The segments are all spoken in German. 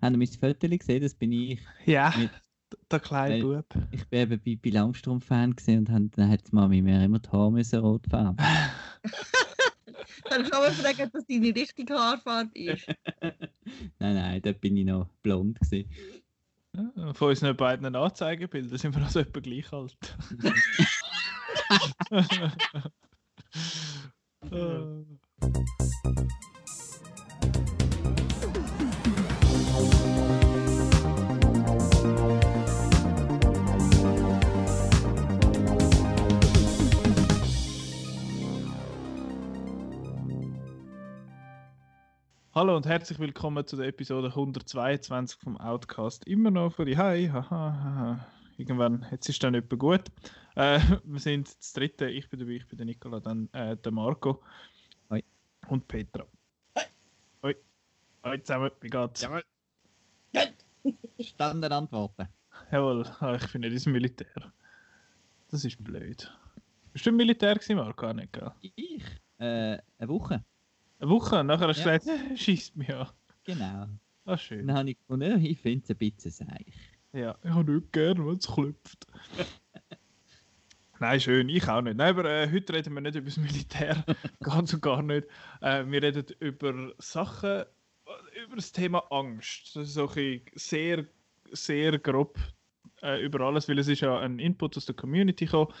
Haben ihr mein Foto gesehen? Das bin ich. Ja, Mit- der kleine Weil- Bub. Ich bin eben bei, bei Langstrumpf-Fan gewesen und haben, dann hat die Mami mir immer die Haare müssen rot färben. Dann kann man fragen, dass deine richtige Haarfarbe ist. nein, nein, dort bin ich noch blond gewesen. Ja, Von unseren beiden Anzeigebildern sind wir also etwa gleich alt. Äh, Hallo und herzlich willkommen zu der Episode 122 vom Outcast. Immer noch von die Hi. Haha, haha. Irgendwann, jetzt ist dann etwa gut. Äh, wir sind das dritte, ich bin dabei, ich bin der Nicola, dann äh, der Marco. Hoi. Und Petra. Hoi. Hoi zusammen, wie geht's? Jawohl. Standardantworten. Jawohl, ah, ich bin nicht ins Militär. Das ist blöd. Bist du im Militär gewesen, Marco? Auch nicht, gell? Ich? Äh, eine Woche. Eine Woche, nachher hast du Ja. gesagt, schießt mich an. Genau. Ah, schön. Dann habe ich gefunden, ich finde es ein bisschen seich. Ja, ich habe nicht gern, wenn es klopft. Nein, schön, ich auch nicht. Nein, aber äh, heute reden wir nicht über das Militär, ganz und gar nicht. Äh, wir reden über Sachen, äh, über das Thema Angst. Das ist so ein sehr, sehr grob äh, über alles, weil es ist ja ein Input aus der Community gekommen.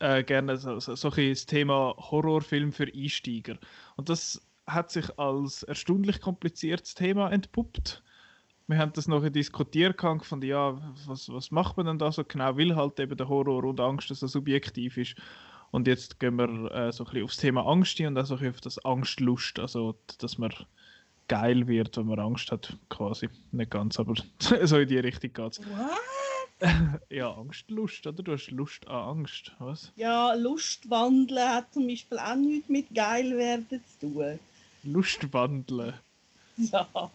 Äh, gerne so, so, so ein das Thema Horrorfilm für Einsteiger. Und das hat sich als erstaunlich kompliziertes Thema entpuppt wir haben das nachher diskutiert gehabt, von ja, was, was macht man denn da so genau, weil halt eben der Horror und Angst so subjektiv ist. Und jetzt gehen wir äh, so ein bisschen aufs Thema Angst ein und auch so ein bisschen auf das Angstlust, also dass man geil wird, wenn man Angst hat, quasi. Nicht ganz, aber so in die Richtung geht's. What? Ja, Angstlust, oder? Du hast Lust an Angst, was? Ja, Lust wandeln hat zum Beispiel auch nichts mit geil werden zu tun. Lust wandeln. Ja.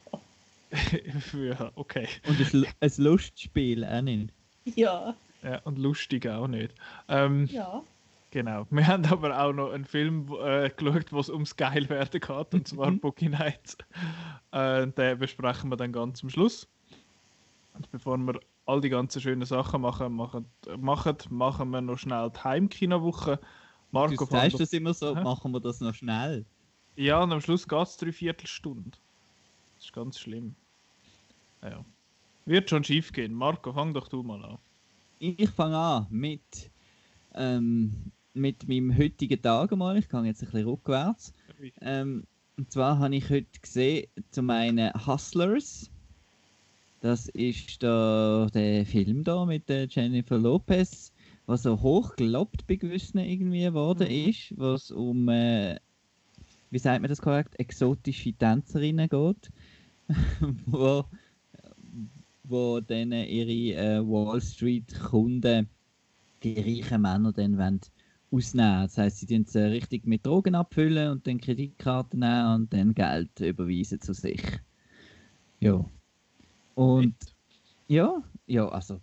ja, okay. Und ein, Lu- ein Lustspiel auch nicht. Ja. Ja, und lustig auch nicht. Ähm, Ja. Genau. Wir haben aber auch noch einen Film äh, geschaut, wo es ums Geilwerden geht, und zwar Mhm. Boogie Nights. Äh, den besprechen wir dann ganz am Schluss. Und bevor wir all die ganzen schönen Sachen machen, machen, machen, machen wir noch schnell die Heimkinowoche. Marco, Du sagst das immer so, machen wir das noch schnell. Ja, und am Schluss geht es drei Viertelstunde. Das ist ganz schlimm. Ja. Wird schon schief gehen. Marco, fang doch du mal an. Ich fange an mit, ähm, mit meinem heutigen Tag mal. Ich gehe jetzt ein bisschen rückwärts. Ähm, und zwar habe ich heute gesehen, zum einen Hustlers. Das ist da der Film da mit der Jennifer Lopez, was so hoch gelobt bei gewissen irgendwie geworden Mhm. ist, was um, äh, wie sagt man das korrekt, exotische Tänzerinnen geht, wo, wo dann ihre äh, Wall Street Kunden die reichen Männer dann wollen ausnehmen. Das heisst, sie tun sie richtig mit Drogen abfüllen und dann Kreditkarten nehmen und dann Geld überweisen zu sich. Ja. Und ja, ja, also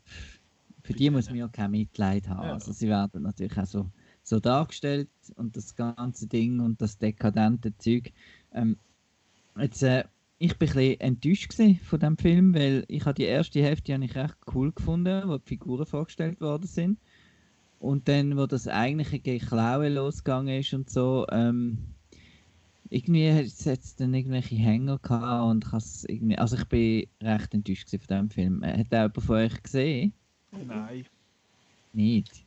für die muss man ja kein Mitleid haben. Also sie werden natürlich auch so, so dargestellt und das ganze Ding und das dekadente Zeug. Ähm, jetzt, äh, ich bin ein bisschen enttäuscht von dem Film, weil ich habe die erste Hälfte habe ich recht cool gefunden, wo die Figuren vorgestellt worden sind. Und dann, wo das eigentliche Geklaue losgegangen ist und so, ähm, irgendwie hat es jetzt dann irgendwelche Hänger gehabt und ich irgendwie, also ich bin recht enttäuscht von dem Film. Äh, Hat auch jemand von euch gesehen? Nein. Nicht.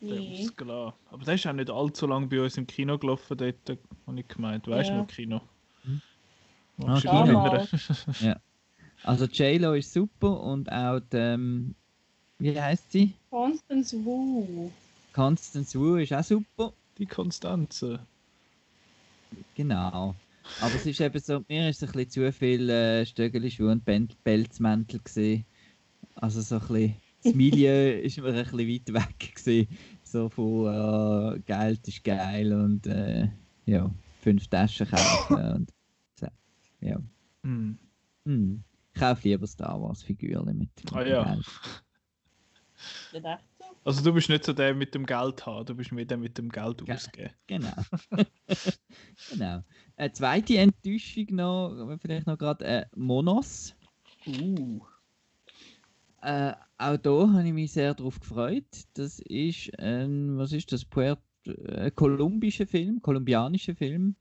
Nee. ausgelassen. Aber der ist auch nicht allzu lange bei uns im Kino gelaufen, dort, habe ich gemeint. Weißt du Ja. noch, Kino? Hm. Ah, Damals. erinnern? Also J-Lo ist super und auch die, ähm, wie heißt sie? Constance Wu. Constance Wu ist auch super. Die Konstanze. Genau. Aber es ist eben so, mir ist es ein bisschen zu viel äh, Stöckelschuhe und Pelzmäntel gesehen. Also so ein bisschen, das Milieu ist mir ein bisschen weit weg gewesen. So von äh, Geld ist geil und äh, ja, fünf Taschen kaufen und so. ja. Hm. Hm. Ich kaufe lieber Star Wars Figürchen mit. mit Ah dem ja. Geld. Also du bist nicht so der mit dem Geld haben, du bist mehr der mit dem Geld Ge- ausgeben. Genau. genau. Eine zweite Enttäuschung noch, vielleicht noch gerade äh, Monos. Uh. Äh, auch da habe ich mich sehr darauf gefreut. Das ist ein, was ist das, äh, kolumbischer Film, kolumbianischer Film,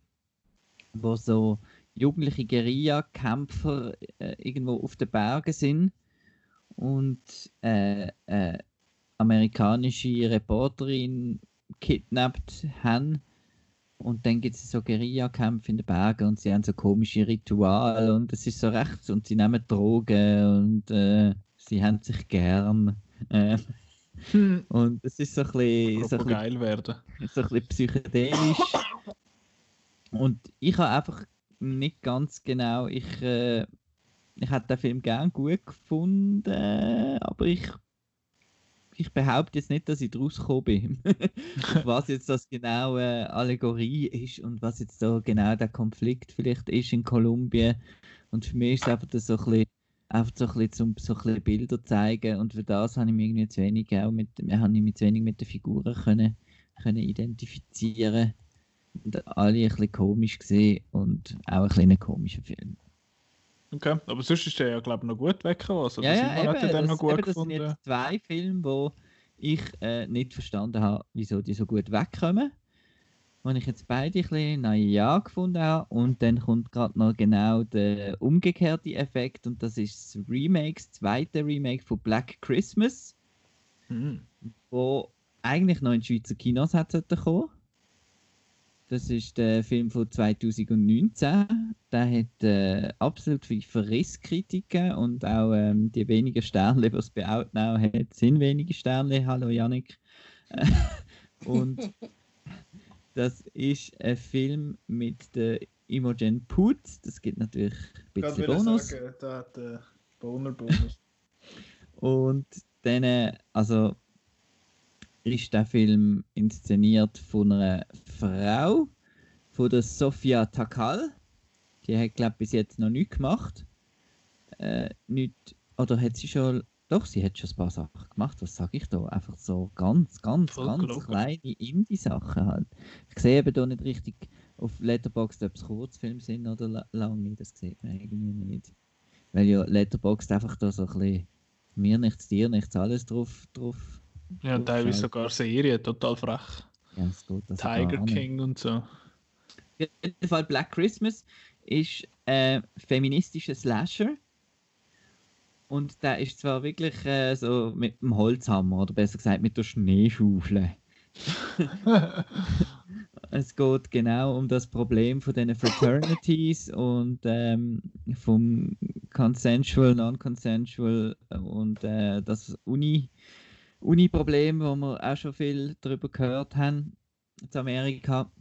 wo so jugendliche Guerilla-Kämpfer äh, irgendwo auf den Bergen sind und äh, äh, amerikanische Reporterin kidnappt haben. Und dann gibt es so Guerillakämpfe in den Bergen und sie haben so komische Rituale und es ist so recht und sie nehmen Drogen und äh, sie haben sich gern. Äh, Hm. und es ist so ein bisschen, so ein bisschen geil werden. so ein bisschen psychedelisch. Und ich habe einfach nicht ganz genau, ich, äh, ich hätte den Film gern gut gefunden, aber ich, ich behaupte jetzt nicht, dass ich draus gekommen bin. Was jetzt das genau äh, Allegorie ist und was jetzt so genau der Konflikt vielleicht ist in Kolumbien. Und für mich ist es einfach das so ein bisschen, einfach so ein bisschen zum so ein bisschen Bilder zeigen und für das habe ich mich irgendwie zu wenig auch mit, habe ich mich zu wenig mit den Figuren können, können identifizieren und alle ein bisschen komisch gesehen und auch ein bisschen ein komischer Film. Okay, aber sonst ist der ja, glaube ich, noch gut weggekommen. Also, ja, ja, Simon hat eben, den das, noch gut eben, das sind jetzt zwei Filme, wo ich äh, nicht verstanden habe, wieso die so gut wegkommen. Und ich jetzt beide ein bisschen naja gefunden habe. Und dann kommt gerade noch genau der umgekehrte Effekt und das ist das Remake, das zweite Remake von Black Christmas, Hm. wo eigentlich noch in Schweizer Kinos hat kommen. Das ist der Film von 2019. Der hat äh, absolut viel Verrisskritiken und auch ähm, die wenigen Sterne, die es bei Outnow hat, sind wenige Sterne. Hallo Yannick. und das ist ein Film mit der Imogen Poots. Das gibt natürlich ein bisschen Bonus. da hat der Boner Bonus. Und dann, äh, also, ist der Film inszeniert von einer Frau, von der Sofia Takal. Die hat, glaube ich, bis jetzt noch nichts gemacht. Äh, nicht, oder hat sie schon. Doch, sie hat schon ein paar Sachen gemacht. Was sage ich da? Einfach so ganz, ganz, Voll ganz gelogen. kleine Indie-Sachen halt. Ich sehe eben da nicht richtig auf Letterboxd, ob es Kurzfilme sind oder la lange. Das sieht man irgendwie nicht. Weil ja Letterboxd einfach da so ein bisschen mir nichts, dir nichts, alles drauf, drauf. Ja, teilweise sogar Serien, total frech. Ja, es geht das Tiger. King und so. Auf jeden Fall Black Christmas ist äh, feministischer Slasher. Und der ist zwar wirklich äh, so mit dem Holzhammer oder besser gesagt mit der Schneeschaufel. Es geht genau um das Problem von den Fraternities und ähm, vom Consensual, Non-Consensual und äh, das Uni- Uni-Problem, wo wir auch schon viel darüber gehört haben in Amerika.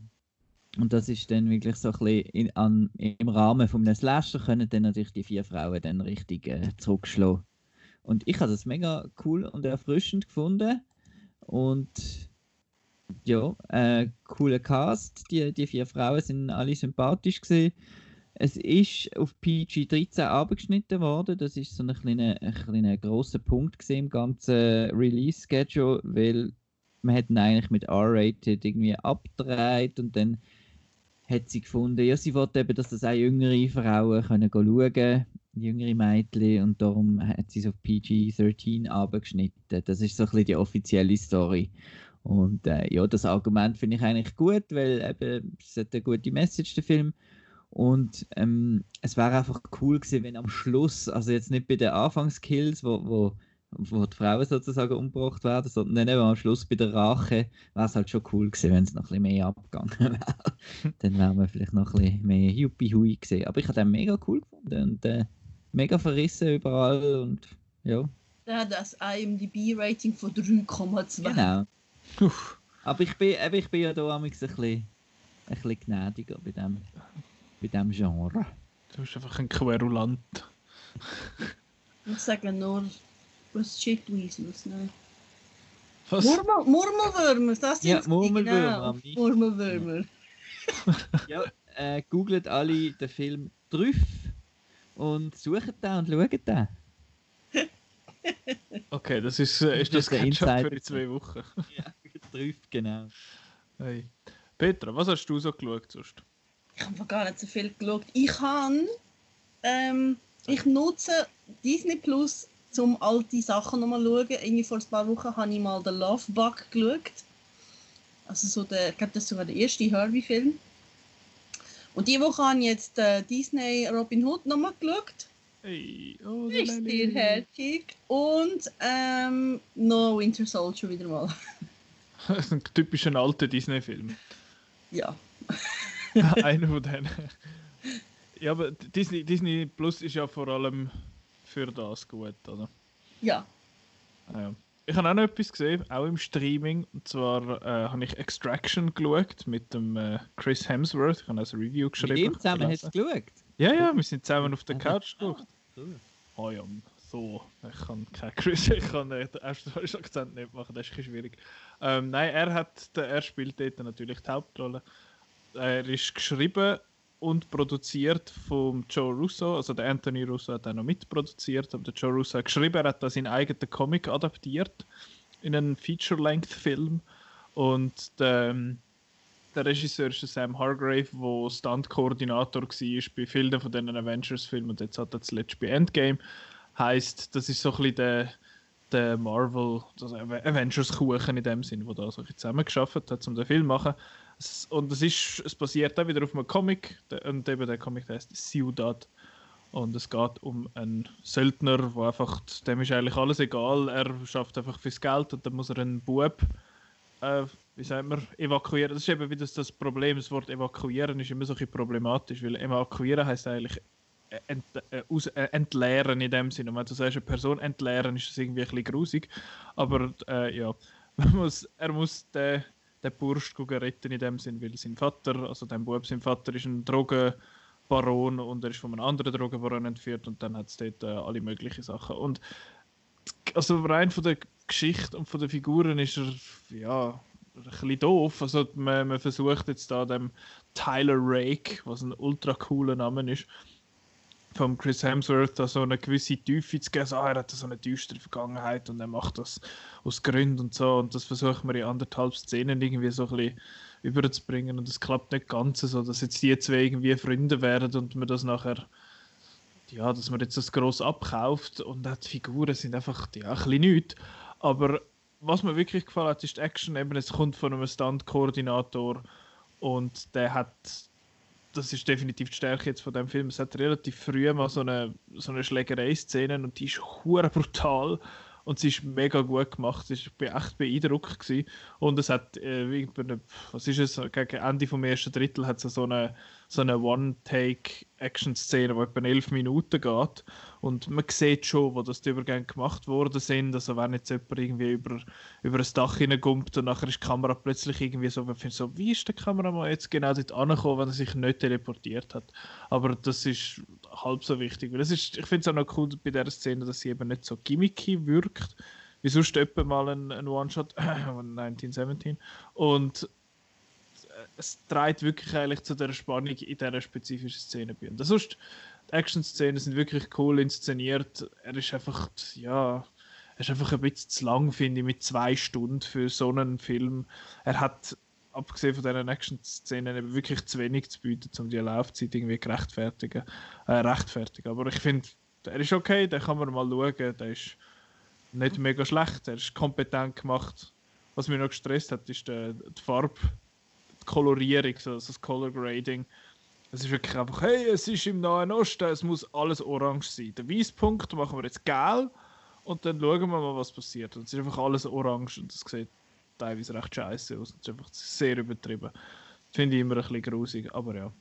Und das ist dann wirklich so ein bisschen an, im Rahmen von einem Slasher können dann natürlich die vier Frauen dann richtig äh, zurückschlagen. Und ich habe das mega cool und erfrischend gefunden. Und ja, äh, cooler Cast. Die, die vier Frauen sind alle sympathisch gesehen. Es ist auf PG-13 abgeschnitten worden. Das ist so ein kleiner, ein kleiner grosser Punkt im ganzen Release-Schedule, weil man hat ihn eigentlich mit R-Rated irgendwie abgedreht und dann hat sie gefunden, ja, sie wollte eben, dass das auch jüngere Frauen können schauen können, jüngere Mädchen, und darum hat sie es auf PG-13 abgeschnitten. Das ist so ein bisschen die offizielle Story. Und äh, ja, das Argument finde ich eigentlich gut, weil eben, es hat eine gute Message, der Film. Und ähm, es wäre einfach cool gewesen, wenn am Schluss, also jetzt nicht bei den Anfangskills, wo, wo, wo die Frauen sozusagen umgebracht werden, sondern dann eben am Schluss bei der Rache, wäre es halt schon cool gewesen, wenn es noch ein bisschen mehr abgegangen wäre. dann wären wir vielleicht noch ein bisschen mehr Juppie-Hui gesehen. Aber ich habe den mega cool gefunden und äh, mega verrissen überall und ja, Der hat das IMDb-Rating von 3,2. genau. Uff. Aber ich bin, eben, ich bin ja da amigs ein bisschen, ein bisschen gnädiger bei dem, bei dem Genre. Du bist einfach ein Querulant. Ich sage nur, was Shitweasels, ne? Was? Murmel, Murmelwürmer, das sind Ja, Murmelwürmer, Genau. Murmelwürmer. Ja, äh, googelt alle den Film Trüff und sucht den und schaut den. Okay, das ist, äh, ist Das das Ketchup für die zwei Wochen. Ja, Trüff, genau. Hey. Petra, was hast du so geschaut sonst? Ich habe gar nicht so viel geschaut. Ich habe ähm, Ich nutze Disney Plus, um alte Sachen nochmal zu schauen. Irgendwie vor ein paar Wochen habe ich mal den Love Bug geschaut. Also so der, ich glaube, das ist sogar der erste Herbie-Film. Und diese Woche habe ich jetzt äh, Disney Robin Hood nochmal geschaut. Hey, oh, Ist sehr herzig. Und ähm, noch Winter Soldier wieder mal. Das ist ein typischer alter Disney-Film. ja. Einer von denen. Ja, aber Disney, Disney Plus ist ja vor allem für das gut, oder? Ja. Ah, ja. Ich habe auch noch etwas gesehen, auch im Streaming. Und zwar äh, habe ich Extraction geschaut mit dem äh, Chris Hemsworth. Ich habe also ein Review Mit geschrieben. ihm zusammen hast du geschaut? Ja, ja, wir sind zusammen auf der Ah, Couch geschaut. Cool. Oh ja, so. Ich kann kein Chris, ich kann äh, den österreichischen Akzent nicht machen, das ist ein schwierig. Ähm, nein, er, hat, er spielt dort natürlich die Hauptrolle. Er ist geschrieben und produziert von Joe Russo, also der Anthony Russo hat auch noch mitproduziert, aber der Joe Russo hat geschrieben, er hat da seinen eigenen Comic adaptiert in einen Feature-Length-Film und der, ähm, der Regisseur ist Sam Hargrave, der Stunt-Koordinator war bei vielen von diesen Avengers-Filmen und jetzt hat er zuletzt bei Endgame. Heißt, das ist so ein bisschen der, der Marvel, also Avengers-Kuchen in dem Sinn, wo da so zusammengeschafft hat, um den Film zu machen. Und es, ist, es basiert auch wieder auf einem Comic, der, und eben der Comic der heißt Ciudad. Und es geht um einen Söldner, wo einfach, dem ist eigentlich alles egal, er schafft einfach fürs Geld und dann muss er einen Bub, äh, wie sagt man, evakuieren. Das ist eben wieder das Problem, das Wort evakuieren ist immer so ein problematisch, weil evakuieren heißt eigentlich ent, äh, aus, äh, entleeren in dem Sinne. Und wenn du sagst, eine Person entleeren, ist das irgendwie ein bisschen grusig. Aber äh, ja, muss, er muss den, den Bursch retten in dem Sinn, weil sein Vater, also dein Bub, sein Vater ist ein Drogenbaron und er ist von einem anderen Drogenbaron entführt und dann hat es dort äh, alle möglichen Sachen. Und also rein von der Geschichte und von den Figuren ist er ja ein bisschen doof. Also man, man versucht jetzt da dem Tyler Rake, was ein ultra cooler Name ist, vom Chris Hemsworth da so eine gewisse Tiefe zu geben. So, ah, er hat so eine düstere Vergangenheit und er macht das aus Gründen und so. Und das versucht man in anderthalb Szenen irgendwie so ein bisschen überzubringen. Und es klappt nicht ganz so, dass jetzt die zwei irgendwie Freunde werden und man das nachher ja, dass man jetzt das gross abkauft und auch die Figuren sind einfach ja, ein bisschen nichts. Aber was mir wirklich gefallen hat, ist die Action. Eben, es kommt von einem Stunt-Koordinator und der hat, das ist definitiv die Stärke jetzt von dem Film, es hat relativ früh mal so eine, so eine Schlägerei-Szene und die ist hure brutal und sie ist mega gut gemacht. Ich war echt beeindruckt gewesen. und es hat, äh, was ist es, gegen Ende vom ersten Drittel hat es so eine, so eine One-Take-Action-Szene, die etwa elf Minuten geht und man sieht schon, wo das die Übergänge gemacht worden sind. Also wenn jetzt jemand irgendwie über, über ein Dach hineinkommt und nachher ist die Kamera plötzlich irgendwie so, man so, wie ist der Kameramann jetzt genau dort angekommen, wenn er sich nicht teleportiert hat. Aber das ist halb so wichtig. Weil das ist, ich finde es auch noch cool bei dieser Szene, dass sie eben nicht so gimmicky wirkt, wie sonst etwa mal ein, ein One-Shot von 1917. Und es trägt wirklich eigentlich zu der Spannung in dieser spezifischen Szene bei. Und sonst, die Action-Szenen sind wirklich cool inszeniert. Er ist einfach, ja, er ist einfach ein bisschen zu lang, finde ich, mit zwei Stunden für so einen Film. Er hat, abgesehen von diesen Action-Szenen, wirklich zu wenig zu bieten, um die Laufzeit irgendwie gerechtfertigen, äh, rechtfertigen. Aber ich finde, er ist okay, den kann man mal schauen. Der ist nicht mega schlecht, er ist kompetent gemacht. Was mich noch gestresst hat, ist die, die Farbe, Kolorierung, so also das Color Grading. Es ist wirklich einfach, hey, es ist im Nahen Osten, es muss alles orange sein. Den Weißpunkt machen wir jetzt gel und dann schauen wir mal, was passiert. Und es ist einfach alles orange und es sieht teilweise recht scheiße aus. Es ist einfach sehr übertrieben. Finde ich immer ein bisschen grusig, aber ja.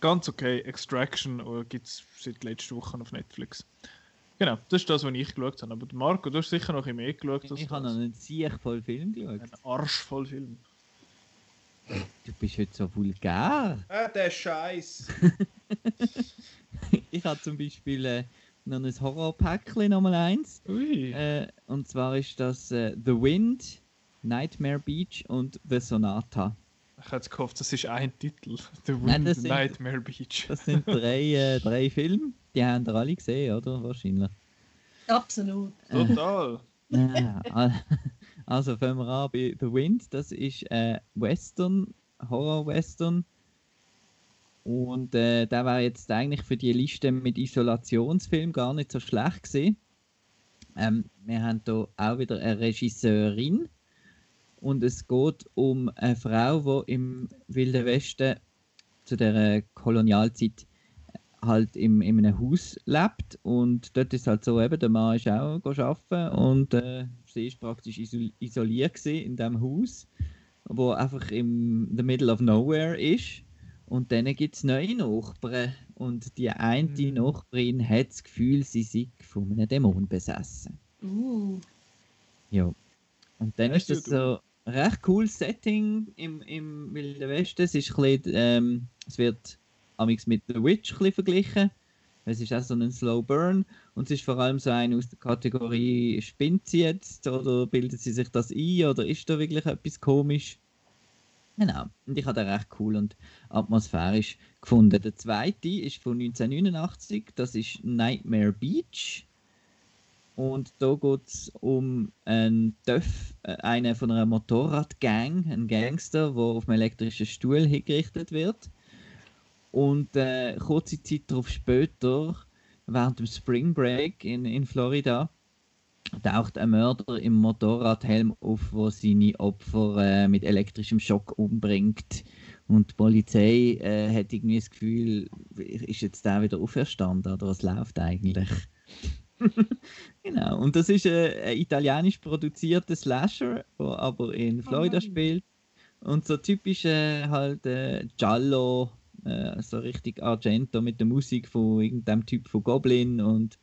Ganz okay. Extraction gibt es seit letzter Woche auf Netflix. Genau, das ist das, was ich geschaut habe. Aber Marco, du hast sicher noch mehr geschaut. Ich habe noch einen Sieg voll Film geschaut. Ein Arsch voll Film. Du bist heute so vulgär. Ah, der Scheiß. Ich habe zum Beispiel äh, noch ein Horrorpäckchen, nochmal eins. Ui. Äh, und zwar ist das äh, The Wind, Nightmare Beach und The Sonata. Ich hätte gehofft, das ist ein Titel. The Nein, Wind das sind- Nightmare Beach. Das sind drei, äh, drei Filme. Die haben ihr alle gesehen, oder? Wahrscheinlich. Absolut. Total. Al- also fangen wir an bei The Wind. Das ist äh, Western, Horror-Western. Und äh, der war jetzt eigentlich für die Liste mit Isolationsfilm gar nicht so schlecht gesehen. Ähm, wir haben hier auch wieder eine Regisseurin und es geht um eine Frau, die im Wilden Westen zu der Kolonialzeit halt im, in einem Haus lebt und dort ist halt so eben, der Mann ist auch arbeiten und äh, sie ist praktisch isoliert in diesem Haus, wo einfach im the middle of nowhere ist und dann gibt es neue Nachbarn und die eine mhm. Nachbarin hat das Gefühl, sie sei von einem Dämon besessen. Uh. Ja. Und dann weißt ist das so ein recht cooles Setting im, im Wilden Westen. Es, ist ein bisschen, ähm, es wird mit The Witch ein verglichen. Es ist auch so ein Slow Burn und es ist vor allem so ein aus der Kategorie spinnt sie jetzt oder bildet sie sich das ein oder ist da wirklich etwas komisch? Genau, und ich habe den recht cool und atmosphärisch gefunden. Der zweite ist von 1989, das ist Nightmare Beach. Und da geht es um einen Töff, äh, einen von einer Motorradgang, einen Gangster, der auf einem elektrischen Stuhl hingerichtet wird. Und äh, kurze Zeit darauf später, während dem Spring Break in, in Florida, taucht ein Mörder im Motorradhelm auf, wo seine Opfer äh, mit elektrischem Schock umbringt. Und die Polizei äh, hat irgendwie das Gefühl, ist jetzt der wieder auferstanden oder was läuft eigentlich? genau, und das ist äh, ein italienisch produzierter Slasher, der aber in Florida oh spielt. Und so typisch äh, halt äh, Giallo, äh, so richtig Argento mit der Musik von irgendeinem Typ von Goblin und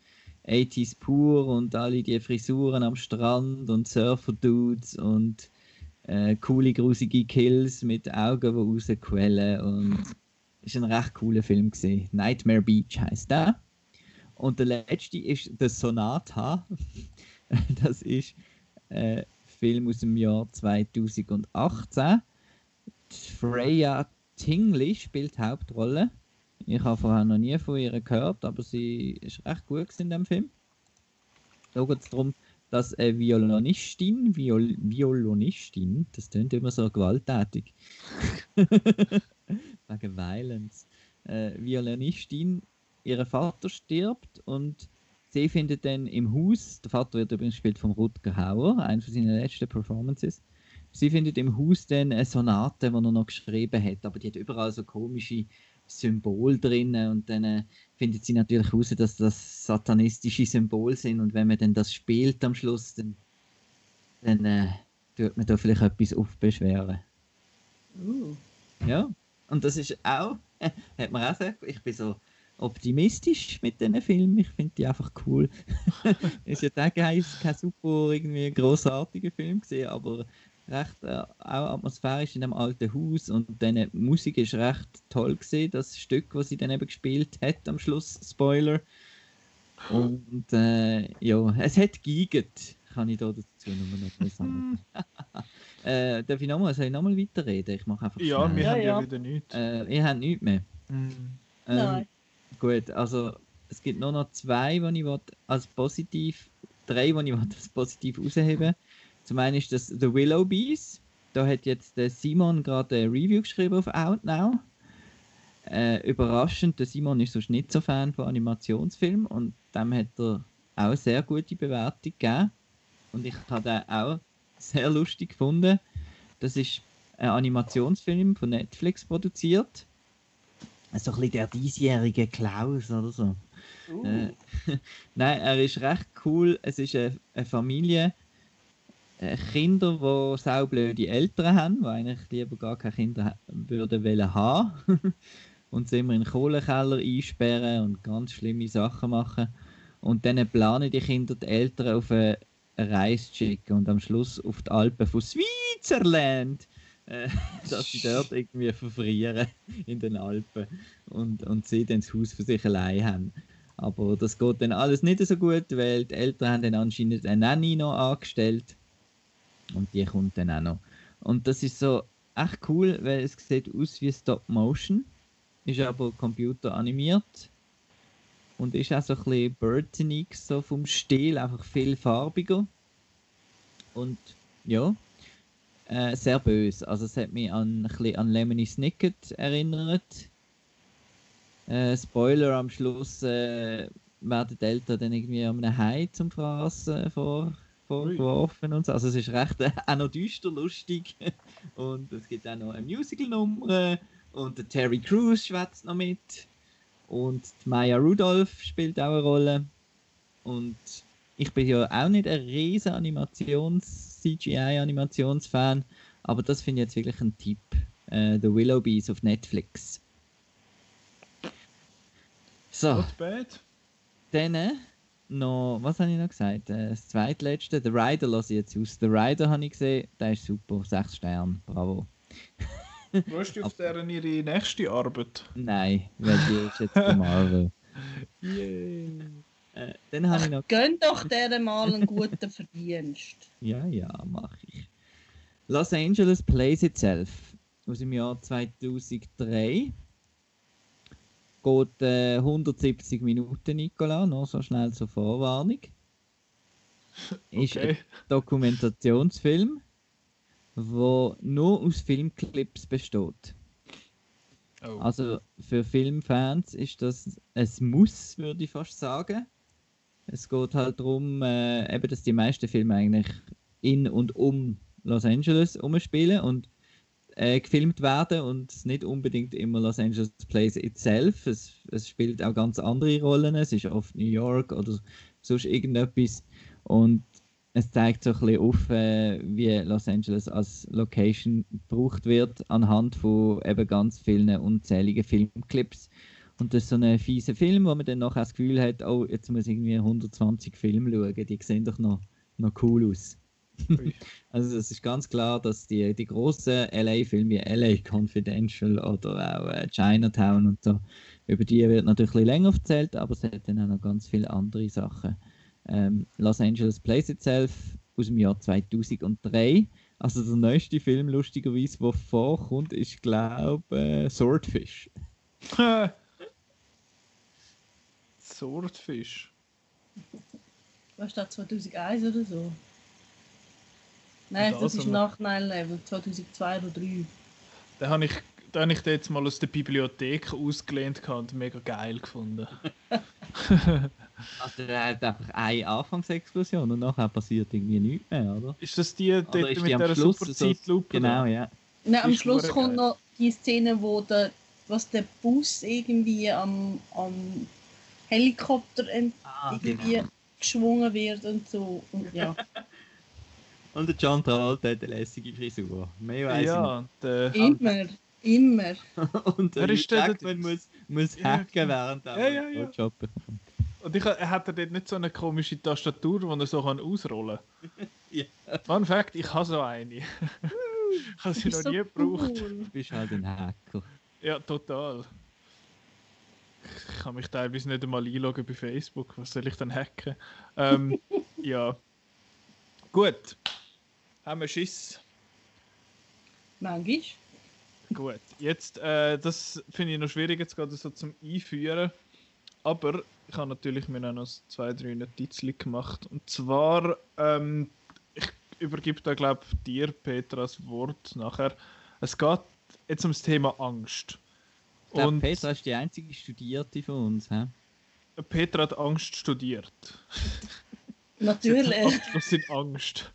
80s pur und alle die Frisuren am Strand und Surfer-Dudes und äh, coole, grusige Kills mit Augen, die rausquellen und ist ein recht cooler Film gesehen. Nightmare Beach heißt der. Und der letzte ist The Sonata. das ist ein Film aus dem Jahr 2018. Freya Tingley spielt Hauptrolle. Ich habe vorher noch nie von ihr gehört, aber sie ist recht gut in dem Film. Da geht es darum, dass eine Violinistin, Viol Violinistin, das klingt immer so gewalttätig, wegen Violence, äh, Violinistin, ihr Vater stirbt und sie findet dann im Haus, der Vater wird übrigens gespielt von Rutger Hauer, einer von seinen letzten Performances, sie findet im Haus dann eine Sonate, die er noch geschrieben hat, aber die hat überall so komische Symbol drin und dann äh, findet sie natürlich heraus, dass das satanistische Symbol sind und wenn man dann das spielt am Schluss, dann, dann äh, tut man da vielleicht etwas aufbeschweren. Uh. Ja, und das ist auch, äh, hat man auch gesagt, ich bin so optimistisch mit diesen Filmen, ich finde die einfach cool. ist ja kein, kein super irgendwie großartiger Film gesehen, aber recht äh, auch atmosphärisch in einem alten Haus und dann Musik ist recht toll gesehen, das Stück, was sie dann eben gespielt hat am Schluss, Spoiler. Und äh, ja, es hat geigert, kann ich da dazu nur noch mal sagen. äh, darf ich nochmal, soll ich nochmal weiterreden? Ich mache einfach Ja, schnell. wir Ja, haben ja, ja. wieder nichts. Äh, ihr habt nichts mehr. Mhm. Ähm, Nein. Gut, also es gibt nur noch zwei, die ich will, als positiv, drei, die ich will, als positiv rausheben Zum einen ist das The Willow Bees. Da hat jetzt der Simon gerade ein Review geschrieben auf Outnow. Äh, überraschend, der Simon ist sonst nicht so Fan von Animationsfilmen und dem hat er auch sehr gute Bewertung gegeben. Und ich habe den auch sehr lustig gefunden. Das ist ein Animationsfilm von Netflix produziert. So ein bisschen der diesjährige Klaus oder so. Uh. Äh, Nein, er ist recht cool. Es ist eine, eine Familie, Kinder, die saublöde Eltern haben, die eigentlich lieber gar keine Kinder würden wollen haben. und sie immer in den Kohlenkeller einsperren und ganz schlimme Sachen machen. Und dann planen die Kinder die Eltern auf eine eine Reise zu schicken und am Schluss auf die Alpen von Switzerland, äh, dass sie dort irgendwie verfrieren in den Alpen und, und sie dann das Haus für sich allein haben. Aber das geht dann alles nicht so gut, weil die Eltern haben dann anscheinend eine Nanny noch angestellt und die kommt dann auch noch. Und das ist so echt cool, weil es sieht aus wie Stop Motion, ist aber computeranimiert und ist auch so ein bisschen Burtonig so vom Stil, einfach viel farbiger. Und ja, äh, sehr böse. Also es hat mich an, ein bisschen an Lemony Snicket erinnert. Äh, Spoiler, am Schluss äh, werden die Eltern dann irgendwie an einem Hai zum Fraßen vor, vorgeworfen und so. Also es ist recht äh, auch noch düster lustig. und es gibt auch noch eine Musical-Nummer und der Terry Crews schwätzt noch mit. Und Maya Rudolph spielt auch eine Rolle. Und ich bin ja auch nicht ein riesen Animations-CGI-Animationsfan, aber das finde ich jetzt wirklich ein Tipp. Äh, The Willowbees auf Netflix. So. Not bad. Dann äh, noch, was habe ich noch gesagt? Äh, das zweitletzte, The Rider lasse ich jetzt aus. The Rider habe ich gesehen, der ist super, 6 Sterne, bravo. Freust du auf deren ihre nächste Arbeit? Nein, weil die ist jetzt bei Marvel. Yeah. Äh, dann habe ich noch. Gönn doch der mal einen guten Verdienst. Ja, ja, mache ich. Los Angeles Plays Itself aus dem Jahr 2003. Geht äh, 170 Minuten, Nicola, noch so schnell zur Vorwarnung. Ist Okay. ein Dokumentationsfilm, der nur aus Filmclips besteht. Oh. Also für Filmfans ist das ein Muss, würde ich fast sagen. Es geht halt darum, äh, eben, dass die meisten Filme eigentlich in und um Los Angeles umspielen und äh, gefilmt werden und nicht unbedingt immer Los Angeles Plays itself. Es, es spielt auch ganz andere Rollen. Es ist oft New York oder sonst irgendetwas. Und es zeigt so ein bisschen auf, äh, wie Los Angeles als Location gebraucht wird, anhand von eben ganz vielen unzähligen Filmclips. Und das ist so ein fieser Film, wo man dann nachher das Gefühl hat, oh, jetzt muss ich irgendwie 120 Filme schauen, die sehen doch noch, noch cool aus. Also es ist ganz klar, dass die, die großen LA-Filme wie LA Confidential oder auch äh, Chinatown und so, über die wird natürlich ein bisschen länger erzählt, aber es hat dann auch noch ganz viele andere Sachen. Ähm, Los Angeles Plays Itself aus dem Jahr 2003. Also der neueste Film, lustigerweise, der vorkommt, ist, glaube ich, äh, Swordfish. Swordfish. Was ist das, 2001 oder so? Nein, Und das also ist nach 9-11, 2002 oder 2003. Den habe ich, den habe ich den jetzt mal aus der Bibliothek ausgelehnt und mega geil gefunden. Also er hat einfach eine Anfangsexplosion und nachher passiert irgendwie nichts mehr, oder? Ist das die dort Oder ist mit die der Schluss super so- Zeitlupe? Genau, da? ja. Nein, am Ist Schluss kommt geil. noch die Szene, wo der, was der Bus irgendwie am, am Helikopter Ah, irgendwie genau. geschwungen wird und so. Und ja, Und der John Travolta hat eine lässige Frisur. Mehr weiss Ja, der, immer, immer. ich nicht. Und der Wer ist denn sagt, der- man muss, muss Ja, hacken, während er Ja, ja, ja. Job bekommt. und ich, er hat er dort nicht so eine komische Tastatur, die er so kann ausrollen kann. Ja. Fun Fact, ich habe so eine. ich habe sie noch bist nie so gebraucht. cool. Du bist halt ein Hacker. Ja, total. Ich kann mich teilweise nicht einmal einloggen bei Facebook. Was soll ich dann hacken? Ähm, ja. Gut. Haben wir Schiss. Manchmal. Gut. Jetzt, äh, das finde ich noch schwierig jetzt gerade so zum Einführen. Aber ich habe natürlich mir noch zwei, drei Notizen gemacht. Und zwar, ähm, ich übergebe da, glaube ich, dir, Petra, das Wort nachher. Es geht jetzt ums Thema Angst. Ich glaube, Und Petra ist die einzige Studierte von uns. He? Petra hat Angst studiert. Natürlich. Was sind Angst?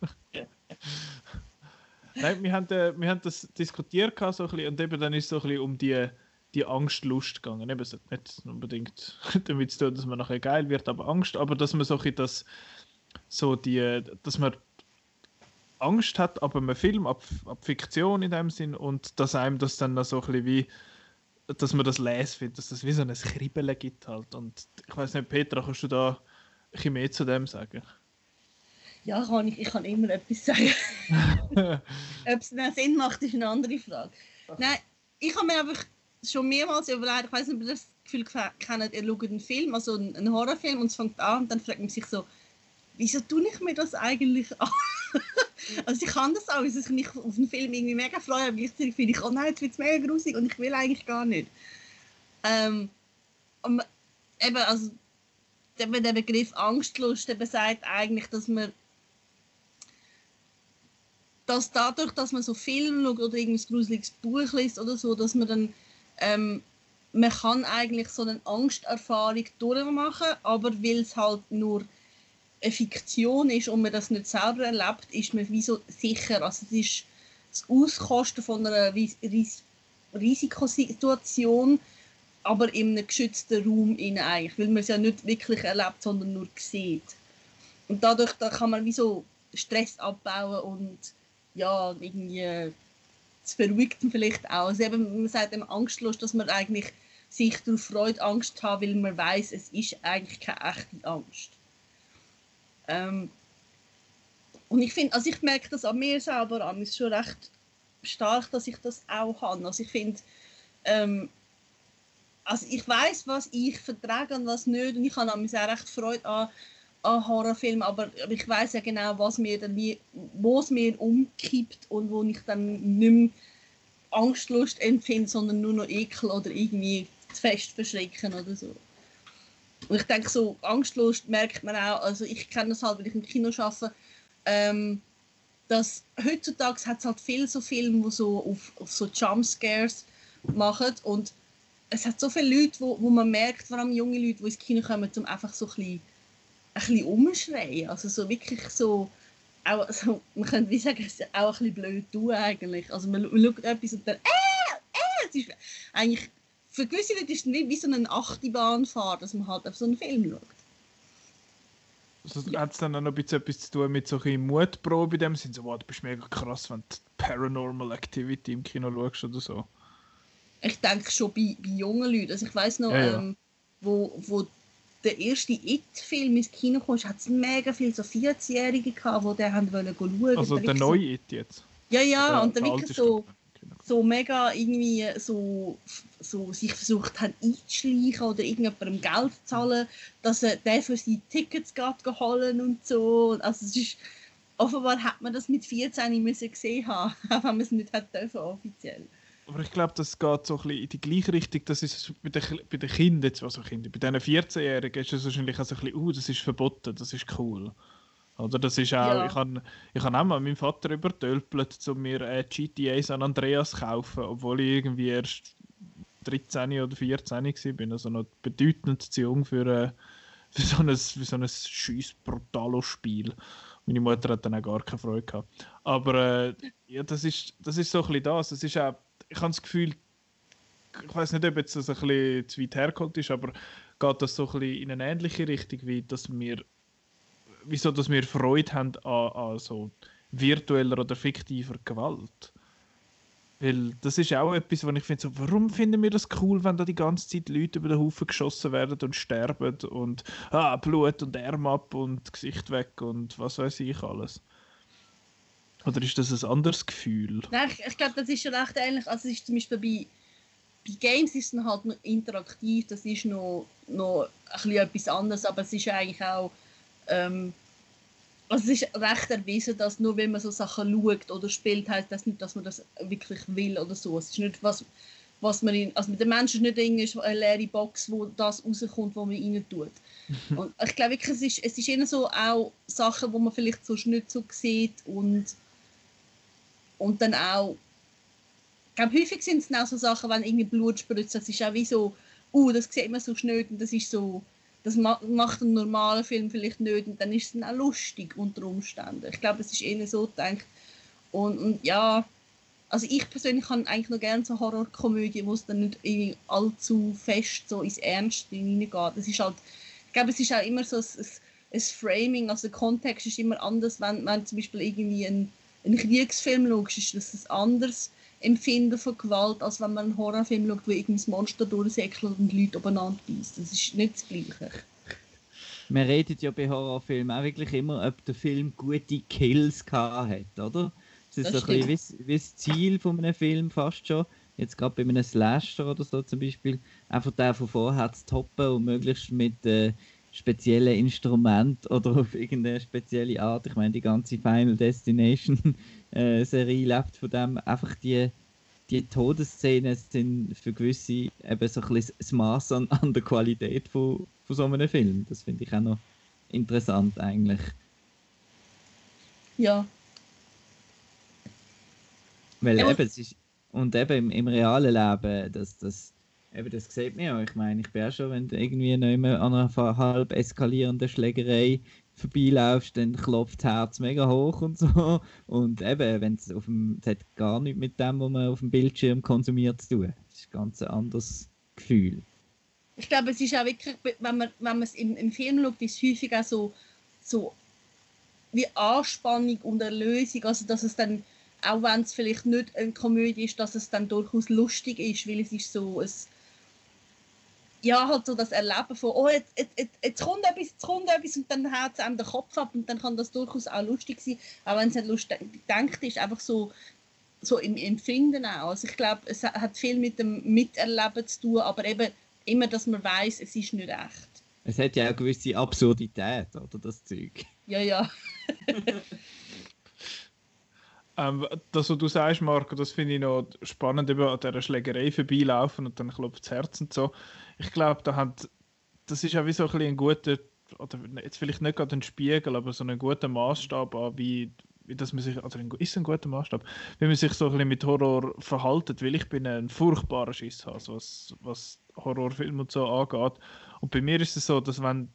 Nein, wir haben, äh, wir haben das diskutiert so bisschen, und eben dann ist es so ein bisschen um die, die Angstlust gegangen. Eben, es hat nicht unbedingt damit zu tun, dass man nachher geil wird, aber Angst, aber dass man so ein bisschen das, so die, dass man Angst hat ab einem Film, ab, ab Fiktion in dem Sinn, und dass einem das dann so ein bisschen wie, dass man das les findet, dass das wie so ein Kribbeln gibt halt. Und ich weiß nicht, Petra, kannst du da ein bisschen mehr zu dem sagen? Ja, kann ich, ich kann immer etwas sagen. Ob es dann Sinn macht, ist eine andere Frage. Nein, ich habe mir einfach schon mehrmals überlegt, ich weiß nicht, ob ihr das Gefühl ge- kennt, ihr schaut einen Film, also einen, Horrorfilm und es fängt an und dann fragt man sich so, wieso tue ich mir das eigentlich an? also ich kann das auch, dass ich mich auf einen Film irgendwie mega freue, aber gleichzeitig finde ich, oh nein, jetzt wird es mega grusig und ich will eigentlich gar nicht. Ähm, eben, also der Begriff Angstlust eben sagt eigentlich, dass man dass dadurch, dass man so Filme schaut oder irgendein gruseliges Buch liest oder so, dass man dann ähm, man kann eigentlich so eine Angsterfahrung durchmachen, aber weil es halt nur eine Fiktion ist und man das nicht selber erlebt, ist man wie so sicher. Also es ist das Auskosten von einer Ris Ris Risikosituation, aber in einem geschützten Raum in eigentlich, weil man es ja nicht wirklich erlebt, sondern nur sieht. Und dadurch da kann man wie so Stress abbauen und ja, irgendwie das beruhigt vielleicht auch. Also eben, man sagt eben angstlos, dass man eigentlich sich darauf freut, Angst haben, weil man weiß, es ist eigentlich keine echte Angst. Ähm, und ich finde, also ich merke das an mir selber an, ist schon recht stark, dass ich das auch habe. Also ich finde, ähm, also ich weiß, was ich vertrage und was nicht, und ich habe auch recht Freude an, an Horrorfilmen, aber ich weiß ja genau, was mir dann wo es mir umkippt und wo ich dann nicht mehr Angstlust empfinde, sondern nur noch Ekel oder irgendwie fest verschrecken oder so. Und ich denke, so Angstlust merkt man auch, also ich kenne das halt, wenn ich im Kino arbeite, ähm, dass heutzutage hat es halt viel so Filme, die so auf, auf so Jumpscares machen und es hat so viele Leute, wo, wo man merkt, vor allem junge Leute, die ins Kino kommen, um einfach so ein bisschen, ein bisschen umschreien, also so wirklich so, auch, so, man könnte wie sagen, es ist auch ein bisschen blöd tun eigentlich, also man, man schaut etwas und dann, äh, äh, es ist eigentlich für gewisse Leute ist es wie, wie so eine Achterbahnfahrt, dass man halt auf so einen Film schaut. Also, Hat es dann auch noch ein bisschen etwas zu tun mit so einer Mutprobe in dem Sinne? So, wow, du bist mega krass, wenn du Paranormal Activity im Kino schaust oder so. Ich denke schon bei, bei jungen Leuten. Also ich weiß noch, ja, ja. Ähm, wo, wo der erste It-Film ins Kino kam, hat es mega viele so 14-Jährige gehabt, die den haben wollen schauen. Also der neue It jetzt? Ja, ja, und dann wirklich so so mega irgendwie so, so sich versucht haben einzuschleichen oder irgendjemandem Geld zu zahlen, dass er der für seine Tickets geht geholt und so. Also es ist, offenbar hat man das mit 14 müssen gesehen haben, auch wenn man es nicht hat dürfen offiziell. Aber ich glaube, das geht so ein bisschen in die gleiche Richtung. Das ist bei den, bei den Kindern, also Kinder, bei diesen 14-Jährigen ist es wahrscheinlich auch so ein bisschen, uh, das ist verboten, das ist cool. Oder das ist auch, ja. ich habe ich hab auch mal meinen Vater übertölpelt, um mir äh, GTA San Andreas zu kaufen, obwohl ich irgendwie erst 13 oder 14 war, also noch bedeutend zu jung für, äh, für so ein, für so ein scheiß brutales Spiel. Meine Mutter hat dann auch gar keine Freude gehabt. Aber äh, ja, das ist, das ist so ein bisschen das. Es ist auch, ich habe das Gefühl, ich weiß nicht, ob jetzt das ein bisschen zu weit hergeholt ist, aber geht das so ein bisschen in eine ähnliche Richtung, wie dass wir wieso dass wir Freude haben an, an so virtueller oder fiktiver Gewalt. Weil das ist auch etwas, wo ich finde, so, warum finden wir das cool, wenn da die ganze Zeit Leute über den Haufen geschossen werden und sterben und ah, Blut und Arm ab und Gesicht weg und was weiß ich alles. Oder ist das ein anderes Gefühl? Nein, ich, ich glaube, das ist schon recht ähnlich. Also es ist zum Beispiel bei, bei Games ist es halt noch interaktiv, das ist noch, noch ein bisschen etwas anderes, aber es ist eigentlich auch ähm, also es ist recht erwiesen, dass nur wenn man so Sachen schaut oder spielt, heißt das nicht, dass man das wirklich will oder so. Es ist nicht was, was man in, also der Mensch ist nicht eine leere Box, wo das rauskommt, was man rein tut. und ich glaube wirklich, es ist, es ist eher so auch Sachen, wo man vielleicht sonst nicht so sieht und und dann auch ich glaube, häufig sind es auch so Sachen, wenn irgendwie Blut spritzt, das ist auch wie so, uh, das sieht man so schnell und das ist so das macht ein normaler Film vielleicht nicht und dann ist es dann auch lustig unter Umständen. Ich glaube, es ist eher so gedacht. Und, und ja, also ich persönlich kann eigentlich noch gerne so Horrorkomödien, wo es dann nicht irgendwie allzu fest so ins Ernste hineingeht. Das ist halt, ich glaube, es ist auch immer so ein, ein, ein Framing, also der Kontext ist immer anders, wenn, man zum Beispiel irgendwie einen, einen Kriegsfilm schaut, ist das ein anderes Empfinden von Gewalt, als wenn man einen Horrorfilm schaut, wo irgendein Monster durchsäckelt und Leute aufeinander beißt. Das ist nicht das Gleiche. Man redet ja bei Horrorfilmen auch wirklich immer, ob der Film gute Kills hat, oder? Das ist das so ein bisschen wie, wie das Ziel von einem Film fast schon. Jetzt gerade bei einem Slasher oder so zum Beispiel, einfach den von vorher zu toppen und möglichst mit äh, speziellen Instrument oder auf irgendeine spezielle Art. Ich meine, die ganze Final Destination äh, Serie lebt von dem. Einfach die, die Todesszenen sind für gewisse eben so ein bisschen das Maß an, an der Qualität von, von so einem Film. Das finde ich auch noch interessant eigentlich. Ja. Weil ja. eben, es ist, und eben im, im realen Leben, das, das Eben, das sieht man ja. Ich meine, ich bin auch schon, wenn du irgendwie nicht mehr an einer halb eskalierenden Schlägerei vorbeilaufst, dann klopft das Herz mega hoch und so. Und eben, wenn es auf dem, es hat gar nichts mit dem, was man auf dem Bildschirm konsumiert, zu tun. Das ist ein ganz anderes Gefühl. Ich glaube, es ist auch wirklich, wenn man, wenn man es im, im Film schaut, ist es häufig auch so, so wie Anspannung und Erlösung, also dass es dann, auch wenn es vielleicht nicht eine Komödie ist, dass es dann durchaus lustig ist, weil es ist so ein ja, halt so das Erleben von, oh, jetzt, jetzt, jetzt kommt etwas, jetzt kommt etwas und dann haut es einem den Kopf ab und dann kann das durchaus auch lustig sein, auch wenn es nicht lustig denkt ist, einfach so, so im Empfinden auch. Also ich glaube, es hat viel mit dem Miterleben zu tun, aber eben immer, dass man weiß, es ist nicht echt. Es hat ja auch eine gewisse Absurdität, oder, das Zeug. Ja, ja. ähm, das, was du sagst, Marco, das finde ich noch spannend, eben an dieser Schlägerei vorbeilaufen und dann klopft das Herz und so ich glaube, da das ist ja wie so ein, ein guter, oder jetzt vielleicht nicht gerade ein Spiegel, aber so ein guter Maßstab an, wie, wie das man sich, also ist ein guter Maßstab, wie man sich so ein bisschen mit Horror verhaltet, weil ich bin ein furchtbarer Schisshas, was, was Horrorfilme und so angeht. Und bei mir ist es so, dass wenn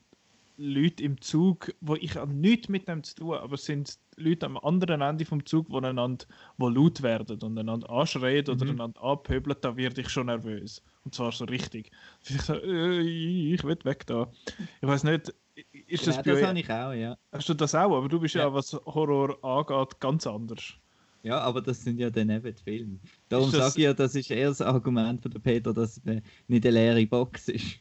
Leute im Zug, wo ich habe nichts mit dem zu tun, aber es sind Leute am anderen Ende vom Zug, die einander wo laut werden und einander anschreien oder mhm. einander anpöbeln, da werde ich schon nervös. Und zwar so richtig. Ich so, äh, ich will weg da. Ich weiß nicht, ist das ja, bei das habe ich auch, ja. Hast du das auch? Aber du bist ja, ja was Horror angeht, ganz anders. Ja, aber das sind ja dann eben die Filme. Darum sage ich ja, das ist eher das Argument von der Peter, dass es nicht eine leere Box ist.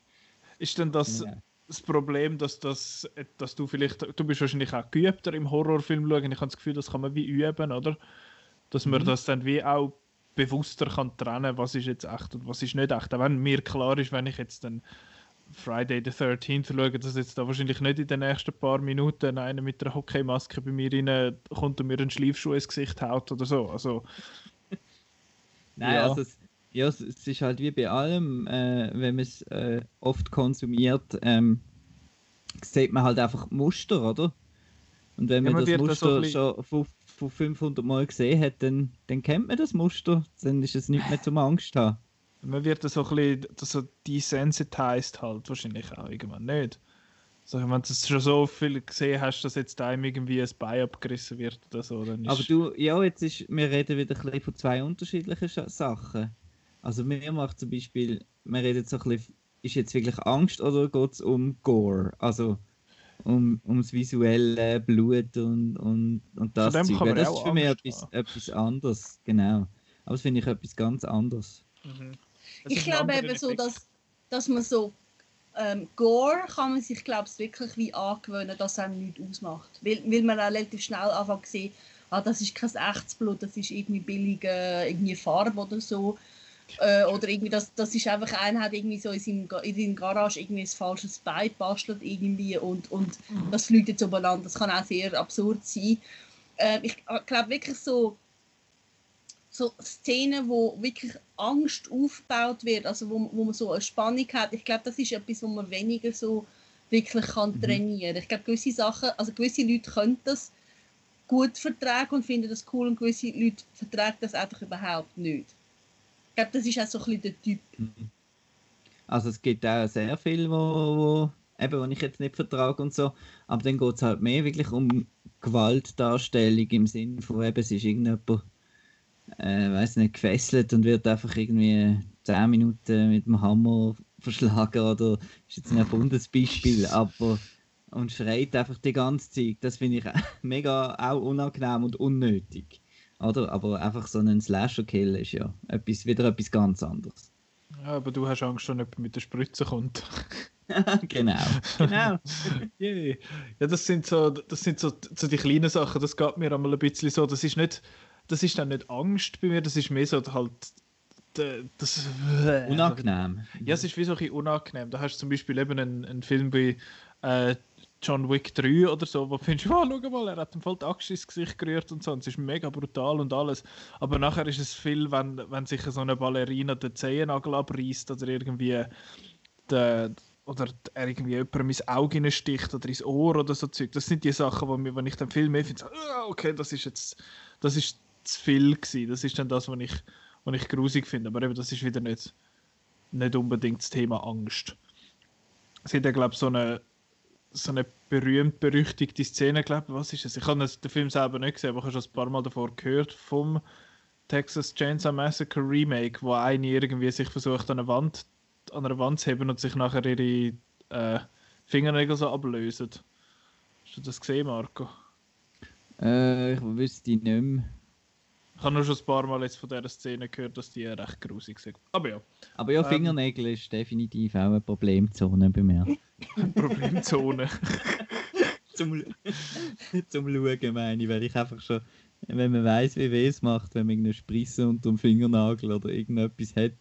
Ist denn das, ja das Problem, dass, das, dass du vielleicht, du bist wahrscheinlich auch geübter im Horrorfilm schauen. Ich habe das Gefühl, das kann man wie üben, oder? Dass man mhm. das dann wie auch bewusster kann trennen, was ist jetzt echt und was ist nicht echt. Auch wenn mir klar ist, wenn ich jetzt dann Friday the 13th schaue, dass jetzt da wahrscheinlich nicht in den nächsten paar Minuten einer mit einer Hockeymaske bei mir rein kommt und mir einen Schleifschuh ins Gesicht haut oder so. Also, Nein, ja. also es, ja, es ist halt wie bei allem, äh, wenn man es äh, oft konsumiert, ähm, sieht man halt einfach Muster, oder? Und wenn ja, man, das Muster das schon von, von 500 Mal gesehen hat, dann, dann kennt man das Muster, dann ist es nicht mehr zum Angst haben. Man wird das so ein bisschen so desensitized halt wahrscheinlich auch irgendwann nicht. So, wenn du schon so viel gesehen hast, dass jetzt einem irgendwie ein Bein abgerissen wird oder so, dann ist... Aber du, ja, jetzt ist, wir reden wieder ein bisschen von zwei unterschiedlichen Sachen. Also mir macht zum Beispiel, man redet so ein bisschen, ist jetzt wirklich Angst oder geht es um Gore? Also um, ums visuelle Blut und, und, und das Zeug. Das ist für mich etwas, etwas anderes, genau. Aber das finde ich etwas ganz anderes. Mhm. Ich glaube eben so, dass, dass man so ähm, Gore kann man sich glaube ich wirklich wie angewöhnen, dass es einem nichts ausmacht. Weil, weil man auch relativ schnell einfach sieht, ah, das ist kein echtes Blut, das ist irgendwie billige irgendwie Farbe oder so. Äh, oder irgendwie, das, das ist einfach, einer hat irgendwie so in seinem, in seinem Garage irgendwie ein falsches Bein bastelt irgendwie und, und mhm. das fliegt jetzt übereinander. Das kann auch sehr absurd sein. Äh, ich glaube wirklich so, so Szenen, wo wirklich Angst aufgebaut wird, also wo, wo man so eine Spannung hat, ich glaube, das ist etwas, wo man weniger so wirklich kann mhm. trainieren. Ich glaube, gewisse Sachen, also gewisse Leute können das gut vertragen und finden das cool und gewisse Leute vertragen das einfach überhaupt nicht glaube, das ist auch so ein bisschen der Typ. Mhm. Also es gibt auch sehr viel, wo, wo, eben, wo ich jetzt nicht vertrage und so, aber dann geht es halt mehr wirklich um Gewaltdarstellung im Sinne von eben, es ist irgendjemand, äh, weiß nicht, gefesselt und wird einfach irgendwie 10 Minuten mit dem Hammer verschlagen oder ist jetzt ein Bundesbeispiel, aber und schreit einfach die ganze Zeit. Das finde ich mega auch unangenehm und unnötig. Oder? Aber einfach so ein Slasher-Kill ist ja etwas, wieder etwas ganz anderes. Ja, aber du hast Angst, dass jemand mit der Spritze kommt. genau. genau. yeah. Ja, das sind, so, das sind so, so die kleinen Sachen, das geht mir einmal ein bisschen so. Das ist, nicht, das ist dann nicht Angst bei mir, das ist mehr so halt. Das, unangenehm. Ja, es ist wie so ein bisschen unangenehm. Da hast du zum Beispiel eben einen, einen Film bei äh, John Wick 3 oder so, wo du findest, oh, schau mal, er hat ihm voll die Axt ins Gesicht gerührt und so, und es ist mega brutal und alles. Aber nachher ist es viel, wenn, wenn sich so eine Ballerina den Zehennagel abreißt oder irgendwie der, oder er irgendwie jemandem ins Auge sticht oder ins Ohr oder so Zeug. Das sind die Sachen, wo, mir, wenn ich dann viel mehr finde, oh, okay, das ist jetzt das ist zu viel gewesen. Das ist dann das, was ich, was ich grusig finde. Aber eben, das ist wieder nicht nicht unbedingt das Thema Angst. Es hat ja, glaube ich, so eine, so eine berühmt berüchtigte Szene, glaube ich, was ist es? Ich habe den Film selber nicht gesehen, aber ich habe schon ein paar Mal davor gehört vom Texas Chainsaw Massacre Remake, wo eine irgendwie sich versucht an, eine Wand, an einer Wand zu heben und sich nachher ihre äh, Fingernägel so ablösen. Hast du das gesehen, Marco? Äh, ich wüsste nicht mehr. Ich habe nur schon ein paar Mal jetzt von dieser Szene gehört, dass die recht grusig sind. Aber ja. Aber ja, ähm, Fingernägel ähm, ist definitiv auch eine Problemzone bei mir. Problemzone. zum, zum Schauen meine ich, weil ich einfach schon, wenn man weiß, wie weh es macht, wenn man irgendeine Spritze unter dem Fingernagel oder irgendetwas hat,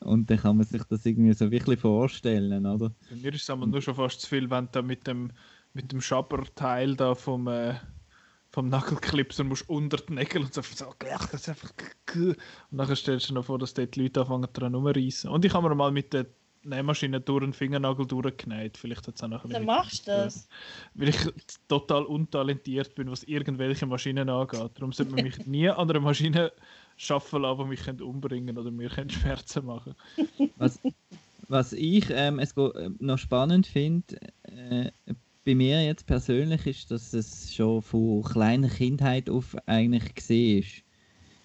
und dann kann man sich das irgendwie so wirklich vorstellen, oder? Bei mir ist es aber nur schon fast zu viel, wenn du mit dem, mit dem Schabberteil da vom, äh, vom Nagelclipsen musst unter die Nägel und so, so das ist einfach und nachher stellst du dir noch vor, dass dort die Leute anfangen dran rumreißen. Und ich habe mir mal mit der Nähmaschine durch den Fingernagel durchgenäht. Vielleicht hat es auch nachher Dann machst du das. Weil ich total untalentiert bin, was irgendwelche Maschinen angeht. Darum sollte man mich nie an einer Maschine schaffen lassen, die mich umbringen oder mir Schmerzen machen was, was ich ähm, es noch spannend finde, äh, bei mir jetzt persönlich ist, dass es schon von kleiner Kindheit auf eigentlich gesehen ist.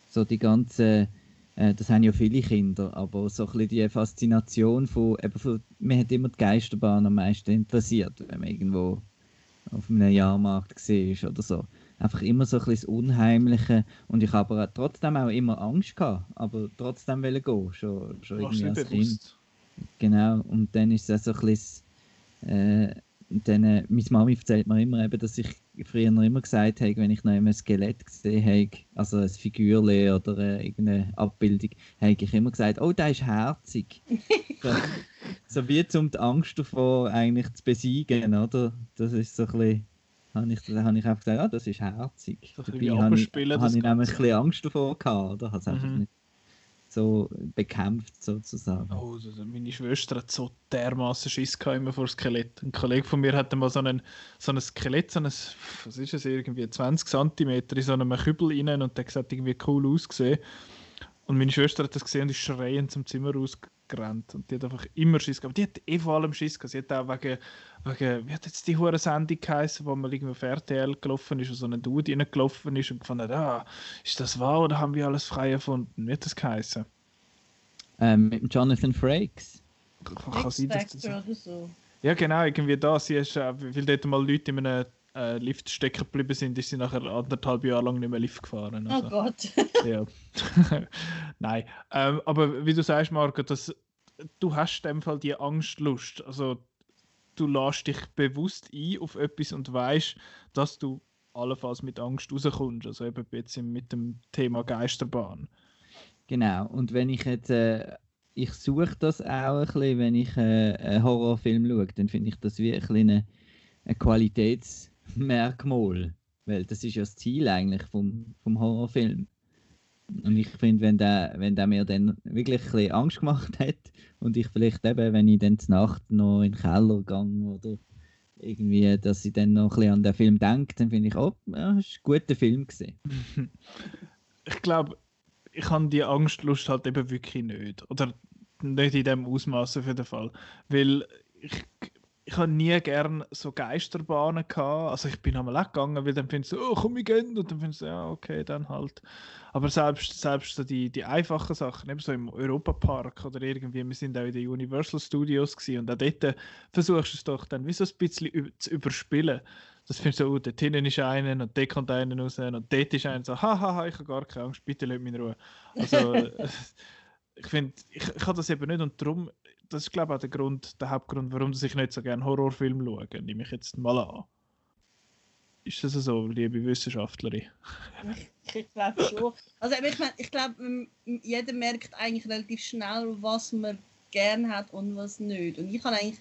So die ganze, äh, das haben ja viele Kinder, aber so ein bisschen die Faszination von, eben von, mir hat immer die Geisterbahn am meisten interessiert, wenn man irgendwo auf einem Jahrmarkt gesehen ist oder so einfach immer so ein bisschen das Unheimliche. Und ich habe aber trotzdem auch immer Angst gehabt, aber trotzdem wollte gehen, schon, schon irgendwie als Kind. Genau, und dann ist es auch so ein bisschen, äh, dann, äh, meine Mami erzählt mir immer eben, dass ich früher noch immer gesagt habe, wenn ich noch ein Skelett gesehen habe, also ein Figürle oder äh, irgendeine Abbildung, habe ich immer gesagt, oh, der ist herzig. so, so wie um die Angst davor eigentlich zu besiegen, oder? Das ist so ein bisschen habe ich, hab ich einfach gesagt, ah, das ist herzig. Das Dabei habe ich, hab ich nämlich ein bisschen Angst davor gehabt, oder? Habe es einfach mhm. nicht so bekämpft, sozusagen. Oh, also meine Schwester hat so dermaßen Schiss immer vor Skelett. Ein Kollege von mir hatte mal so, einen, so ein Skelett, so ein, was ist es, irgendwie 20 cm in so einem Kübel rein und der hat irgendwie cool ausgesehen. Und meine Schwester hat das gesehen und ist schreiend zum Zimmer rausgerannt. Und die hat einfach immer Schiss gehabt. Die hat eh vor allem Schiss gehabt. Sie hat auch wegen, wegen wie hat jetzt die hure Sendung geheißen, wo man irgendwie auf RTL gelaufen ist und so ein Dude reingelaufen ist und gefunden ah, ist das wahr oder haben wir alles frei erfunden? Wie hat das geheißen? Ähm, mit Jonathan Frakes. Kann sein, dass das... oder so. Ja, genau, irgendwie da. Sie ist, äh, weil dort mal Leute in einem äh, Lift stecken geblieben sind, ist sie nachher anderthalb Jahre lang nicht mehr Lift gefahren. Oh also, oh Gott. ja. Nein. Ähm, aber wie du sagst, Marco, das, du hast in dem Fall die Angstlust. Also du lässt dich bewusst ein auf etwas und weißt, dass du allenfalls mit Angst rauskommst. Also eben jetzt mit dem Thema Geisterbahn. Genau. Und wenn ich jetzt äh, ich suche das auch ein bisschen, wenn ich äh, einen Horrorfilm schaue, dann finde ich das wie ein eine, eine Qualitäts Merkmal. Weil das ist ja das Ziel eigentlich vom, vom Horrorfilm. Und ich finde, wenn der, wenn der mir dann wirklich ein bisschen Angst gemacht hat und ich vielleicht eben, wenn ich dann zur Nacht noch in den Keller gehe oder irgendwie, dass ich dann noch ein bisschen an den Film denke, dann finde ich, oh, ja, ist ein guter Film gesehen. ich glaube, ich habe die Angstlust halt eben wirklich nicht. Oder nicht in dem Ausmaß auf jeden Fall. Weil ich ich habe nie gern so Geisterbahnen gehabt. Also ich bin einmal gegangen, weil dann findest du, oh komm ich gehen und dann findest du, ja okay, dann halt. Aber selbst, selbst so die, die einfachen Sachen, eben so im Europapark oder irgendwie, wir sind auch in den Universal Studios gewesen, und auch dort versuchst du es doch dann wie so ein bisschen zu überspielen. Das findest du, oh, dort hinten ist einer und dort kommt einer raus und dort ist einer so, haha, ich habe gar keine Angst, bitte lass mich in Ruhe. Also ich finde, ich, ich habe das eben nicht und darum das ist glaube ich auch der Grund, der Hauptgrund, warum ich nicht so gerne Horrorfilme schaue, nehme ich jetzt mal an. Ist das so, liebe Wissenschaftlerin? ich, ich glaube schon. Also ich, mein, ich glaube, jeder merkt eigentlich relativ schnell, was man gern hat und was nicht. Und ich habe eigentlich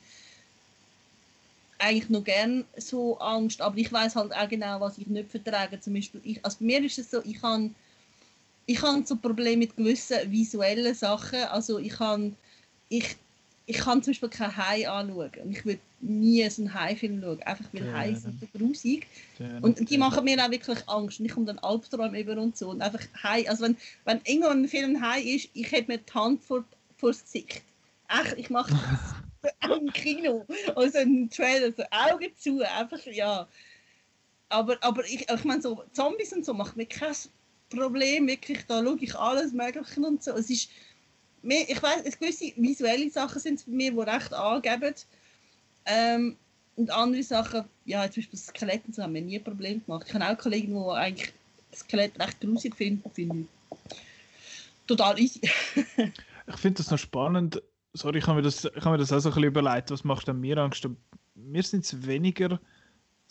eigentlich noch gern so Angst, aber ich weiß halt auch genau, was ich nicht vertrage. Zum Beispiel, ich, also bei mir ist es so, ich habe ich habe so Probleme mit gewissen visuellen Sachen. Also ich habe ich ich kann zum Beispiel kein Hai anschauen. Und ich würde nie so einen Hai-Film schauen, einfach weil ja, Hai sind so grusig. Ja, und die machen mir auch wirklich Angst. Und ich komme dann Albträume über und so. Und einfach Hai, also wenn, wenn irgendwo ein Film Hai ist, ich hätte mir die Hand vor, vor das Gesicht. echt, ich mache das am Kino. Also ein Trailer, so Augen zu, einfach, ja. Aber, aber ich, ich meine, so Zombies und so macht mir kein Problem, wirklich, da schaue ich alles Mögliche und so. Es ist, mehr, ich weiß, gewisse visuelle Sachen sind bei mir, die recht angeben. Ähm, und andere Sachen, ja, zum Beispiel das so, haben mir nie ein Problem gemacht. Ich habe auch Kollegen, die eigentlich das recht grusig finden, finde. Total easy. ich finde das noch spannend. Sorry, ich habe mir, das, habe mir das auch so ein bisschen überlegt, was macht denn mir Angst? Mir sind es weniger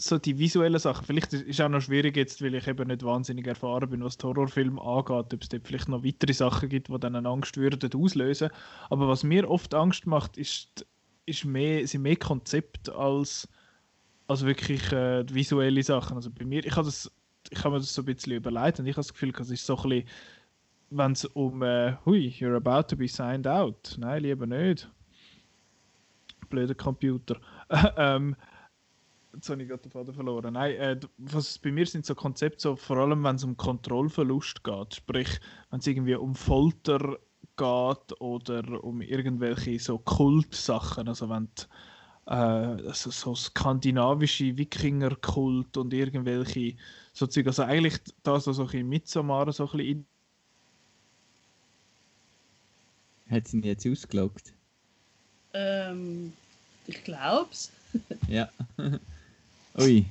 so die visuellen Sachen. Vielleicht ist es auch noch schwierig jetzt, weil ich eben nicht wahnsinnig erfahren bin, was Horrorfilm angeht, ob es dort vielleicht noch weitere Sachen gibt, die dann eine Angst würden auslösen. Aber was mir oft Angst macht, ist, ist mehr, sind mehr Konzepte als, als wirklich äh, visuelle Sachen. Also bei mir, ich habe das, mir das so ein bisschen überlegt und ich habe das Gefühl, es ist so ein bisschen, wenn es um äh, hui, you're about to be signed out. Nein, lieber nicht. Blöder Computer. ähm, Jetzt habe ich gerade den Faden verloren. Nein, äh, was bei mir sind so Konzepte, so, vor allem wenn es um Kontrollverlust geht. Sprich, wenn es irgendwie um Folter geht oder um irgendwelche so Kultsachen. Also wenn die, äh, also so skandinavische Wikingerkult und irgendwelche so Zeug. Also eigentlich das, was so ein Midsommar so ein bisschen Hat sie ihn jetzt ausgeloggt? Ähm, ich glaub's. ja. Ui.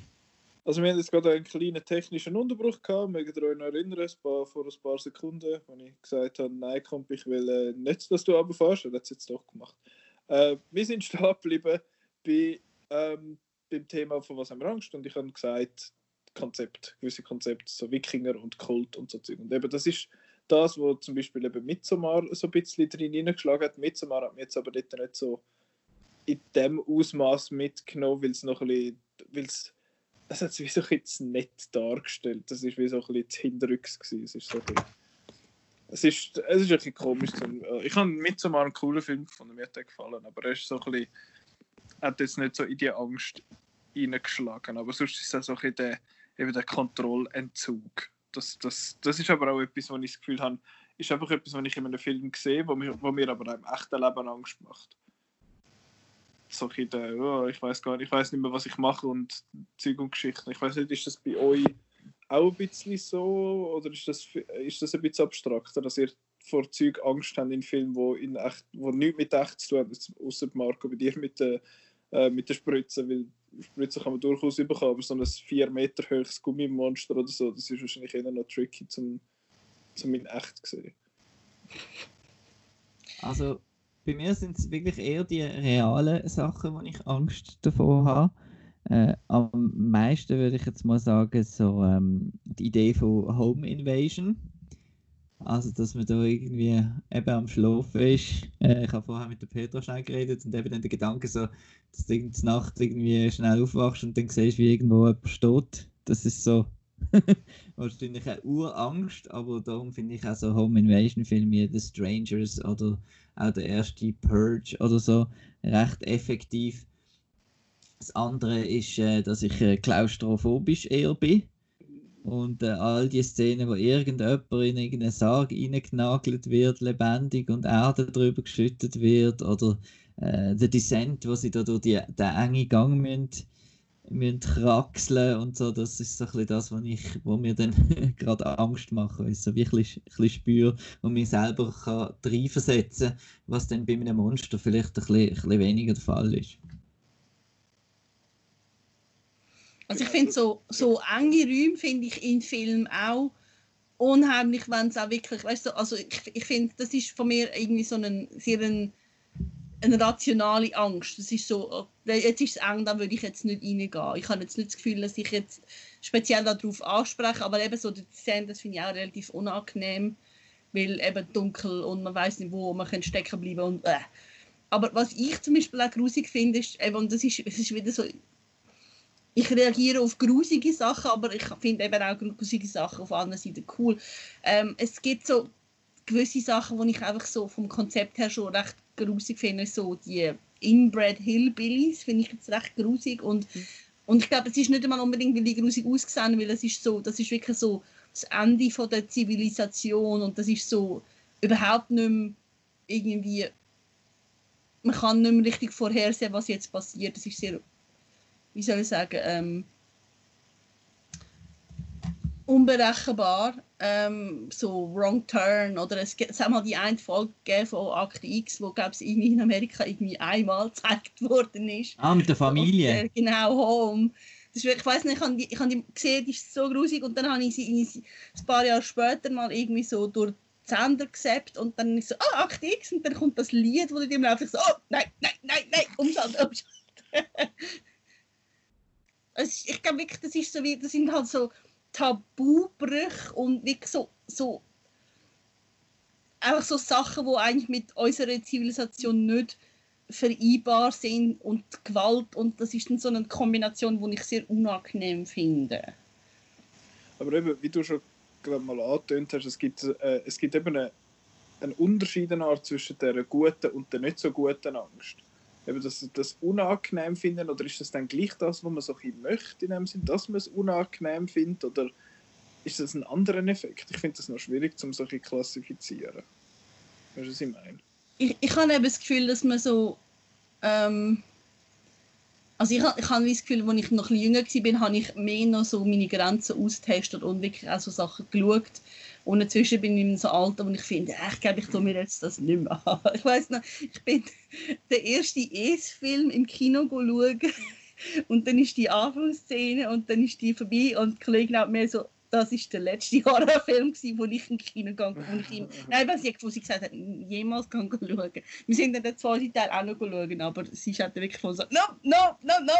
Also wir haben jetzt gerade einen kleinen technischen Unterbruch gehabt, mögt ihr euch noch erinnern, vor ein paar Sekunden, als ich gesagt habe, nein, kommt, ich will äh, nicht, dass du runterfährst, das hat es jetzt doch gemacht. Äh, wir sind stehen geblieben bei, ähm, beim Thema von was haben wir Angst und ich habe gesagt, Konzept, gewisse Konzepte, so Wikinger und Kult und so Zeug. Und eben das ist das, wo zum Beispiel eben Midsommar so ein bisschen drin hineingeschlagen hat. Midsommar hat mir jetzt aber dort nicht so in dem Ausmaß mitgenommen, weil es noch ein bisschen, weil es, es hat es wie so ein bisschen nett dargestellt. Das ist wie so ein bisschen das Hinterrücks gewesen. Es ist so ein bisschen, es ist, es ist ein bisschen komisch. Äh, ich habe mit so einen coolen Film gefunden, mir hat gefallen, aber er ist so ein bisschen, hat jetzt nicht so in die Angst reingeschlagen. Aber sonst ist es so ein bisschen der, eben der Kontrollentzug. Das, das, das ist aber auch etwas, wo ich das Gefühl habe, ist einfach etwas, was ich in einem Film sehe, wo mir, wo mir aber im echten Leben Angst macht so ein der, oh, ich weiß gar nicht, ich weiß nicht mehr, was ich mache und Zeug und Geschichten. Ich weiß nicht, ist das bei euch auch ein bisschen so oder ist das, ist das ein bisschen abstrakter, dass ihr vor Zeug Angst habt in Filmen, wo, in echt, wo nichts mit echt zu tun haben, außer Marco bei dir mit der, äh, mit der Spritze, weil Spritze kann man durchaus bekommen, aber so ein 4 Meter hohes Gummimonster oder so, das ist wahrscheinlich eher noch tricky zum, zum in echt zu sehen. Also bei mir sind es wirklich eher die realen Sachen, wo ich Angst davor habe. Äh, am meisten würde ich jetzt mal sagen, so ähm, die Idee von Home Invasion. Also, dass man da irgendwie eben am Schlafen ist. Äh, ich habe vorher mit der Petra schnell geredet und eben dann der Gedanke so, dass du in der Nacht irgendwie schnell aufwachst und dann siehst, wie irgendwo jemand steht. Das ist so wahrscheinlich eine Urangst, aber darum finde ich auch so Home Invasion Filme wie The Strangers oder auch der erste Purge oder so recht effektiv. Das andere ist, äh, dass ich äh, klaustrophobisch eher bin. Und äh, all die Szenen, wo irgendjemand in irgendeinen Sarg reingenagelt wird, lebendig und Erde drüber geschüttet wird, oder äh, der Descent, wo sie da durch die, den engen Gang müssen, müssen kraxeln und so, das ist so ein bisschen das, was, ich, was mir dann gerade Angst macht, ich so wirklich ein bisschen spüre und mich selber kann reinversetzen was dann bei einem Monster vielleicht ein bisschen, ein bisschen weniger der Fall ist. Also ich finde so, so enge Räume finde ich in Filmen auch unheimlich, wenn es auch wirklich, weißt du, also ich, ich finde, das ist von mir irgendwie so ein sehr ein eine rationale Angst. Das ist so, jetzt ist es eng, da würde ich jetzt nicht reingehen. Ich habe jetzt nicht das Gefühl, dass ich jetzt speziell darauf anspreche, aber eben so die Szene, das finde ich auch relativ unangenehm, weil eben dunkel und man weiß nicht, wo man kann stecken bleiben und äh. Aber was ich zum Beispiel auch grusig finde, ist, eben, und das ist, es ist wieder so, ich reagiere auf grusige Sachen, aber ich finde eben auch grusige Sachen auf anderen Seiten cool. Ähm, es gibt so gewisse Sachen, die ich einfach so vom Konzept her schon recht grusig finde, so die Inbred Hillbillies, finde ich jetzt recht grusig und, und ich glaube, es ist nicht einmal unbedingt, weil die grusig aussehen, weil es ist so, das ist wirklich so das Ende von der Zivilisation und das ist so überhaupt nicht mehr irgendwie man kann nicht mehr richtig vorhersehen, was jetzt passiert. Das ist sehr, wie soll ich sagen, ähm, unberechenbar. Ähm, so Wrong Turn oder es, es hat mal die eine Folge von Akte X, wo glaube ich in Amerika irgendwie einmal gezeigt worden ist. Ah, mit der Familie. Und, äh, genau, Home. Das ist, ich weiß nicht, ich habe die, ich hab die gesehen, die ist so grusig und dann habe ich sie, sie ein paar Jahre später mal irgendwie so durch die Sender gesappt und dann ist so, ah, Akt X und dann kommt das Lied, wo du dir einfach so, oh, nein, nein, nein, nein, umschalten, umschalten. ich glaube wirklich, das ist so wie, das sind halt so Tabubrüche und wirklich so, so einfach so Sachen, die eigentlich mit unserer Zivilisation nicht vereinbar sind und Gewalt und das ist dann so eine Kombination, die ich sehr unangenehm finde. Aber eben, wie du schon mal angetönt hast, es gibt, äh, es gibt eben eine, einen Unterschied zwischen der guten und der nicht so guten Angst. Eben das, das unangenehm finden oder ist das dann gleich das, was man so ein möchte, in dem Sinn, dass man es unangenehm findet oder ist das ein anderer Effekt? Ich finde das noch schwierig, um so ein klassifizieren. Weißt du, was ich meine? ich, ich habe eben das Gefühl, dass man so. Ähm, also ich, ich habe das Gefühl, als ich noch jünger war, habe ich mehr noch so meine Grenzen austestet und wirklich auch so Sachen geschaut. Und inzwischen bin ich in so Alter, wo ich finde, ich glaube, ich tue mir jetzt das nicht mehr an. Ich weiß noch, ich bin den ersten Es-Film im Kino schauen und dann ist die Anfangsszene und dann ist die vorbei und die Kollegin hat mir so das ist der letzte Horrorfilm, wo ich in Kino gegangen bin. Ich ihm, nein, was ich, wo sie gesagt hat, jemals schauen. Wir sind dann den zweiten Teil auch noch schauen, aber sie hat wirklich von so, no, no, no, no,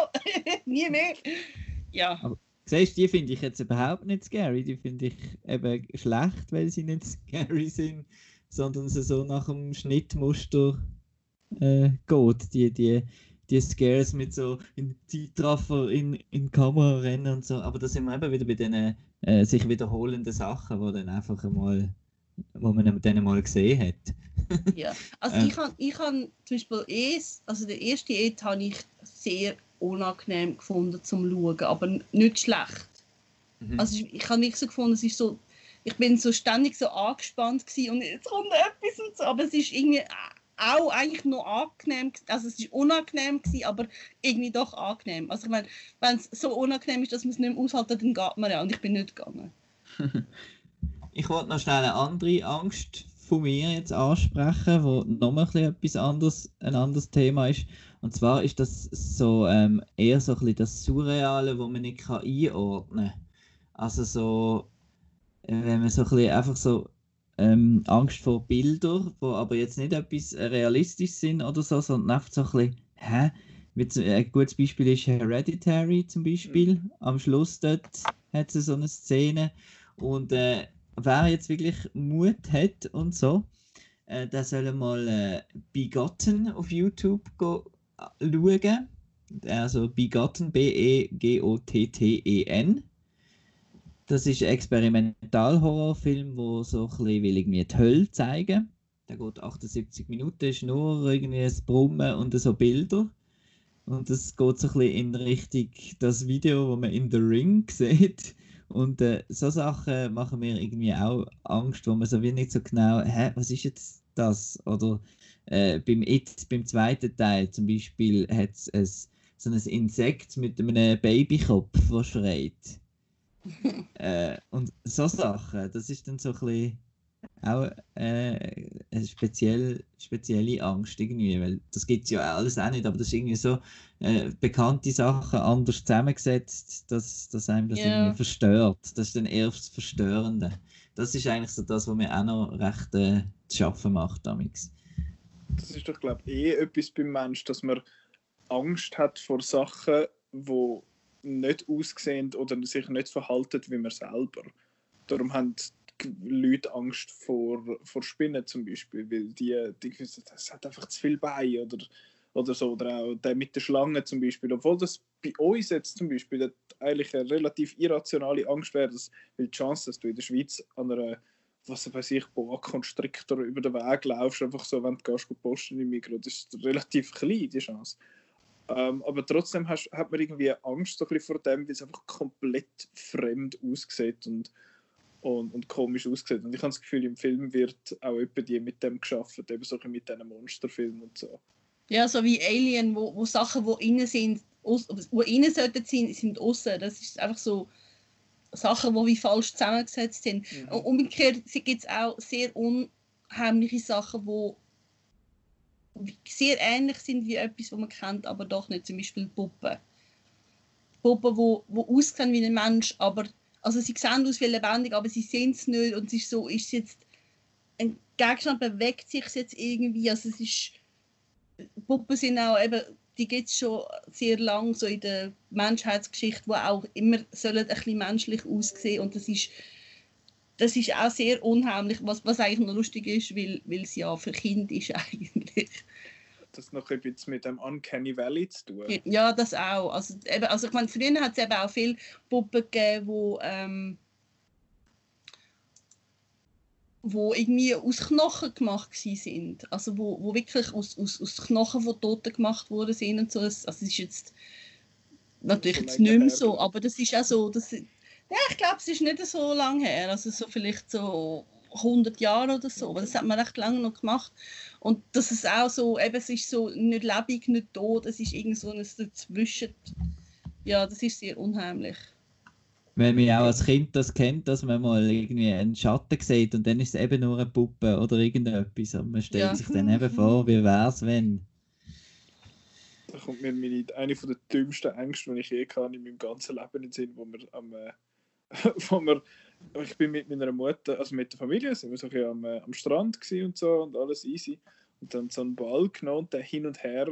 nie mehr. Ja. Aber, siehst die finde ich jetzt überhaupt nicht scary. Die finde ich eben schlecht, weil sie nicht scary sind, sondern sie so nach dem Schnittmuster äh, geht. Die, die, die Scares mit so in Zeitraffer in, in Kamera rennen und so. Aber da sind wir eben wieder bei diesen äh, sich wiederholende Sachen, wo dann einfach einmal, wo man dann mal gesehen hat. ja, also äh. ich habe ich hab zum Beispiel es, also der erste Et habe ich sehr unangenehm gefunden zum Schauen, aber nicht schlecht. Mhm. Also ich, ich habe nicht so gefunden, es ist so, ich bin so ständig so angespannt gewesen und jetzt kommt etwas und so, aber es ist irgendwie auch eigentlich noch angenehm, also es ist unangenehm gewesen, aber irgendwie doch angenehm. Also ich meine, wenn es so unangenehm ist, dass man es nicht mehr aushalten, dann geht man ja und ich bin nicht gegangen. ich wollte noch schnell eine andere Angst von mir jetzt ansprechen, wo noch ein etwas anderes, ein anderes Thema ist. Und zwar ist das so ähm, eher so ein bisschen das Surreale, wo man nicht kann einordnen kann. Also so, äh, wenn man so ein bisschen einfach so ähm, Angst vor Bildern, die aber jetzt nicht etwas realistisch sind oder so, sondern einfach so ein bisschen, hä? Ein gutes Beispiel ist Hereditary zum Beispiel. Mhm. Am Schluss dort hat sie so eine Szene. Und äh, wer jetzt wirklich Mut hat und so, äh, der soll mal äh, Begotten auf YouTube go, äh, schauen. Also Begotten, B-E-G-O-T-T-E-N. Das ist ein Experimentalhorrorfilm, wo so ein bisschen will irgendwie die Hölle zeigen. Der geht 78 Minuten, ist nur irgendwie ein Brummen und so Bilder. Und das geht so ein bisschen in Richtung das Video, wo man in The Ring sieht. Und äh, so Sachen machen mir irgendwie auch Angst, wo man so wie nicht so genau, hä, was ist jetzt das? Oder äh, beim It, beim zweiten Teil zum Beispiel, hat es so ein Insekt mit einem Babykopf, das schreit. äh, und so Sachen, das ist dann so ein bisschen auch äh, eine speziell, spezielle Angst irgendwie, weil das gibt es ja alles auch nicht, aber das ist irgendwie so äh, bekannte Sachen anders zusammengesetzt, dass, dass einem das yeah. irgendwie verstört. Das ist dann eher das Verstörende. Das ist eigentlich so das, was mir auch noch recht äh, zu schaffen macht damals. Das ist doch, glaube ich, eh etwas beim Mensch, dass man Angst hat vor Sachen, wo nicht aussehen oder sich nicht verhalten wie man selber. Darum haben Leute Angst vor, vor Spinnen zum Beispiel, weil die, die das hat einfach zu viel Beine oder, oder so. Oder auch der mit der Schlange zum Beispiel. Obwohl das bei uns jetzt zum Beispiel eigentlich eine relativ irrationale Angst wäre, dass, weil die Chance, dass du in der Schweiz an einer was weiß ich, Boa Constrictor über den Weg laufst, einfach so, wenn du gehst, posten im Mikro, das ist relativ klein, die Chance. Ähm, aber trotzdem hast, hat man irgendwie Angst so vor dem, wie es einfach komplett fremd aussieht und, und, und komisch aussieht. Und ich habe das Gefühl, im Film wird auch etwa die mit dem geschaffen, eben so mit diesen Monsterfilmen und so. Ja, so wie Alien, wo, wo Sachen, die innen sind, aus, wo innen sollten sein, sind außen. Das ist einfach so Sachen, die wie falsch zusammengesetzt sind. Mhm. Und umgekehrt gibt es auch sehr unheimliche Sachen, die sehr ähnlich sind wie etwas, was man kennt, aber doch nicht. Zum Beispiel Puppen. Puppen, wo, wo aussehen wie ein Mensch, aber also sie sehen aus wie lebendig, aber sie sind es nicht und es ist so, ist jetzt ein Gegenstand bewegt sich jetzt irgendwie, also es ist Puppen sind auch eben, die gibt es schon sehr lang so in der Menschheitsgeschichte, wo auch immer sollen ein bisschen menschlich aussehen und das ist das ist auch sehr unheimlich, was, was eigentlich noch lustig ist, weil, weil es ja für Kinder ist eigentlich. Das noch ein bisschen mit dem Uncanny Valley zu tun. Ja, das auch. Also, eben, also ich meine, früher hat es eben auch viele Puppen gegeben, wo, ähm, wo irgendwie aus Knochen gemacht sind. Also wo, wo wirklich aus, aus, aus Knochen von Toten gemacht worden sind und so. Also es ist jetzt natürlich jetzt nicht mehr so, aber das ist auch so, das, ja, ich glaube, es ist nicht so lange her, also so vielleicht so 100 Jahre oder so, aber das hat man recht lange noch gemacht und das ist auch so, eben es ist so nicht lebendig, nicht tot, es ist irgend so ein dazwischen, ja, das ist sehr unheimlich. Wenn man auch als Kind das kennt, dass man mal irgendwie einen Schatten sieht und dann ist es eben nur eine Puppe oder irgendetwas. Und man stellt Ja. sich dann eben vor, wie wäre es, wenn. Da kommt mir meine, eine von den dümmsten Ängste, die ich je hatte in meinem ganzen Leben in den Sinn, wo wir am, äh, wo wir, ich bin mit meiner Mutter, also mit der Familie, sind wir so ein am, äh, am Strand und so und alles easy. Und dann so einen Ball genommen und der hin und her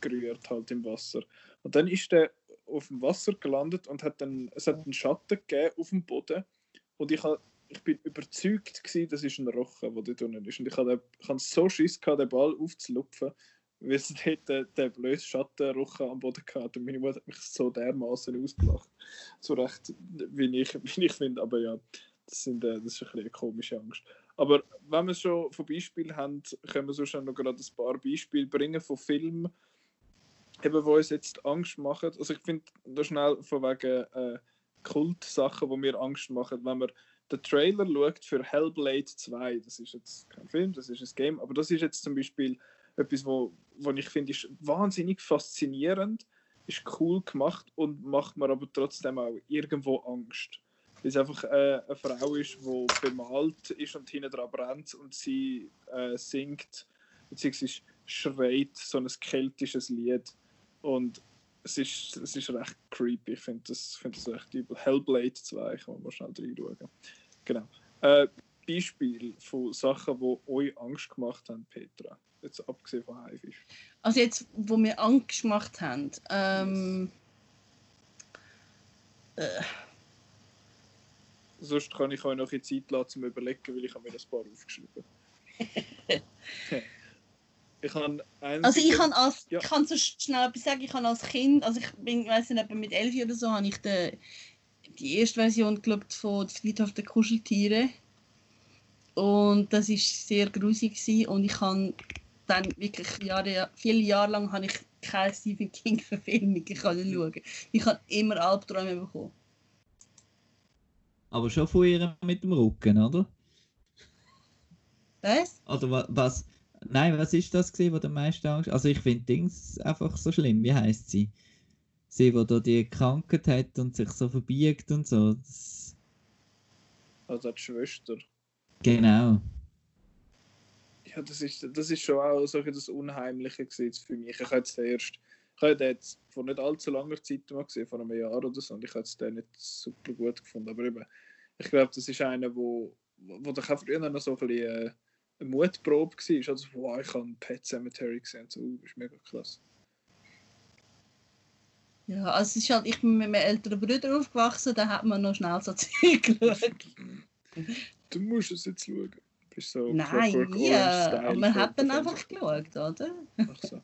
gerührt halt im Wasser. Und dann ist der auf dem Wasser gelandet und hat dann, es hat einen Schatten gegeben auf dem Boden und ich, hab, ich bin überzeugt gewesen, das ist ein Rochen, der dort unten ist. Und ich hatte so Schiss gehabt, den Ball aufzulupfen, weil es dort den, den blöden Schattenrochen am Boden hatte. Und meine Mutter hat mich so dermaßen ausgelacht. So recht, wie ich, wie ich finde. Aber ja, das, sind, äh, das ist ein bisschen eine komische Angst. Aber wenn wir schon von Beispielen haben, können wir sonst noch gerade ein paar Beispiele bringen von Filmen, eben, die uns jetzt Angst machen. Also ich finde, da schnell von wegen äh, Kultsachen, die mir Angst machen, wenn man den Trailer schaut für Hellblade 2, das ist jetzt kein Film, das ist ein Game, aber das ist jetzt zum Beispiel etwas, wo, wo ich finde, ist wahnsinnig faszinierend, ist cool gemacht und macht mir aber trotzdem auch irgendwo Angst. Weil es einfach äh, eine Frau ist, die bemalt ist und hinten dran brennt und sie äh, singt, beziehungsweise schreit so ein keltisches Lied. Und es ist, es ist recht creepy. Ich finde das, find das recht übel. Hellblade 2, kann man mal schnell reinschauen. Genau. Äh, Beispiel von Sachen, die euch Angst gemacht haben, Petra. Jetzt abgesehen von Haifisch. Also jetzt, wo wir Angst gemacht haben, ähm, äh, Sonst kann ich euch noch ein Zeit lassen, zum Überlegen, weil ich habe mir das paar aufgeschrieben. ich habe Also ich kann als, Ja. ich kann so schnell etwas sagen, ich habe als Kind, also ich bin, weiß nicht, mit elf oder so, habe ich die, die erste Version geschaut von Friedhof der Kuscheltiere. Und das ist sehr grusig und ich habe dann wirklich Jahre, viele Jahre lang habe ich keine Stephen King Verfilmung schauen. Ich habe immer Albträume bekommen. Aber schon von ihr mit dem Rücken, oder? Was? Oder wa was? Nein, was ist das gewesen, wo der meiste Angst? Also ich finde Dings einfach so schlimm. Wie heißt sie? Sie, wo da die Krankheit hat und sich so verbiegt und so. Das... Also die Schwester. Genau. Ja, das ist, das ist schon auch so das Unheimliche für mich. Ich habe jetzt den erst, ich habe jetzt vor nicht allzu langer Zeit mal gesehen, vor einem Jahr oder so, und ich habe jetzt den nicht super gut gefunden. Aber eben, ich glaube, das ist einer, wo, wo auch früher noch so ein bisschen äh, eine Mutprobe war. Also, wow, ich habe Pet Cemetery gesehen, so, uh, das ist mega klasse. Ja, also es ist halt, ich bin mit meinen älteren Brüdern aufgewachsen, da hat man noch schnell so Zeug geschaut. Du musst es jetzt schauen. Du bist so Nein, Aber man hat dann einfach geschaut, oder? Ach so.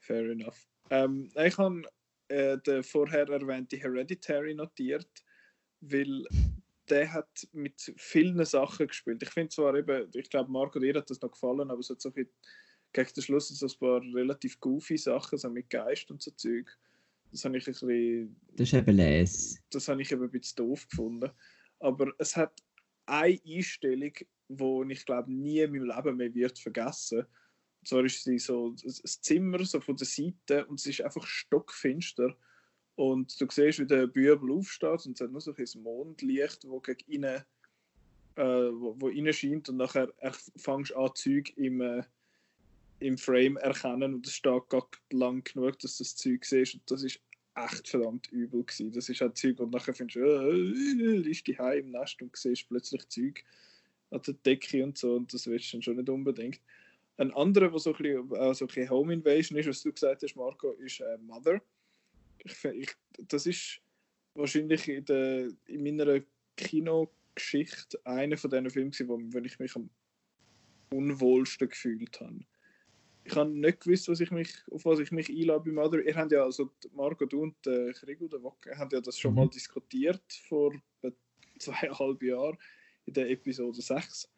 Fair enough. Ähm, ich habe äh, den vorher erwähnten Hereditary notiert, weil der hat mit vielen Sachen gespielt. Ich finde zwar eben, ich glaube, Marco, dir hat das noch gefallen, aber es hat so viel, gegen den Schluss so ein paar relativ goofy Sachen, so mit Geist und so Zeug. Das habe ich ein bisschen Das ist eben Les. das habe ich eben ein bisschen doof gefunden. Aber es hat eine Einstellung, die ich glaube nie in meinem Leben mehr wird vergessen. zwar ist sie so ein Zimmer so von der Seite und es ist einfach stockfinster. Und du siehst, wie der Bübel aufsteht und es hat nur so ein Mondlicht, wo gegen innen, äh, wo, wo innen scheint und nachher fängst an, Zeug im, äh, im Frame erkennen und es steht gerade lang genug, dass du das Zeug siehst und das ist echt verdammt übel gewesen. Das ist halt Zeug und nachher findest du, äh, liest die Heim im Nest und siehst plötzlich Zeug an der Decke und so und das willst du dann schon nicht unbedingt. Ein anderer, der so ein bisschen, äh, so ein bisschen Home Invasion ist, was du gesagt hast, Marco, ist äh, Mother. Ich, ich, das ist wahrscheinlich in, der, in meiner Kinogeschichte einer von diesen Filmen, wo, wo ich mich am unwohlsten gefühlt habe. Ich habe nicht gewusst, was ich mich, auf was ich mich einlade bei Mother. Ihr habt ja, also Marco, du und äh, Krigo, der Wocke, haben ja das schon mhm. mal diskutiert vor zweieinhalb Jahren in der Episode 6.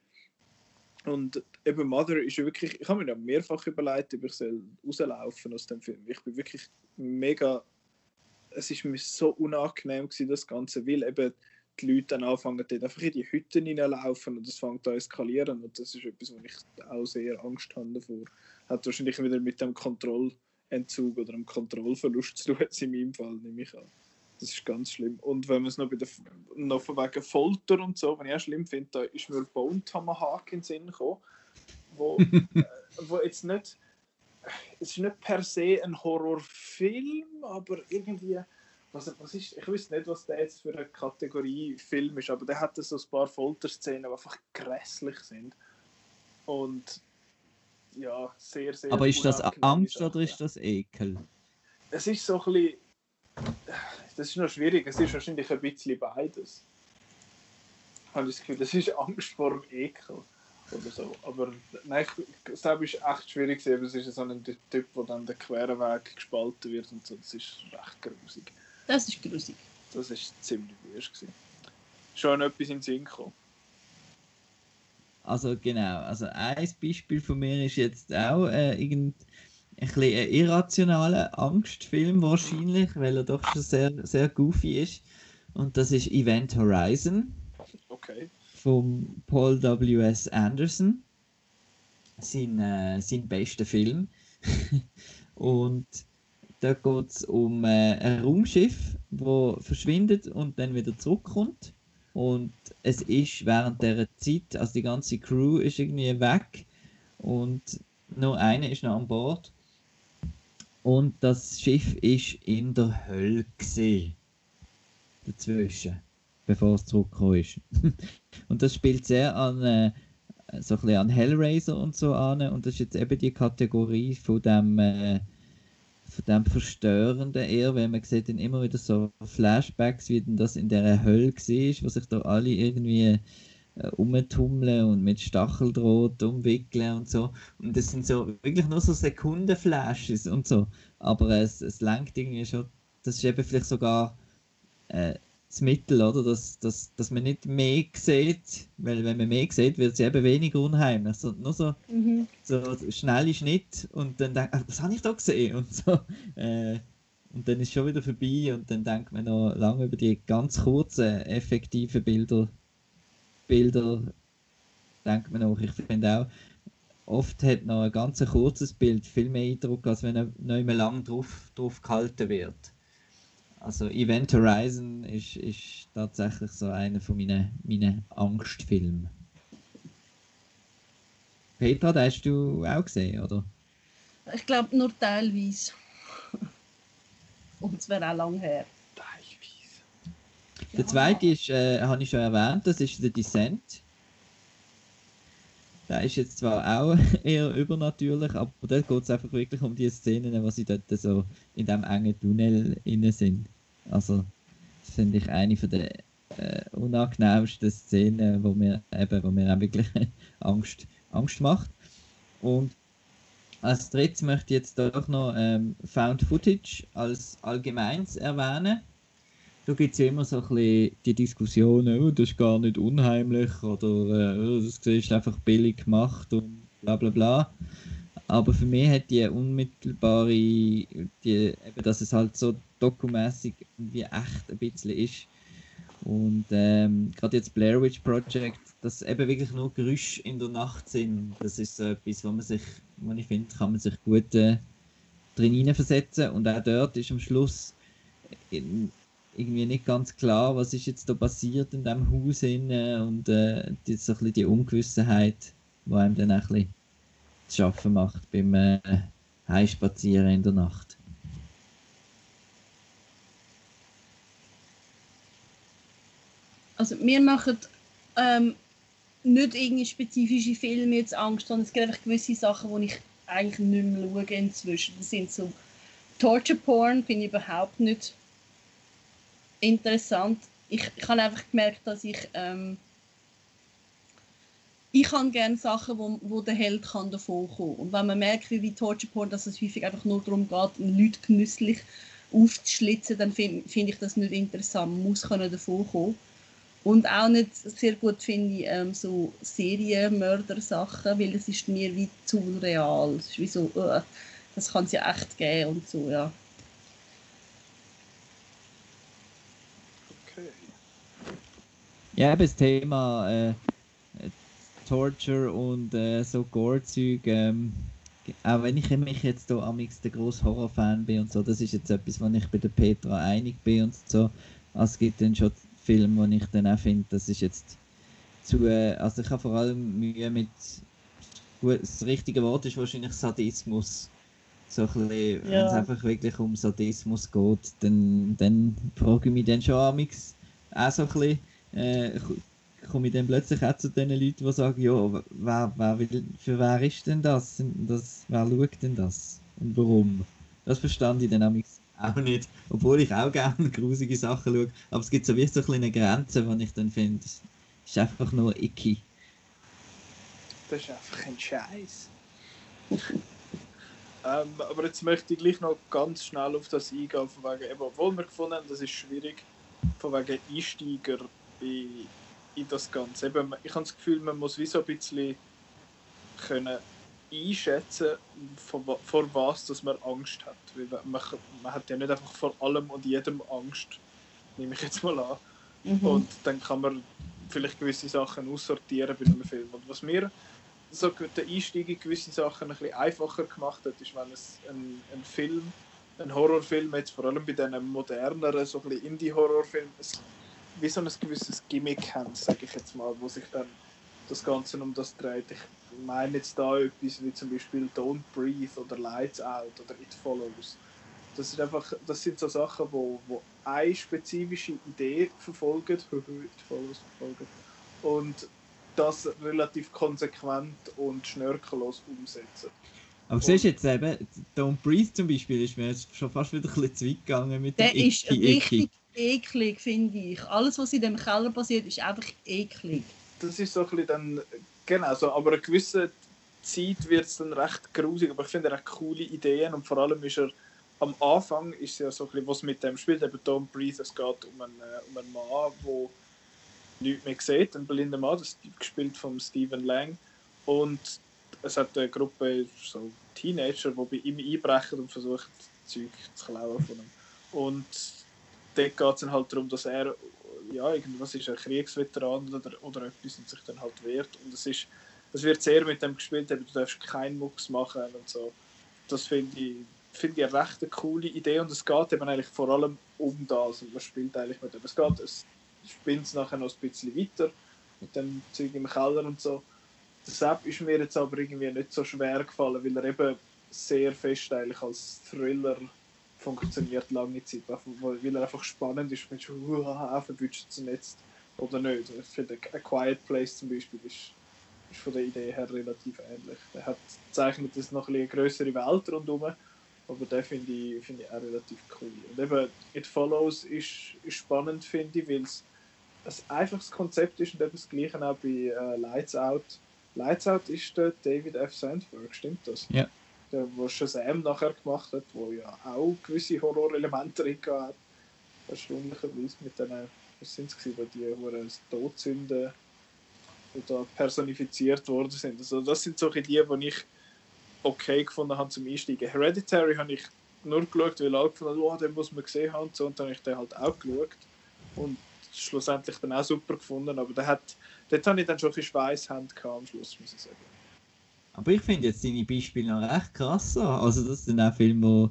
Und eben Mother ist wirklich, ich habe mir ja mehrfach überlegt, ob ich soll rauslaufen aus dem Film. Ich bin wirklich mega, es ist mir so unangenehm gewesen, das Ganze, weil eben die Leute dann anfangen, dort einfach in die Hütten hineinlaufen und das fängt an eskalieren und das ist etwas, wo ich auch sehr Angst habe davor. Hat wahrscheinlich wieder mit dem Kontrollentzug oder dem Kontrollverlust zu tun, in meinem Fall, nehme ich an. Das ist ganz schlimm. Und wenn man es noch, bei der, noch von wegen Folter und so, wenn ich auch schlimm finde, da ist mir Bone Tomahawk in den Sinn gekommen, wo, äh, wo jetzt nicht, es ist nicht per se ein Horrorfilm, aber irgendwie, was, was ist, ich weiß nicht, was der jetzt für eine Kategorie Film ist, aber der hat so ein paar Folterszenen, die einfach grässlich sind. Und ja, sehr, sehr. Aber ist das Angst oder ist das Ekel? Es ist so ein bisschen das ist noch schwierig. Es ist wahrscheinlich ein bisschen beides. Habe ich das Gefühl, das ist Angst vor dem Ekel oder so. Aber nein, ich, glaube, es ist echt schwierig. Es ist so ein Typ, wo dann der quere Weg gespalten wird und so. Das ist recht grusig. Das ist grusig. Das ist ziemlich wüst Schon etwas in den Sinn gekommen. Also genau, also ein Beispiel von mir ist jetzt auch äh, irgend ein bisschen ein irrationaler Angstfilm wahrscheinlich, weil er doch schon sehr, sehr goofy ist. Und das ist Event Horizon. Okay. Von Paul W.S. Anderson. Sein, äh, sein bester Film. und da geht es um äh, ein Raumschiff, das verschwindet und dann wieder zurückkommt. Und es ist während der Zeit, also die ganze Crew ist irgendwie weg und nur einer ist noch an Bord und das Schiff ist in der Hölle. Dazwischen. Bevor es zurückgekommen ist. und das spielt sehr an, äh, so ein an Hellraiser und so an. Und das ist jetzt eben die Kategorie von dem, äh, von dem Verstörenden eher, weil man sieht dann immer wieder so Flashbacks, wie denn das in der Hölle war, wo sich da alle irgendwie äh, umtummeln und mit Stacheldraht umwickeln und so. Und das sind so wirklich nur so Sekundenflashes und so. Aber es, es lenkt irgendwie schon, das ist eben vielleicht sogar äh, das Mittel, oder? Dass, dass, dass man nicht mehr sieht, weil wenn man mehr sieht, wird es eben weniger unheimlich. So, nur so, mhm. so schnelle Schnitt und dann denkt man, was habe ich da gesehen? Und so. Äh, und dann ist schon wieder vorbei und dann denkt man noch lange über die ganz kurzen, effektiven Bilder Bilder denkt man auch. Ich finde auch, oft hat noch ein ganz kurzes Bild viel mehr Eindruck, als wenn er nicht mehr lang drauf, drauf gehalten wird. Also Event Horizon ist, ist tatsächlich so einer von meinen, meinen Angstfilmen. Petra, den hast du auch gesehen, oder? Ich glaube nur teilweise. Und es wäre auch lang her. Der zweite ist, äh, habe ich schon erwähnt, das ist The Descent. Der ist jetzt zwar auch eher übernatürlich, aber dort geht es einfach wirklich um die Szenen, wo sie dort so in diesem engen Tunnel inne sind. Also, das finde ich eine von der äh, unangenehmsten Szenen, wo mir eben, wo mir auch wirklich Angst, Angst macht. Und als drittes möchte ich jetzt doch noch ähm, Found Footage als allgemeins erwähnen da gibt es ja immer so ein bisschen die Diskussionen, oh, das ist gar nicht unheimlich oder äh, oh, das ist einfach billig gemacht und bla bla bla. Aber für mich hat die unmittelbare, die, eben, dass es halt so dokumäßig wie echt ein bisschen ist. Und ähm, gerade jetzt Blair Witch Project, dass eben wirklich nur Geräusche in der Nacht sind, das ist so etwas, wo man sich wo ich finde, kann man sich gut äh, drin hineinversetzen. Und auch dort ist am Schluss in, irgendwie nicht ganz klar, was ist jetzt da passiert in diesem Haus innen und äh, die, so ein bisschen die Ungewissenheit, die einem dann auch ein bisschen zu schaffen macht beim äh, Heimspazieren in der Nacht. Also mir machen ähm, nicht irgendwie spezifische Filme jetzt Angst, sondern es gibt einfach gewisse Sachen, die ich eigentlich nicht mehr schaue inzwischen. Das sind so Torture Porn, finde ich überhaupt nicht interessant. Ich, ich habe einfach gemerkt, dass ich ähm, ich habe gerne Sachen, wo, wo der Held kann davon kommen Und wenn man merkt, wie bei Torture Porn, dass es häufig einfach nur darum geht, Leute genüsslich aufzuschlitzen, dann finde find ich das nicht interessant. Man muss können davon kommen. Und auch nicht sehr gut finde ich ähm, so Serienmörder-Sachen, weil es ist mir wie zu real. Es ist wie so, uh, das kann es ja echt geben und so, ja. Ja, das Thema äh, Torture und äh, so Gore-Zeug, ähm, auch wenn ich mich jetzt hier amix der grosse Horrorfan bin und so, das ist jetzt etwas, wo ich bei der Petra einig bin und so. Also es gibt dann schon Film, wo ich dann auch finde, das ist jetzt zu. Äh, also ich habe vor allem Mühe mit. Gut, das richtige Wort ist wahrscheinlich Sadismus. So ein bisschen, ja. wenn es einfach wirklich um Sadismus geht, dann, dann frage ich mich dann schon amix auch so ein bisschen, äh, komme ich dann plötzlich auch zu den Leuten, die sagen, ja, wer, wer will, für wer ist denn das? das? Wer schaut denn das? Und warum? Das verstand ich dann auch nicht. Obwohl ich auch gerne grusige Sachen schaue. Aber es gibt so wie so eine Grenze, die ich dann finde, ist einfach nur icky. Das ist einfach ein Scheiß. ähm, aber jetzt möchte ich gleich noch ganz schnell auf das eingehen, von wegen, obwohl wir gefunden haben, das ist schwierig, von wegen Einsteiger in, in das Ganze. Eben, ich habe das Gefühl, man muss wie so ein bisschen können einschätzen, vor, vor was dass man Angst hat. Weil man, man hat ja nicht einfach vor allem und jedem Angst, nehme ich jetzt mal an. Mhm. Und dann kann man vielleicht gewisse Sachen aussortieren bei einem Film. Und was mir so der Einstieg in gewisse Sachen ein bisschen einfacher gemacht hat, ist, wenn es ein, ein Film, ein Horrorfilm, jetzt vor allem bei diesen moderneren, so ein bisschen Indie-Horrorfilmen, wie so ein gewisses Gimmick haben, sage ich jetzt mal, wo sich dann das Ganze um das dreht. Ich meine jetzt da etwas wie zum Beispiel Don't Breathe oder Lights Out oder It Follows. Das, ist einfach, das sind so Sachen, wo, wo eine spezifische Idee verfolgen, It Follows verfolgen, und das relativ konsequent und schnörkellos umsetzen. Aber und, siehst du jetzt eben, Don't Breathe zum Beispiel ist mir jetzt schon fast wieder ein bisschen zu weit gegangen mit Der dem ist richtig eklig, finde ich. Alles, was in dem Keller passiert, ist einfach eklig. Das ist so ein bisschen dann Genau, so, aber eine gewisse Zeit wird es dann recht grusig, aber ich finde er hat coole Ideen und vor allem ist er am Anfang ist ja so ein bisschen, was mit dem spielt, eben Don't Breathe, es geht um einen, äh, um einen Mann, der nichts mehr sieht, ein blinder Mann, das gespielt von Stephen Lang und es hat eine Gruppe so Teenager, die bei ihm einbrechen und versuchen, Zeug zu klauen von ihm. Und dort geht es dann halt darum, dass er ja, irgendwas ist ein Kriegsveteran oder, oder etwas und sich dann halt wehrt. Und es ist, es wird sehr mit dem gespielt, eben, du darfst keinen Mucks machen und so. Das finde ich, find ich eine recht coole Idee und es geht eben eigentlich vor allem um das und man spielt eigentlich mit dem. Es geht, es spinnt nachher noch ein bisschen weiter mit dem Zeug im Keller und so. Deshalb ist mir jetzt aber irgendwie nicht so schwer gefallen, weil er eben sehr fest eigentlich als Thriller funktioniert lange Zeit, weil er einfach spannend ist, du uh, verwünscht es jetzt oder nicht. Ich finde, A Quiet Place zum Beispiel ist, ist von der Idee her relativ ähnlich. Er hat zeichnet es noch eine größere Welt rundherum, aber den finde ich, find ich auch relativ cool. Und eben It Follows ist, ist spannend, finde ich, weil es ein einfaches Konzept ist und eben das gleiche auch bei äh, Lights Out. Lights Out ist der David F. Sandberg, stimmt das? Ja der, wo Shazam nachher gemacht hat, wo ja auch gewisse Horrorelemente drin hat. Erstaunlicherweise mit diesen, was sind es gewesen, die Huren Todsünden da personifiziert worden sind. Also das sind solche die, die ich okay gefunden habe zum Einsteigen. Hereditary habe ich nur geschaut, weil alle gefunden haben, oh, den muss man gesehen haben und so, und dann habe ich den halt auch geschaut und schlussendlich dann auch super gefunden, aber der hat, dort habe ich dann schon ein bisschen Schweißhand am Schluss, muss ich sagen. Aber ich finde jetzt deine Beispiele noch recht krass. so. Also das sind auch Filme, wo,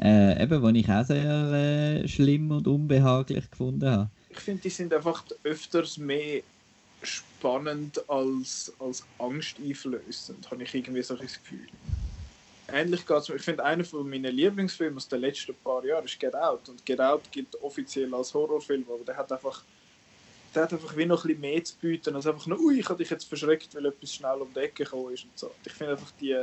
äh, eben, wo ich auch sehr äh, schlimm und unbehaglich gefunden habe. Ich finde, die sind einfach öfters mehr spannend als, als angsteinflößend, habe ich irgendwie so ein Gefühl. Ähnlich geht es mir. Ich finde, einer von meinen Lieblingsfilmen aus den letzten paar Jahren ist Get Out. Und Get Out gilt offiziell als Horrorfilm, aber der hat einfach der hat einfach wie noch ein bisschen mehr zu bieten, als einfach nur, ui, ich habe dich jetzt verschreckt, weil etwas schnell um die Ecke gekommen ist und so. Ich finde einfach die,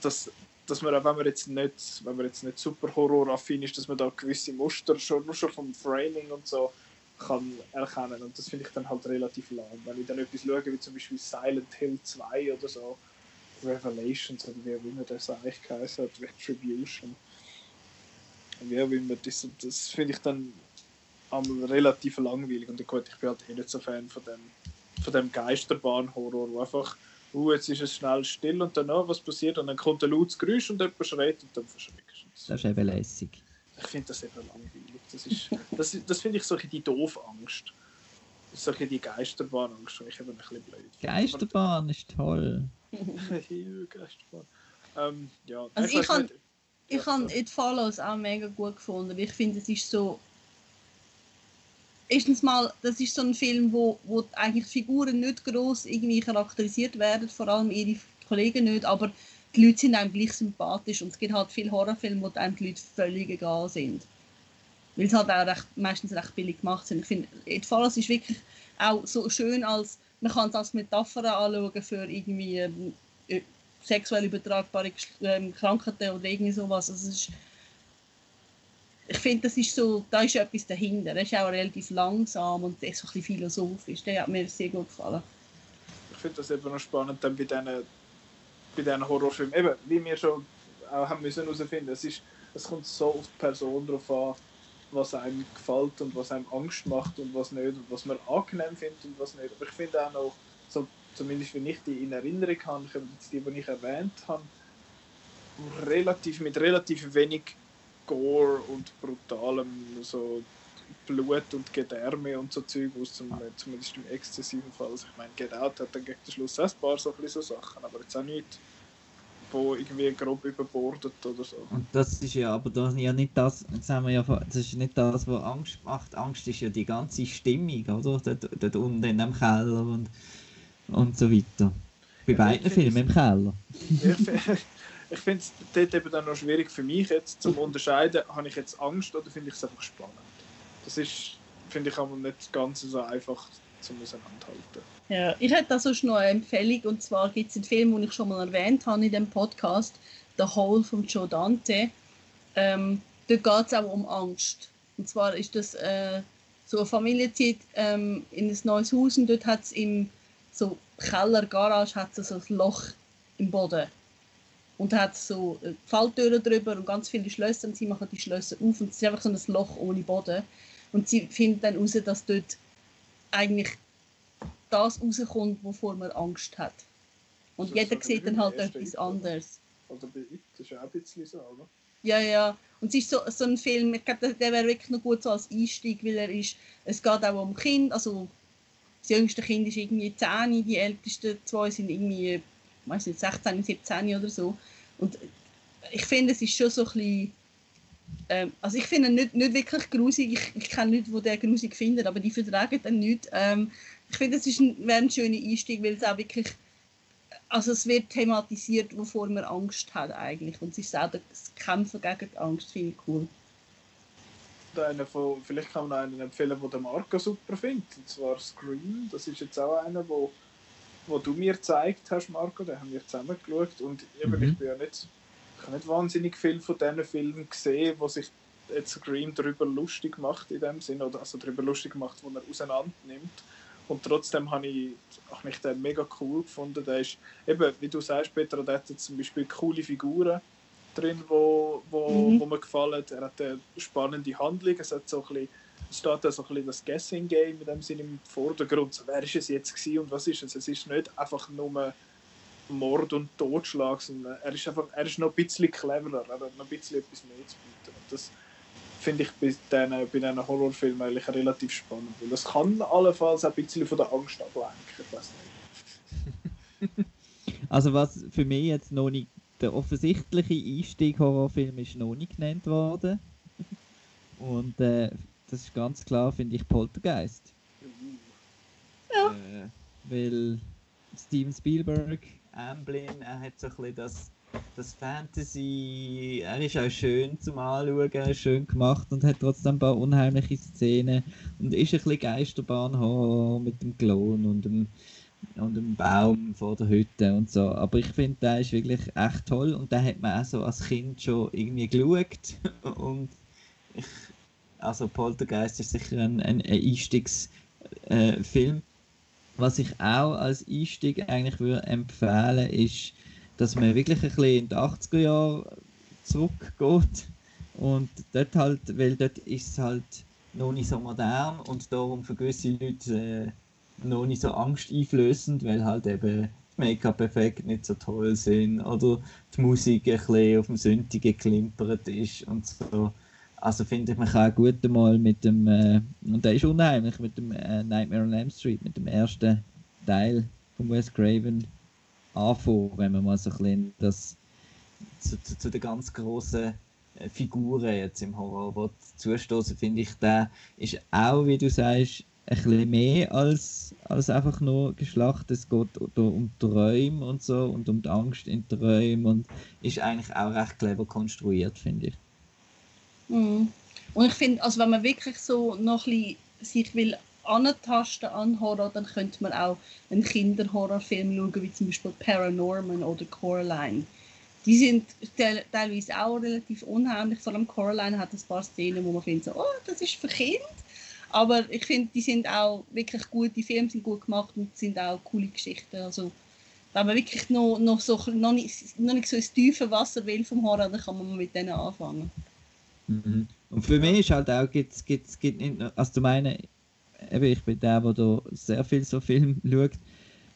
dass, dass man auch wenn man jetzt nicht, wenn man jetzt nicht super horroraffin ist, dass man da gewisse Muster schon, nur schon vom Framing und so kann erkennen und das finde ich dann halt relativ lang. Wenn ich dann etwas schaue, wie zum Beispiel Silent Hill 2 oder so, Revelations oder wie auch immer das eigentlich geheißen hat, Retribution, wie auch immer, das, das finde ich dann einmal relativ langweilig. Und gut, ich bin halt eh nicht so Fan von dem, von dem Geisterbahn-Horror, wo einfach, uh, jetzt ist es schnell still und dann, oh, was passiert? Und dann kommt ein lautes Geräusch und jemand schreit und dann verschreckst du. Das ist eben lässig. Ich finde das eben langweilig. Das, ist, das, das finde ich so die doof Angst. So die Geisterbahn-Angst, die ich eben ein bisschen blöd finde. Geisterbahn ist toll. Geisterbahn. Ähm, ja, Also ich kann-. Ich Ja, habe. It Follows auch mega gut gefunden. Ich finde, es ist so. Erstens mal, das ist so ein Film, wo, wo eigentlich Figuren nicht groß irgendwie charakterisiert werden, vor allem ihre Kollegen nicht, aber die Leute sind einem gleich sympathisch und es gibt halt viele Horrorfilme, wo einem die Leute völlig egal sind. Weil es halt auch recht, meistens recht billig gemacht sind. Ich finde, It Follows ist wirklich auch so schön, als man kann es als Metapher anschauen für irgendwie ähm, äh, sexuell übertragbare ähm, Krankheiten oder irgendwie sowas. Also es ist, ich finde, das ist so, da ist etwas dahinter. Er ist auch relativ langsam und so ein philosophisch. Der hat mir sehr gut gefallen. Ich finde das eben noch spannend dann bei diesen, bei diesen Horrorfilmen. Eben, wie wir schon auch haben müssen herausfinden, es, es kommt so auf die Person drauf an, was einem gefällt und was einem Angst macht und was nicht und was man angenehm findet und was nicht. Aber ich finde auch noch, so, zumindest wenn ich die in Erinnerung habe, die, die ich erwähnt habe, relativ, mit relativ wenig Gore und brutalem so Blut und Gedärme und so Zeug aus, zum, zumindest im exzessiven Fall. Also ich meine, Get Out hat dann gegen den Schluss auch ein paar so, ein bisschen so Sachen, aber jetzt auch nicht, wo irgendwie grob überbordet oder so. Und das ist ja aber das ja nicht das, jetzt haben wir ja, das ist nicht das, was Angst macht. Angst ist ja die ganze Stimmung, oder? Dort, dort unten in dem Keller und, und so weiter. Bei Ja, beiden Filmen im Keller. ich ich finde es dort eben dann noch schwierig für mich jetzt zum Unterscheiden, habe ich jetzt Angst oder finde ich es einfach spannend. Das ist, finde ich, aber nicht ganz so einfach zum Auseinanderhalten. Ja, ich hätte da sonst noch eine Empfehlung und zwar gibt es einen Film, den ich schon mal erwähnt habe in dem Podcast, The Hole von Joe Dante. Ähm, dort geht es auch um Angst. Und zwar ist das äh, so eine Familie zieht ähm, in ein neues Haus und dort hat es im so Keller, Garage, hat so ein Loch im Boden. Und da hat so äh, Falltüren drüber und ganz viele Schlösser und sie machen die Schlösser auf und es ist einfach so ein Loch ohne Boden. Und sie finden dann heraus, dass dort eigentlich das rauskommt, wovor man Angst hat. Und Das ist jeder so sieht dann halt etwas anderes. Oder bei It, das ist ja auch ein bisschen so, oder? Ja, ja. Und es ist so, so ein Film, ich glaube, der, der wäre wirklich noch gut so als Einstieg, weil er ist, es geht auch um Kind, also das jüngste Kind ist irgendwie 10, die ältesten zwei sind irgendwie, nicht, 16, 17 oder so. Und ich finde, es ist schon so ein bisschen, ähm, also ich finde nicht, nicht wirklich grusig, ich, ich kenne Leute, die den grusig finden, aber die vertragen dann nicht. Ähm, ich finde, es wäre ein schöner Einstieg, weil es auch wirklich, also es wird thematisiert, wovor man Angst hat eigentlich. Und es ist auch das Kämpfen gegen die Angst, finde ich cool. Einer von, vielleicht kann man einen empfehlen, den der Marco super findet, und zwar Scream. Das ist jetzt auch einer, wo, wo du mir gezeigt hast, Marco, den haben wir zusammen geschaut. Und eben, Mhm. ich bin ja nicht, ich habe nicht wahnsinnig viel von diesen Filmen gesehen, wo sich jetzt Scream darüber lustig macht in dem Sinn, oder also darüber lustig macht, wo er auseinander nimmt. Und trotzdem habe ich, habe ich den mega cool gefunden. Der ist, eben, wie du sagst, Peter, der hat zum Beispiel coole Figuren drin, wo, wo, Mhm. wo mir gefallen. Er hat eine spannende Handlung. Es, hat so ein bisschen, steht da so ein bisschen das Guessing Game in dem Sinne im Vordergrund. So, wer ist es jetzt gewesen und was ist es? Es ist nicht einfach nur Mord und Totschlag, sondern er ist einfach, er ist noch ein bisschen cleverer. Er hat noch ein bisschen etwas mehr zu bieten. Und das finde ich bei diesen, bei diesen Horrorfilmen eigentlich relativ spannend. Weil das kann allenfalls auch ein bisschen von der Angst ablenken. Ich weiß nicht. Also was für mich jetzt noch nicht der offensichtliche Einstieg Horrorfilm ist noch nicht genannt worden. Und äh, das ist ganz klar, finde ich, Poltergeist. Ja. Äh, weil Steven Spielberg, Amblin, er hat so ein bisschen das, das Fantasy, er ist auch schön zum Anschauen, schön gemacht und hat trotzdem ein paar unheimliche Szenen und ist ein bisschen Geisterbahn mit dem Klon und dem, und dem Baum vor der Hütte und so. Aber ich finde, der ist wirklich echt toll und den hat man auch so als Kind schon irgendwie geschaut und ich, also Poltergeist ist sicher ein, ein Einstiegsfilm. Äh, was ich auch als Einstieg eigentlich würde empfehlen, ist, dass man wirklich ein bisschen in die 80er Jahre zurückgeht und dort halt, weil dort ist es halt noch nicht so modern und darum für gewisse Leute äh, noch nicht so angsteinflößend, weil halt eben Make-up-Effekte nicht so toll sind oder die Musik ein bisschen auf dem Sündigen geklimpert ist und so. Also finde ich, man kann gut mal mit dem, äh, und der ist unheimlich, mit dem äh, Nightmare on Elm Street, mit dem ersten Teil von Wes Craven anfangen, wenn man mal so ein bisschen das zu, zu, zu den ganz großen äh, Figuren jetzt im Horror zustoßen, finde ich, der ist auch, wie du sagst, ein bisschen mehr als, als einfach nur geschlachtet. Es geht um Träume und so und um die Angst in Träumen und ist eigentlich auch recht clever konstruiert, finde ich. Mhm. Und ich finde, also wenn man wirklich so noch ein bisschen sich will antasten an Horror, dann könnte man auch einen Kinderhorrorfilm schauen, wie zum Beispiel Paranorman oder Coraline. Die sind teilweise auch relativ unheimlich. Vor allem Coraline hat ein paar Szenen, wo man findet, so, oh, das ist für Kind. Aber ich finde, die sind auch wirklich gut, die Filme sind gut gemacht und sind auch coole Geschichten. Also, wenn man wirklich noch, noch, so, noch, nicht, noch nicht so ins tiefe Wasser will vom Horror, dann kann man mit denen anfangen. Mhm. Und für mich ist halt auch, gibt's, gibt's, gibt nicht nur, also zum einen, eben, ich bin der, der da sehr viel so Film schaut,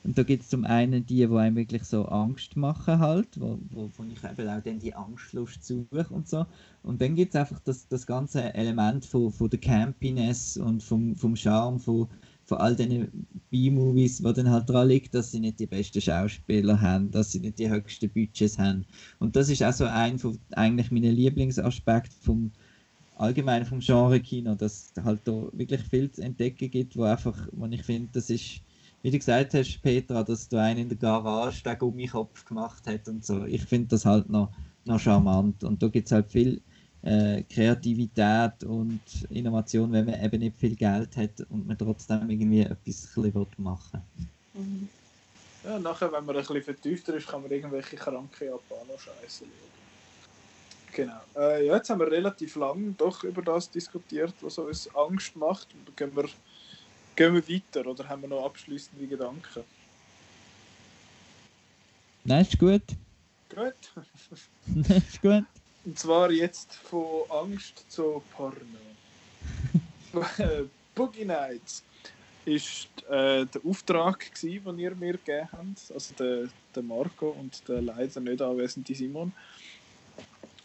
und da gibt es zum einen die, die einem wirklich so Angst machen halt, wo, wo, wo ich eben auch dann die Angstlust suche und so. Und dann gibt es einfach das, das ganze Element von, von der Campiness und vom, vom Charme von, von all diesen B-Movies, wo dann halt dran liegt, dass sie nicht die besten Schauspieler haben, dass sie nicht die höchsten Budgets haben. Und das ist auch so ein von eigentlich meinen Lieblingsaspekten vom allgemein vom Genre-Kino, dass es halt da wirklich viel zu entdecken gibt, wo einfach, wo ich finde, das ist, wie du gesagt hast, Petra, dass du einen in der Garage den Gummikopf gemacht hat und so. Ich finde das halt noch, noch charmant. Und da gibt es halt viel äh, Kreativität und Innovation, wenn man eben nicht viel Geld hat und man trotzdem irgendwie etwas machen will. Mhm. Ja, nachher, wenn man ein bisschen vertiefter ist, kann man irgendwelche kranke Japaner-Scheiße schauen. Genau. Äh, ja, jetzt haben wir relativ lang doch über das diskutiert, was uns Angst macht. Und gehen wir, gehen wir weiter oder haben wir noch abschließende Gedanken? Nein, ist gut. Gut. ist gut. Und zwar jetzt von Angst zu Porno. Boogie Nights ist äh, der Auftrag, gewesen, den ihr mir gegeben habt. Also der, der Marco und der leider nicht anwesende Simon.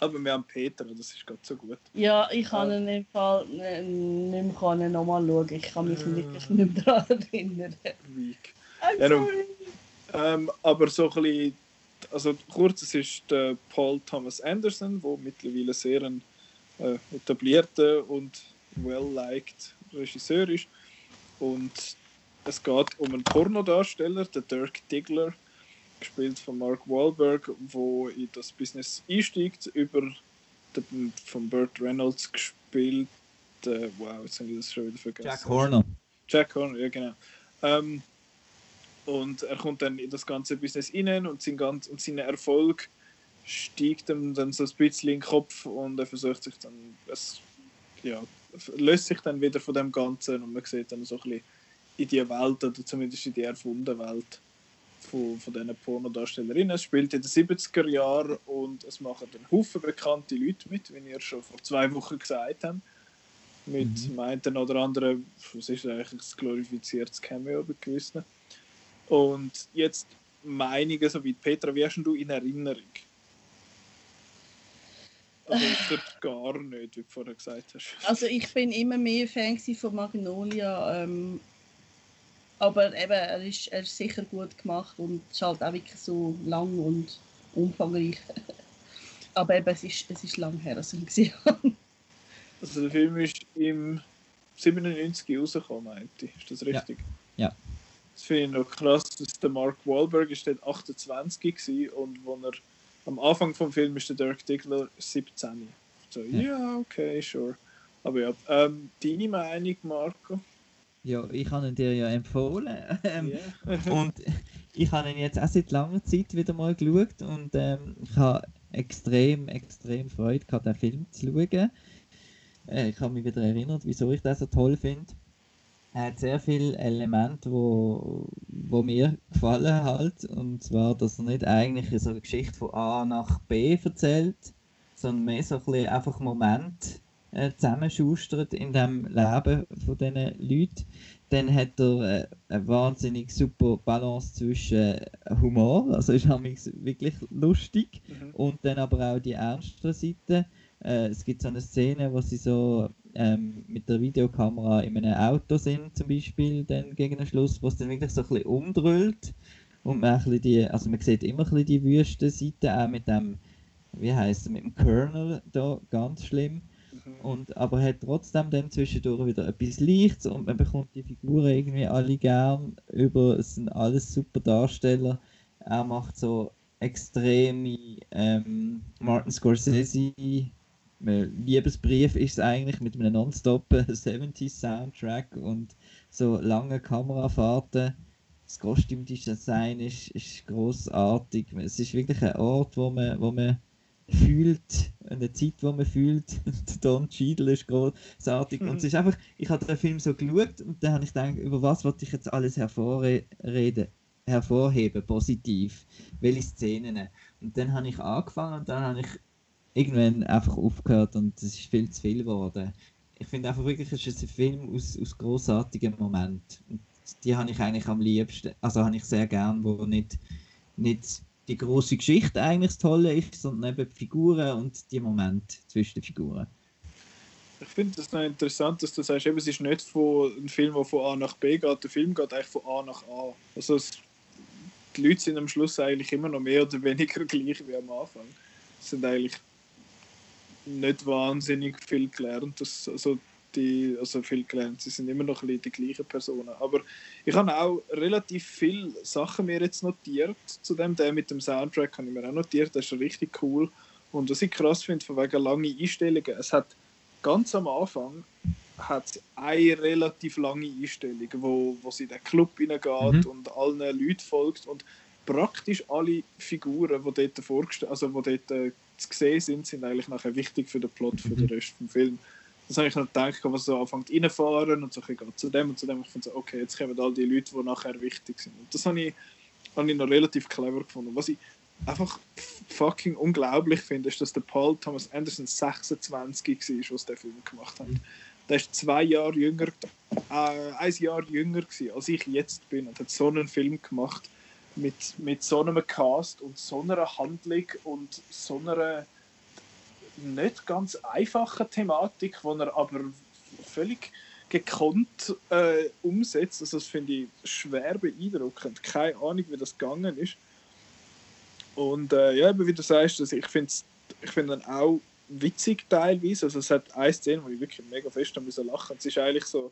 Aber wir haben Peter, das ist gerade so gut. Ja, ich kann äh, in dem Fall nicht mehr nochmal schauen. Ich kann mich äh, wirklich nicht mehr daran erinnern. Weak. I'm sorry. Ähm, aber so ein bisschen also kurz, es ist der Paul Thomas Anderson, der mittlerweile sehr ein äh, etablierter und well-liked Regisseur ist. Und es geht um einen Pornodarsteller, der Dirk Diggler, gespielt von Mark Wahlberg, wo in das Business einsteigt, über den von Burt Reynolds gespielt. Äh, wow, jetzt habe ich das schon wieder vergessen. Jack Horner. Jack Horner, ja genau. Ähm, und er kommt dann in das ganze Business rein und sein, ganz, und sein Erfolg steigt ihm dann so ein bisschen in den Kopf und er versucht sich dann, es ja, löst sich dann wieder von dem Ganzen und man sieht dann so ein bisschen in die Welt oder zumindest in die erfundene Welt von, von diesen Pornodarstellerinnen. Es spielt in den 70er Jahren und es machen einen Haufen bekannte Leute mit, wie ihr schon vor zwei Wochen gesagt habt. Mit mhm. dem einen oder anderen, was ist eigentlich ein glorifiziertes Cameo bei gewissen. Und jetzt Meinungen, so wie Petra, wie hast du in Erinnerung? Also ich gar nicht, wie du vorher gesagt hast. Also ich bin immer mehr Fan von Magnolia ähm, Aber eben, er ist, er ist sicher gut gemacht und ist halt auch wirklich so lang und umfangreich. Aber eben, es ist, es ist lang her, als ich ihn gesehen habe. Also der Film ist im 97 rausgekommen, meinte ich. Ist das richtig? Ja. Ja. Das finde ich noch krass, dass der Mark Wahlberg ist dort 28 war und wo er am Anfang vom Film ist der Dirk Diggler 17. So, ja, Ja. okay, sure. Aber ja, ähm, deine Meinung, Marco? Ja, ich habe ihn dir ja empfohlen. Ähm, Ja. Und ich habe ihn jetzt auch seit langer Zeit wieder mal geschaut und ähm, ich habe extrem, extrem Freude gehabt, den Film zu schauen. Äh, ich habe mich wieder erinnert, wieso ich das so toll finde. Er hat sehr viele Elemente, wo, wo mir gefallen halt. Und zwar, dass er nicht eigentlich so eine Geschichte von A nach B erzählt, sondern mehr so ein bisschen einfach Moment äh, zusammenschustert in dem Leben von diesen Leuten. Dann hat er äh, eine wahnsinnig super Balance zwischen Humor, also ist wirklich lustig, Mhm. und dann aber auch die ernste Seite. Äh, es gibt so eine Szene, wo sie so ähm, mit der Videokamera in einem Auto sind, zum Beispiel, dann gegen den Schluss, wo es dann wirklich so ein bisschen umdrüllt. Und man, ein bisschen die, also man sieht immer ein bisschen die Wüstenseite, auch mit dem, wie heißt mit dem Colonel da, ganz schlimm. Mhm. Und, aber hat trotzdem dann zwischendurch wieder etwas Leichtes und man bekommt die Figuren irgendwie alle gern über, es sind alles super Darsteller. Er macht so extreme ähm, Martin Scorsese äh, Liebesbrief ist es eigentlich mit einem nonstop 70s Soundtrack und so lange Kamerafahrten. Das Kostümdesign ist, ist großartig. Es ist wirklich ein Ort, wo man, wo man fühlt, eine Zeit, wo man fühlt. Don Cheadle ist großartig. Und es ist einfach, ich habe den Film so geschaut und dann habe ich gedacht, über was wollte ich jetzt alles hervorreden, hervorheben, positiv. Welche Szenen. Und dann habe ich angefangen und dann habe ich irgendwann einfach aufgehört und es ist viel zu viel geworden. Ich finde einfach wirklich, es ist ein Film aus, aus großartigen Momenten. Und die habe ich eigentlich am liebsten, also habe ich sehr gern, wo nicht, nicht die große Geschichte eigentlich das Tolle ist, sondern eben die Figuren und die Momente zwischen den Figuren. Ich finde das noch interessant, dass du sagst, eben, es ist nicht von, ein Film, der von A nach B geht, der Film geht eigentlich von A nach A. Also es, die Leute sind am Schluss eigentlich immer noch mehr oder weniger gleich wie am Anfang. Es sind eigentlich nicht wahnsinnig viel gelernt. Das, also, die, also viel gelernt, sie sind immer noch ein bisschen die gleichen Personen. Aber ich habe auch relativ viele Sachen mir jetzt notiert zu dem. Der mit dem Soundtrack habe ich mir auch notiert, das ist richtig cool. Und was ich krass finde, von wegen lange Einstellungen, es hat ganz am Anfang hat eine relativ lange Einstellung, wo, wo sie in den Club hineingeht Mhm. und allen Leuten folgt und praktisch alle Figuren, die dort vorgestellt, also die dort äh, zu sehen sind, sind eigentlich nachher wichtig für den Plot, für den Mhm. Rest des Films. Das habe ich noch gedacht, was so anfängt reinfahren und so ein bisschen zu dem und zu dem. Ich finde so, okay, jetzt kommen all die Leute, die nachher wichtig sind. Und das habe ich, habe ich noch relativ clever gefunden. Was ich einfach fucking unglaublich finde, ist, dass der Paul Thomas Anderson 26 war, als der Film gemacht hat. Der ist zwei Jahre jünger, äh, ein Jahr jünger gewesen, als ich jetzt bin und hat so einen Film gemacht mit, mit so einem Cast und so einer Handlung und so einer nicht ganz einfachen Thematik, die er aber völlig gekonnt äh, umsetzt. Also das finde ich schwer beeindruckend. Keine Ahnung, wie das gegangen ist. Und äh, ja, eben wie du sagst, also ich finde ich find ihn auch witzig teilweise. Also es hat eine Szene, wo ich wirklich mega fest an lachen. Es ist eigentlich so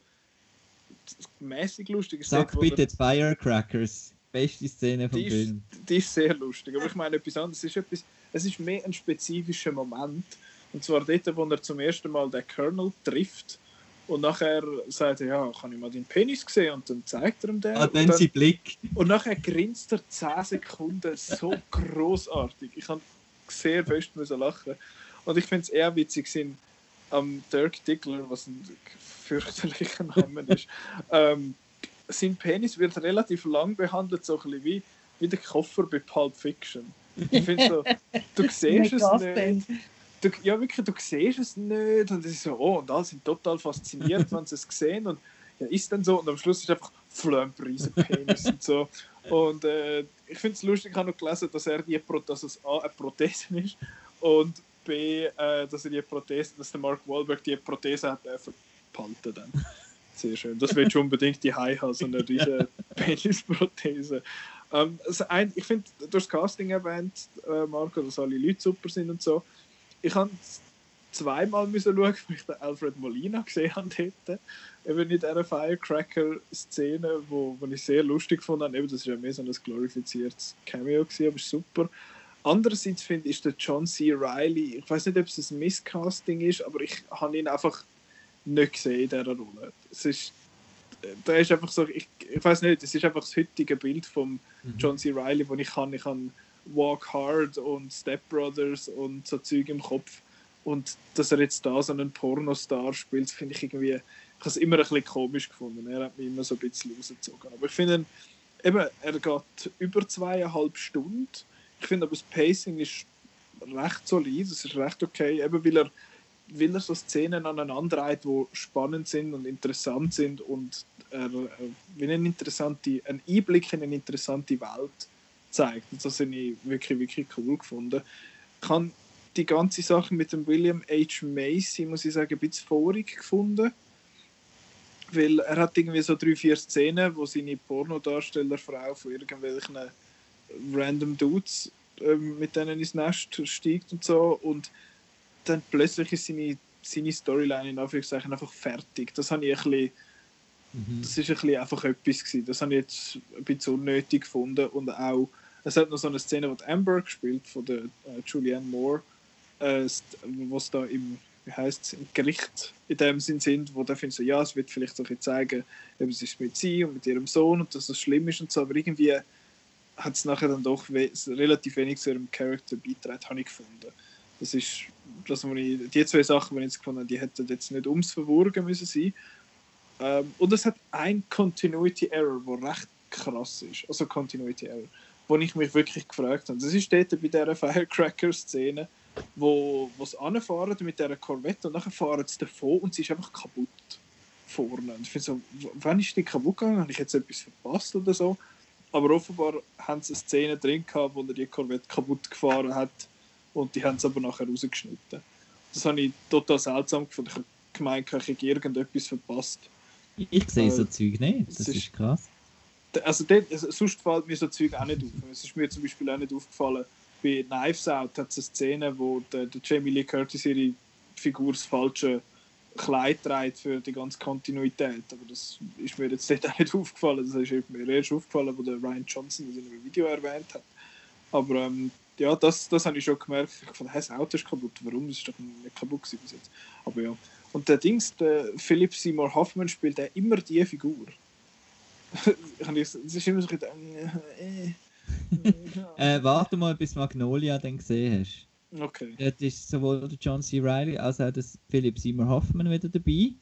mäßig lustig. Sag bitte er- Firecrackers. Beste Szene vom die ist, Film. die ist sehr lustig. Aber ich meine etwas anderes. Es ist, etwas, es ist mehr ein spezifischer Moment. Und zwar dort, wo er zum ersten Mal den Colonel trifft. Und nachher sagt er, ja, kann ich mal deinen Penis sehen? Und dann zeigt er ihm den. Ah, und, dann dann, sein Blick. und nachher grinst er 10 Sekunden so großartig. Ich habe sehr fest müssen lachen. Und ich finde es eher witzig, sind am Dirk Diggler, was ein fürchterlicher Name ist, ähm, sein Penis wird relativ lang behandelt, so ein bisschen wie, wie der Koffer bei Pulp Fiction. Ich finde so, du siehst es nicht. Du, ja, wirklich, du siehst es nicht. Und es ist so, oh, und alle sind total fasziniert, wenn sie es sehen. Und ja, ist dann so. Und am Schluss ist einfach Flömp, riesen Penis und so. Und äh, ich finde es lustig, ich habe noch gelesen, dass er die Pro dass es A, eine Prothese ist und B, äh, dass er die Prothese, dass der Mark Wahlberg die Prothese hat äh, verpalten dann. Sehr schön. Das willst du unbedingt die High haben, so eine riesen Penisprothese. Ähm, also ein, ich finde, du hast das Casting erwähnt, äh, Marco, dass alle Leute super sind und so. Ich habe zweimal müssen schauen, weil ich den Alfred Molina gesehen habe dort. Eben in dieser Firecracker-Szene, wo, wo ich sehr lustig fand. Eben, das war ja mehr so ein glorifiziertes Cameo, gewesen, aber ist super. Andererseits finde ich, ist der John C. Reilly, ich weiß nicht, ob es ein Misscasting ist, aber ich habe ihn einfach nicht gesehen in dieser Rolle. Es ist, da ist einfach so, ich, ich weiß nicht, es ist einfach das heutige Bild von mhm. John C. Reilly, wo ich kann. Ich kann Walk Hard und Step Brothers und so Zeug im Kopf. Und dass er jetzt da so einen Pornostar spielt, finde ich irgendwie, ich habe es immer ein bisschen komisch gefunden. Er hat mich immer so ein bisschen rausgezogen. Aber ich finde, eben, er geht über zweieinhalb Stunden. Ich finde aber das Pacing ist recht solid, es ist recht okay, eben weil er, weil er so Szenen aneinander reiht, die spannend sind und interessant sind und er äh, eine interessante, einen Einblick in eine interessante Welt zeigt. Und das habe ich wirklich, wirklich cool gefunden. Ich habe die ganze Sache mit dem William H. Macy, muss ich sagen, ein bisschen vorig gefunden. Weil er hat irgendwie so drei, vier Szenen, wo seine Pornodarstellerfrau von irgendwelchen random Dudes äh, mit denen ins Nest steigt und so. Und dann plötzlich ist seine, seine Storyline in Anführungszeichen einfach fertig. Das habe ich ein bisschen, mhm. das ist ein bisschen einfach etwas gewesen. Das habe ich jetzt ein bisschen unnötig gefunden und auch es hat noch so eine Szene, wo Amber gespielt von der äh, Julianne Moore, äh, wo es da im wie heißt im Gericht in dem Sinn sind, wo da finden so, ja, es wird vielleicht so ein zeigen, eben, es ist mit sie und mit ihrem Sohn und dass das schlimm ist und so, aber irgendwie hat es nachher dann doch we relativ wenig zu ihrem Charakter beitragen, habe ich gefunden. Das ist, das, was ich, die zwei Sachen, die ich jetzt gefunden habe, die hätten jetzt nicht ums Verwurgen müssen sein. Ähm, und es hat ein Continuity Error, der recht krass ist. Also Continuity Error, wo ich mich wirklich gefragt habe. Das ist dort bei dieser Firecracker-Szene, wo, wo sie anfahren mit dieser Corvette und dann fahren sie davon und sie ist einfach kaputt vorne. Und ich finde so, wann ist die kaputt gegangen? Habe ich jetzt etwas verpasst oder so? Aber offenbar haben sie eine Szene drin gehabt, wo er die Corvette kaputt gefahren hat und die haben es aber nachher rausgeschnitten. Das habe ich total seltsam gefunden. Ich habe gemeint, ich hätte irgendetwas verpasst. Ich sehe äh, so Zeug nicht, das ist, ist krass. Also, dort, also sonst fällt mir so Zeug auch nicht auf. Es ist mir zum Beispiel auch nicht aufgefallen, bei Knives Out hat es eine Szene, wo der, der Jamie Lee Curtis ihre Figur das falsche Kleid trägt für die ganze Kontinuität. Aber das ist mir jetzt dort auch nicht aufgefallen. Das ist mir erst aufgefallen, wo der Ryan Johnson das in einem Video erwähnt hat. Aber ähm, ja, das, das habe ich schon gemerkt. Ich fand, das Auto ist kaputt. Warum? Das ist doch nicht kaputt bis jetzt. Aber ja. Und der Dings, der Philip Seymour Hoffman spielt auch immer die Figur. das ist immer so ein äh, äh, warte mal, bis Magnolia dann gesehen hast. Okay. Dort ist sowohl der John C. Reilly als auch der Philip Seymour Hoffman wieder dabei.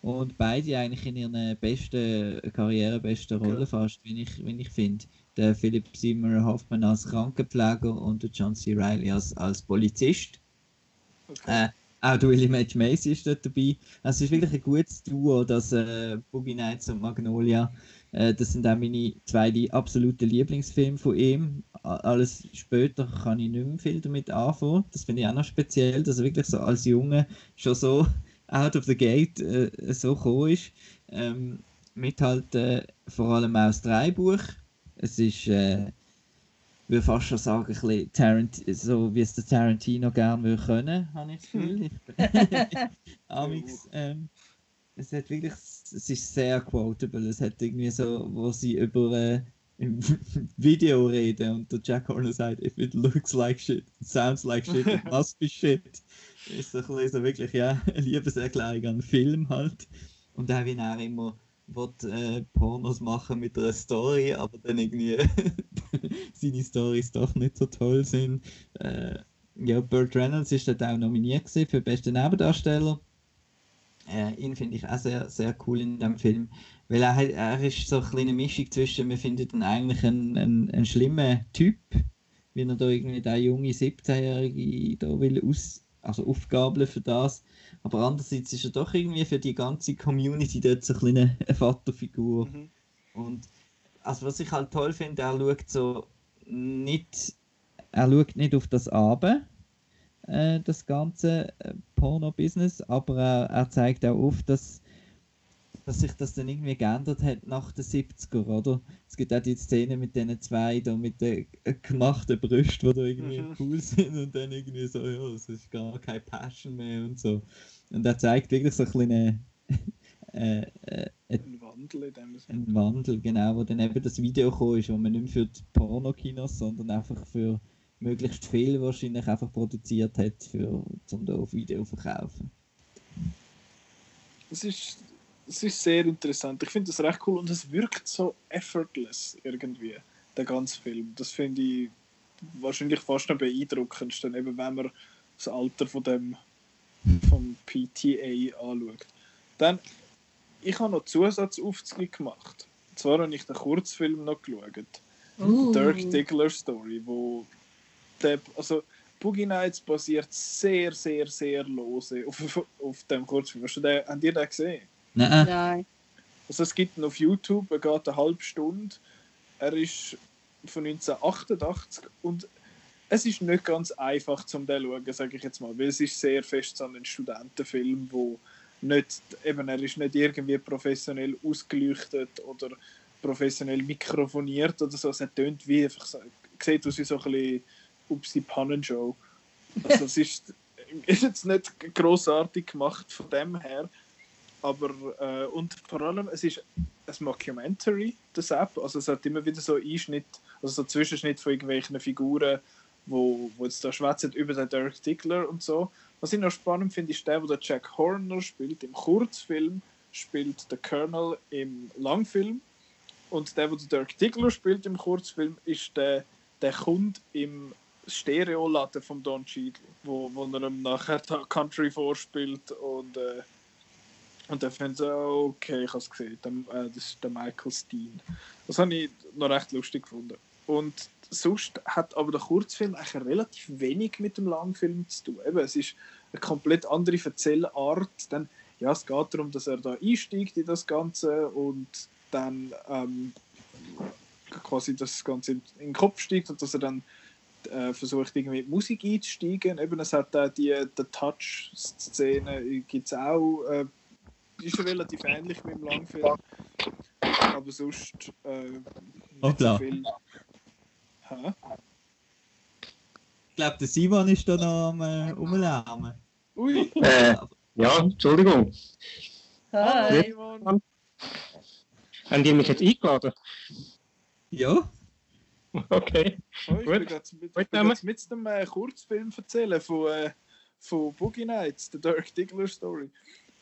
Und beide eigentlich in ihrer besten Karriere, besten Rolle okay. fast, wie ich, wie ich finde. Der Philip Seymour Hoffman als Krankenpfleger und der John C. Reilly als, als Polizist. Okay. Äh, auch der William H. Macy ist dort dabei. Also, es ist wirklich ein gutes Duo, das äh, Boogie Nights und Magnolia. Äh, das sind auch meine zwei absoluten Lieblingsfilme von ihm. Alles später kann ich nicht mehr viel damit anfangen. Das finde ich auch noch speziell, dass er wirklich so als Junge schon so out of the gate äh, so gekommen ist. Ähm, mit halt äh, vor allem auch das Dreibuch. Es ist, äh, ich würde fast schon sagen, ein bisschen Tarant so wie es der Tarantino gerne würde können, habe ich das Gefühl. Amix, ähm, es hat wirklich, es ist sehr quotable. Es hat irgendwie so, wo sie über äh, im Video reden und der Jack Horner sagt, if it looks like shit, it sounds like shit, it must be shit. Ist ein bisschen so wirklich, ja, eine Liebeserklärung an den Film halt. Und auch wie er immer will, äh, Pornos machen mit einer Story, aber dann irgendwie seine Stories doch nicht so toll sind. Äh, ja, Burt Reynolds ist dort auch nominiert für besten Nebendarsteller. Äh, ihn finde ich auch sehr, sehr cool in dem Film, weil er, er ist so eine kleine Mischung zwischen, wir finden ihn eigentlich einen, einen, einen schlimmen Typ, wie er da irgendwie der junge 17-Jährige da will aus, also aufgabeln für das, aber andererseits ist er doch irgendwie für die ganze Community dort so eine kleine Vaterfigur. Mhm. Und also was ich halt toll finde, er schaut so nicht, er schaut nicht auf das Abend, äh, das ganze äh, Porno-Business, aber er, er zeigt auch auf, dass dass sich das dann irgendwie geändert hat nach den 70er, oder? Es gibt auch die Szene mit diesen zwei da mit den gemachten Brüsten, die da irgendwie mhm. cool sind und dann irgendwie so, ja, es ist gar keine Passion mehr und so. Und er zeigt wirklich so ein bisschen äh, äh, ein Wandel in dem Sinne. Ein Wandel, genau, wo dann eben das Video gekommen ist, wo man nicht für die Pornokinos, sondern einfach für möglichst viel wahrscheinlich einfach produziert hat, für, um da auf Video zu verkaufen. Es ist es ist sehr interessant. Ich finde das recht cool und es wirkt so effortless irgendwie, der ganze Film. Das finde ich wahrscheinlich fast am beeindruckendsten, eben wenn man das Alter von dem vom PTA anschaut. Dann, ich habe noch Zusatzaufzüge gemacht. Und zwar habe ich den Kurzfilm noch geschaut. Uh. Dirk Diggler Story, wo der, also Boogie Nights basiert sehr, sehr, sehr lose auf, auf dem Kurzfilm. Hast du den, habt ihr den gesehen? Nein. Nein. Also es gibt ihn auf YouTube, er geht eine halbe Stunde. Er ist von 1988 und es ist nicht ganz einfach zum den schauen, sage ich jetzt mal, weil es ist sehr fest so ein Studentenfilm, wo nicht, eben, er ist nicht irgendwie professionell ausgeleuchtet oder professionell mikrofoniert oder so, es tönt wie einfach so, sieht aus wie so ein bisschen Upsi Pannenshow. Also es ist, ist jetzt nicht großartig gemacht von dem her, aber äh, und vor allem es ist ein Mockumentary das App. Also es hat immer wieder so Einschnitt also so Zwischenschnitt von irgendwelchen Figuren wo, wo jetzt da schwätzen über den Dirk Diggler und so. Was ich noch spannend finde ist der wo der Jack Horner spielt im Kurzfilm spielt der Colonel im Langfilm. Und der wo der Dirk Diggler spielt im Kurzfilm ist der der Kunde im Stereoladen von Don Cheadle wo, wo er ihm nachher Country vorspielt und äh, und dann finden sie, okay, ich habe es gesehen, der, äh, das ist der Michael Steen. Das habe ich noch recht lustig gefunden. Und sonst hat aber der Kurzfilm eigentlich relativ wenig mit dem Langfilm zu tun. Eben, es ist eine komplett andere Erzählart. Dann, ja, es geht darum, dass er da einsteigt in das Ganze und dann ähm, quasi das Ganze in, den Kopf steigt und dass er dann äh, versucht, irgendwie mit Musik einzusteigen. Eben, es hat auch die, die Touch-Szene, gibt es auch. Äh, ist relativ ähnlich mit dem Langfilm. Aber sonst äh, nicht so viel. Hä? Ich glaube, der Simon ist da noch am äh, Umlärmen. Ui! Äh, ja, Entschuldigung. Hi, Simon. Haben die mich jetzt eingeladen? Ja. Okay. Oh, ich will jetzt mit, mit, mit einem äh, Kurzfilm erzählen von, äh, von Boogie Nights, der Dirk Diggler Story.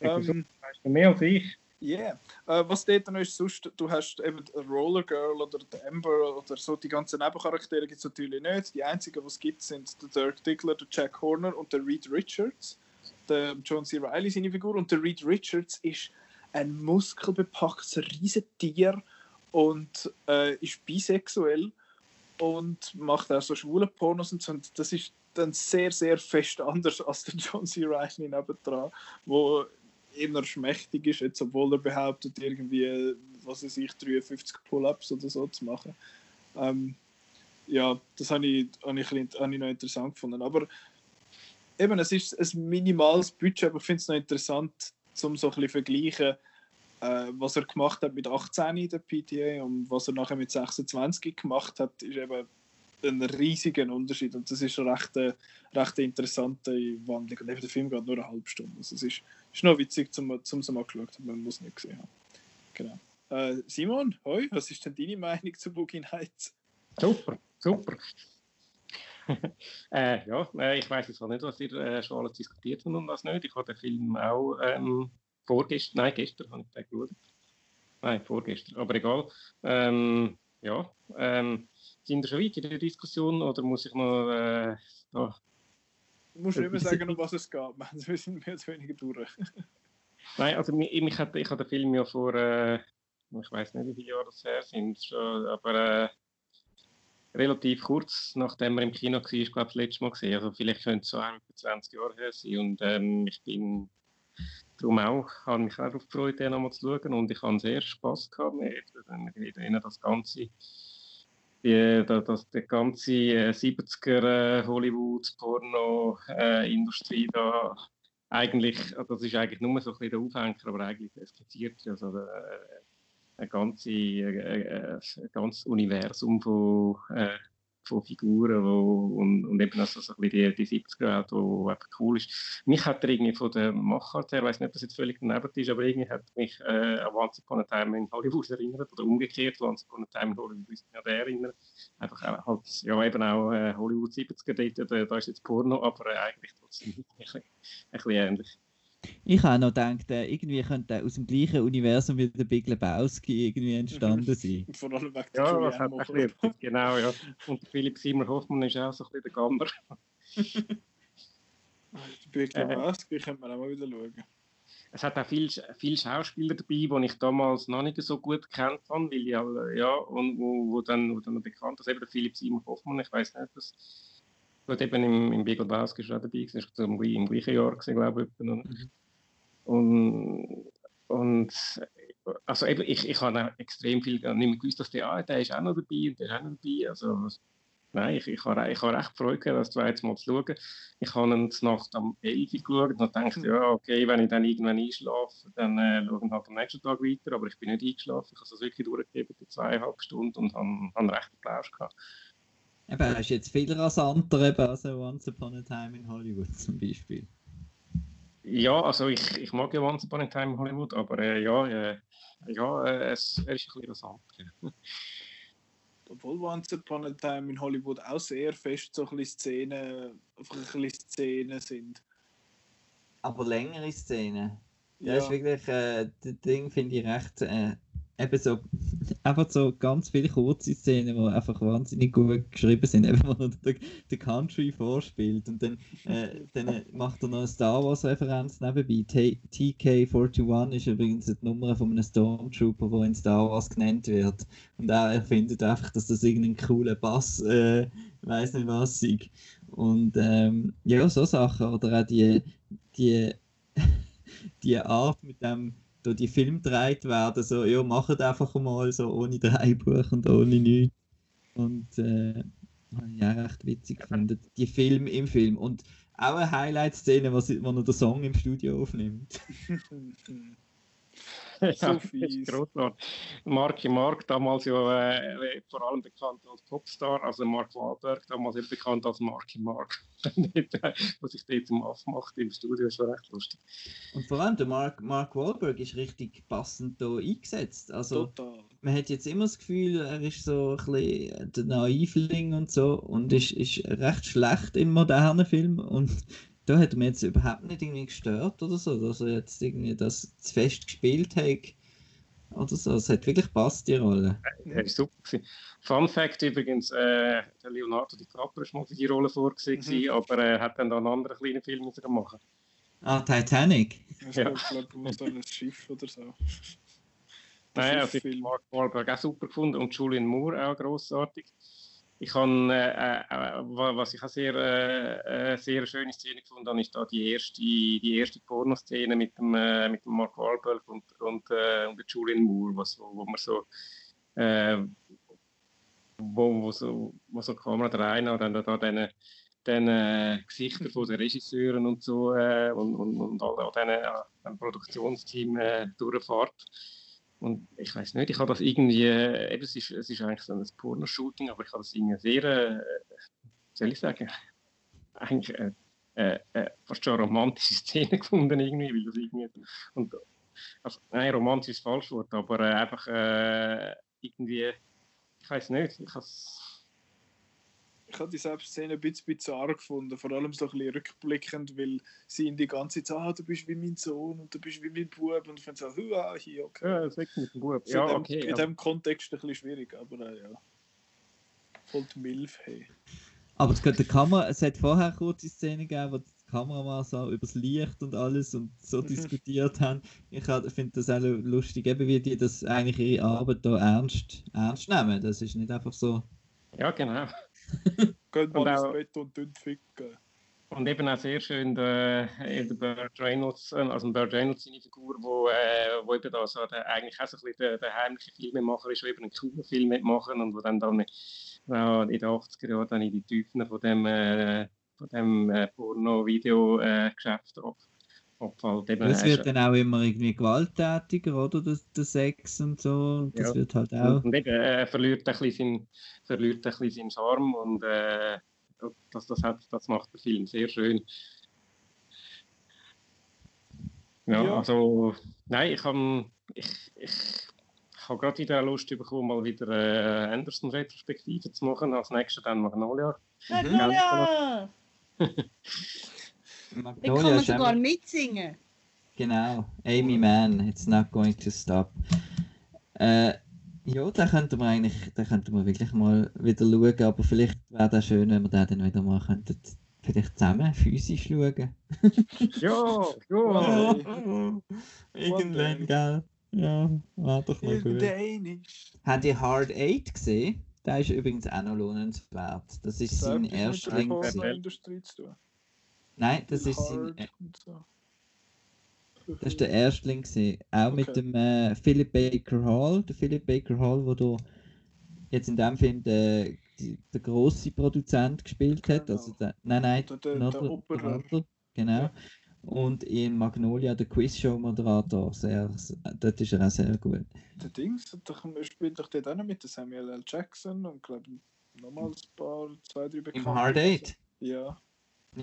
Ähm, weißt du mehr als ich? Yeah. Uh, was dort noch ist, sonst, du hast eben Roller Girl oder Amber oder so, die ganzen Nebencharaktere gibt es natürlich nicht. Die einzigen, die es gibt, sind der Dirk Diggler, der Jack Horner und der Reed Richards. Der John C. Reilly, seine Figur. Und der Reed Richards ist ein muskelbepacktes Riesentier und äh, ist bisexuell und macht auch so schwule Pornos und so. Und das ist dann sehr, sehr fest anders als der John C. Reilly nebendran, wo eher schmächtig ist, jetzt, obwohl er behauptet, irgendwie, was weiß ich, 53 Pull-Ups oder so zu machen. Ähm, ja, das habe ich, hab ich, hab ich noch interessant gefunden. Aber eben, es ist ein minimales Budget, aber ich finde es noch interessant, um so ein bisschen vergleichen, äh, was er gemacht hat mit 18 in der PTA und was er nachher mit 26 gemacht hat, ist eben ein riesiger Unterschied und das ist eine recht, recht interessante Wandlung. Und eben der Film geht nur eine halbe Stunde. Also es ist, ist noch witzig, zum, zum so mal geschaut haben, man muss nicht gesehen haben. Genau. Äh, Simon, hoi, was ist denn deine Meinung zu Boogie Nights? Super, super. äh, ja, äh, ich weiß jetzt auch nicht, was ihr äh, schon alles diskutiert habt und was nicht. Ich habe den Film auch ähm, vorgestern, nein, gestern habe ich den geschaut. Nein, vorgestern, aber egal. Ähm, ja, ähm, sind wir schon weit in der Diskussion oder muss ich noch äh, da Du musst immer sagen, um was es geht. Wir sind mehr oder weniger durch. Nein, also mich, mich hat, ich habe den Film ja vor, äh, ich weiß nicht, wie viele Jahre das her sind, schon, aber äh, relativ kurz nachdem er im Kino war, ich glaube das letzte Mal gesehen. Also vielleicht könnte es so 20 Jahre her sein. Und ähm, ich bin darum auch, habe mich auch darauf gefreut, den nochmal zu schauen. Und ich habe sehr Spass gehabt mit, mit das Ganze die, dass die ganze 70er äh, Hollywood-Porno-Industrie da eigentlich, das ist eigentlich nur so ein bisschen der Aufhänger, aber eigentlich skizziert also äh, ein, ganze, äh, ein ganzes Universum von, äh, von Figuren wo, und, und eben also so ein bisschen die, die 70er Welt, wo einfach cool ist. Mich hat er irgendwie von der Machart her, ich weiß nicht, ob das jetzt völlig daneben ist, aber irgendwie hat mich äh, an Once Upon a Time in Hollywood erinnert oder umgekehrt, Once Upon a Time in Hollywood ist mich an den erinnert. Einfach auch, halt, ja eben auch äh, Hollywood 70er, dort, da, da ist jetzt Porno, aber äh, eigentlich trotzdem ein ein bisschen ähnlich. Ich habe noch gedacht, äh, irgendwie könnte aus dem gleichen Universum wie der Big Lebowski irgendwie entstanden sein. Vor allem wegen Ja, hat bisschen, genau, ja. Und Philipp Simmer Hoffmann ist auch so ein bisschen der Gammer. Der Big Lebowski könnte man auch mal wieder schauen. Es hat auch viele viel Schauspieler dabei, die ich damals noch nicht so gut kennt habe, weil ich ja, und wo, wo, dann, wo dann bekannt ist, eben der Philipp Simmer Hoffmann, ich weiß nicht, was Gut, eben im, im Big Lebowski ist er dabei, das war im, im gleichen Jahr, glaube ich. Und, und, und also eben, ich, ich habe extrem viel nicht mehr gewusst, dass der, ah, der ist auch noch dabei und der ist auch noch dabei. Also, nein, ich, ich, habe, ich habe recht Freude gehabt, das zweite Mal zu schauen. Ich habe ihn Nacht am 11 Uhr geschaut und dachte, ja, okay, wenn ich dann irgendwann einschlafe, dann äh, schaue ich halt am nächsten Tag weiter, aber ich bin nicht eingeschlafen. Ich habe es wirklich durchgegeben, die zweieinhalb Stunden und habe, habe recht Applaus gehabt. Eben, er ist jetzt viel rasanter eben als Once Upon a Time in Hollywood zum Beispiel. Ja, also ich, ich mag ja Once Upon a Time in Hollywood, aber äh, ja, äh, ja äh, es, er ist ein bisschen rasanter. Obwohl Once Upon a Time in Hollywood auch sehr fest so ein bisschen Szenen, einfach ein bisschen Szenen sind. Aber längere Szenen. Ja. Das ist wirklich, äh, das Ding finde ich recht, äh, eben so, einfach so ganz viele kurze Szenen, die einfach wahnsinnig gut geschrieben sind, eben wo er den, den Country vorspielt und dann, äh, dann macht er noch eine Star Wars Referenz nebenbei. T- TK41 ist übrigens die Nummer von einem Stormtrooper, der in Star Wars genannt wird und er findet einfach, dass das irgendein cooler Bass, äh, weiß nicht was ist. Und ähm, ja, so Sachen oder auch die, die, die Art mit dem da die Filme gedreht werden, so, ja, macht einfach mal so ohne Drehbuch und ohne nichts. Und äh, habe ich auch recht witzig gefunden. Die Filme im Film. Und auch eine Highlight-Szene, wo, sie- wo er den Song im Studio aufnimmt. So fies. Marky Mark, damals ja äh, vor allem bekannt als Popstar, also Mark Wahlberg, damals eben bekannt als Marky Mark. Was sich dort zum Aff macht im Studio, ist schon recht lustig. Und vor allem der Mark, Mark Wahlberg ist richtig passend da eingesetzt. Also, Total. man hat jetzt immer das Gefühl, er ist so ein bisschen der Naivling und so und ist, ist recht schlecht in modernen Filmen und da hat er mir jetzt überhaupt nicht irgendwie gestört oder so, dass er jetzt irgendwie das zu fest gespielt hat oder so. Es hat wirklich passt, die Rolle. Der ist super. Fun Fact übrigens, äh, der Leonardo DiCaprio war mal für die Rolle vorgesehen, Mhm. aber er hat dann da einen anderen kleinen Film müssen machen. Ah, Titanic. Ich Ja. glaube, glaub, so ein Schiff oder so. Nein, also ich Mark Wahlberg auch super gefunden und Julian Moore auch grossartig. Ich habe, äh, äh, wa- was ich auch sehr, äh, äh, sehr schöne Szene gefunden habe, ist da die erste, die erste Pornoszene mit dem, äh, mit dem Mark Wahlberg und, und, äh, und Julian Moore, was, wo, wo man so, äh, wo, wo so, wo so die Kamera drehen und dann da diese den äh, Gesichter von den Regisseuren und so äh, und, und, und alle an diesen äh, Produktionsteam äh, durchfahrt. Und ich weiß nicht, ich habe das irgendwie, äh, eben, es, ist, es ist eigentlich so ein Pornoshooting, aber ich habe das irgendwie sehr, äh, soll ich sagen, eigentlich äh, äh, äh, fast schon eine romantische Szene gefunden irgendwie, weil das irgendwie, und, also, nein, romantisch ist das falsche Wort, aber äh, einfach irgendwie, ich weiß nicht, ich habe Ich habe die Selbstszene ein bisschen bizarr gefunden, vor allem so ein bisschen rückblickend, weil sie ihn die ganze Zeit ah, du bist wie mein Sohn und du bist wie mein Bub und ich finde so, hua, hier, okay. ja, das ist mit dem Bub. So Ja, in dem, okay. in aber- dem Kontext ein bisschen schwierig, aber äh, ja. Voll die Milf, hey. Aber es, geht der Kamera, es hat vorher eine kurze Szene gegeben, wo die Kameramann so über das Licht und alles und so Mhm. diskutiert haben. Ich finde das auch lustig, eben wie die das eigentlich ihre Arbeit da ernst, ernst nehmen. Das ist nicht einfach so. Ja, genau. Geht mal ins Bett und dünn ficken. Und eben auch sehr schön der, äh, der Burt Reynolds, äh, also Burt Reynolds, seine Figur, wo, äh, wo eben da so der, eigentlich auch so ein bisschen der, der heimliche Filmemacher ist, der eben einen coolen Film mitmachen und wo dann, dann äh, in den 80er Jahren dann in die Tiefen von dem, äh, von dem äh, Porno-Video-Geschäft Ob halt Das äh, wird dann auch immer irgendwie gewalttätiger, oder? Das, der Sex und so. Das Ja. wird halt auch. Und eben, er verliert ein bisschen seinen, verliert ein bisschen seinen Charme und äh, das, das, hat, das macht der Film sehr schön. Ja, Ja. also, nein, ich habe ich, ich habe gerade wieder Lust bekommen, mal wieder äh, Anderson-Retrospektive zu machen. Als nächstes dann Magnolia. Magnolia! Da kann Magnolia man sogar mitsingen. Genau, Amy Mann, it's not going to stop. Äh, ja, da könnten wir eigentlich, da könnten wir wirklich mal wieder schauen, aber vielleicht wäre das schön, wenn wir den dann wieder mal könnten, vielleicht zusammen physisch schauen. Ja, ja. Irgendwann, gell? Ja, war doch mal gut. Habt ihr Hard Eight gesehen? Der ist übrigens auch noch lohnenswert. Das ist sein mit der Erstling. Pornoindustrie zu tun. Nein, das ist sein, so. Das ist der Erstling, gewesen. auch mit Okay. dem äh, Philip Baker Hall. Der Philip Baker Hall, wo du jetzt in dem Film der, die, der große Produzent gespielt hat. Genau. Also der, nein, nein, Der- der- noch der andere, genau. Ja. Und in Magnolia der Quizshow-Moderator. Sehr, dort ist er auch sehr gut. Der Dings, spielt doch dort auch noch mit der Samuel L. Jackson und glaube nochmals ein paar, zwei, drei Im bekannte. Hard Eight? Ja.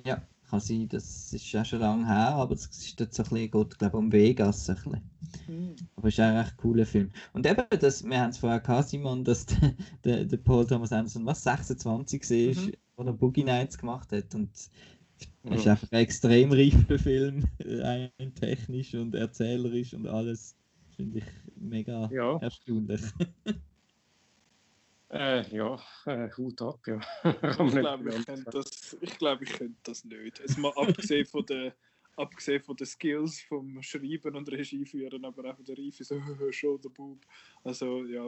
Ja, kann sein, das ist ja schon lange her, aber es ist dort so ein bisschen, geht, glaube um Vegas ein bisschen. Hm. Aber es ist auch ein recht cooler Film. Und eben, das, wir haben es vorher gehabt, Simon, dass der, der, der Paul Thomas Anderson, was, 26 war, Mhm. wo er Boogie Nights gemacht hat. Und es ist einfach ein extrem reifer Film, rein technisch und erzählerisch und alles. Finde ich mega Ja. erstaunlich. Äh, ja, äh, Hut ab, ja. Ich glaube, ich könnte das, ich glaube, ich könnte das nicht. Es mal abgesehen von den abgesehen von den Skills vom Schreiben und Regie führen, aber auch von der Reife so show the boob. Also ja,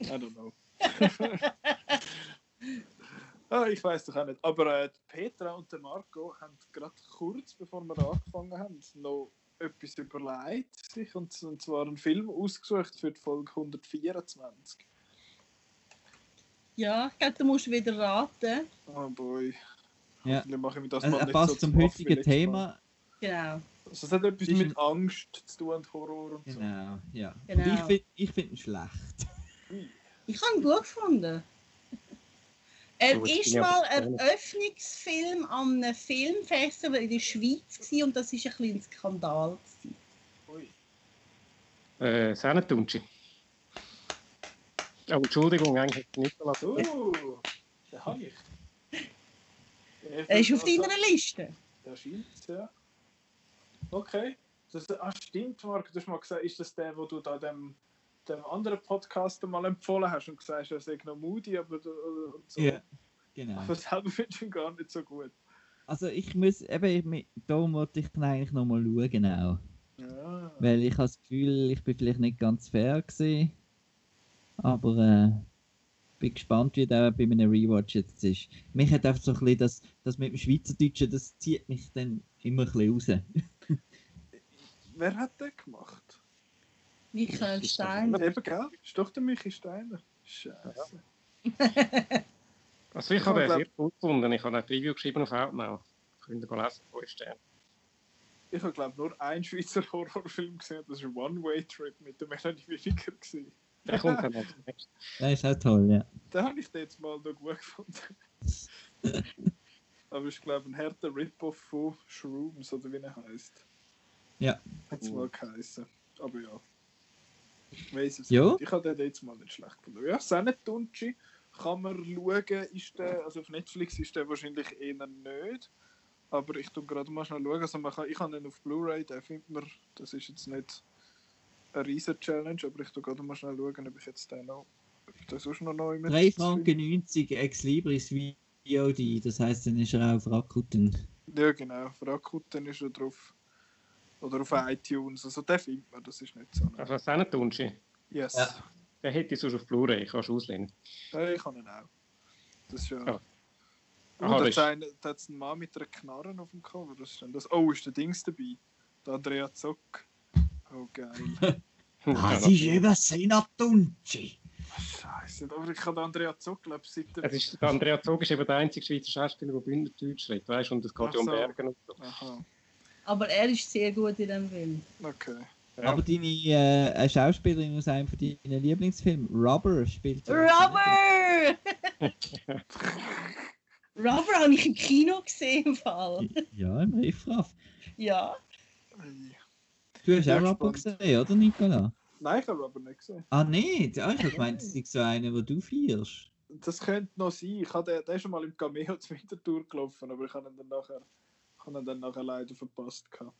I don't know. ah, ich weiß doch auch nicht. Aber äh, Petra und der Marco haben gerade kurz bevor wir angefangen haben, noch etwas überlegt sich und, und zwar einen Film ausgesucht für die Folge 124. Ja, ich glaube, du musst wieder raten. Oh boy. Ja. Mache ich mir das Also, mal er nicht passt so zum heutigen. Thema. Genau. Also es hat etwas Ist mit ein- Angst zu tun und Horror und so. Genau, ja. Genau. Und ich finde ich find ihn schlecht. Ich habe ihn gut gefunden. Er So, ist mal ein. Öffnungsfilm an einem Filmfestival in der Schweiz gewesen, und das war ein bisschen ein Skandal. Gewesen. Ui. Äh, Sennentunci. Oh, Entschuldigung, eigentlich hätte ich nicht gelassen. Oh, den habe ich. Er ist auf Also, deiner Liste. Der scheint ja. Okay. Das, ah, stimmt, Marc. Du hast mal gesagt, ist das der, wo du da dem, dem anderen Podcaster mal empfohlen hast und gesagt hast, er sei noch moody, aber du, und so. Ja, genau. Aber selber findest du ihn gar nicht so gut. Also ich muss, eben, ich, darum wollte ich dann eigentlich nochmal schauen auch. Ja. Weil ich habe das Gefühl, ich bin vielleicht nicht ganz fair gewesen. Aber äh, bin gespannt, wie der bei einem Rewatch jetzt ist. Mich hat einfach so ein bisschen das, das mit dem Schweizerdeutschen, das zieht mich dann immer ein bisschen raus. Wer hat den gemacht? Michael Stein. Eben, gell? Ist doch der Michi Steiner. Scheiße. Also ich habe den sehr gut gefunden. Ich habe ein Preview geschrieben auf Outnow. Könnt ihr lesen, wo ist der? Ich habe glaube nur einen Schweizer Horrorfilm gesehen, das war One Way Trip mit der Melanie Williger. Der kommt dann als nächstes. Das ist auch toll, ja. Den habe ich jetzt mal noch gut gefunden. Aber ich glaube ein härter Rip-Off von Shrooms oder wie er heißt. Ja. Hat es mal geheißen. Aber ja. Ich weiß es nicht. Ich habe den jetzt mal nicht schlecht gefunden. Ja, Senetunci kann man schauen, ist der, also auf Netflix ist der wahrscheinlich eher nicht. Aber ich tue gerade mal schnell schauen. Also man kann, ich habe den auf Blu-ray, den findet man, das ist jetzt nicht eine riesen Challenge, aber ich tue gerade mal schnell schauen, ob ich jetzt den noch, der sonst noch neu mit 3 Franken 90 ex libris VOD, das heisst, dann ist er auch auf Rakuten. Ja, genau. Auf Rakuten ist er drauf. Oder auf iTunes. Also den findet man, das ist nicht so. Ne? Also Sennentunci. Yes. Ja. Den hätte ich sonst auf Blu-ray. Kannst du auslehnen. Ja, ich kann ihn auch. Das ist ja. Ja. Oh, Aha, das einen- da hat es einen Mann mit einer Knarre auf dem Cover. Das ist denn das. Oh, ist der Dings dabei? Der Andrea Zock. Oh, geil. Das ist eben Senatunci. Scheiße. Aber ich habe Andrea Zock, glaube ich, ist, der Andrea Zog ist eben der einzige Schweizer Schauspieler, der Bündnerdeutsch redet, weißt du, und es geht ja um Ach so. Bergen und so. Aha. Aber er ist sehr gut in dem Film. Okay. Ja. Aber deine äh, Schauspielerin aus einem von deinen Lieblingsfilmen, Rubber, spielt. Rubber! Rubber habe ich im Kino gesehen im Fall. Ja, im Riffraff. Ja. Du hast Ja, auch Rubber spannend. gesehen, oder Nicola? Nein, ich habe aber nicht gesehen. Ah, nicht? Ah, ich habe gemeint, das ist so eine, wo du feierst. Das könnte noch sein. Ich habe den, ist schon mal im Cameo zur Wintertour gelaufen, aber ich habe ihn dann nachher, ich habe ihn dann nachher leider verpasst. gehabt.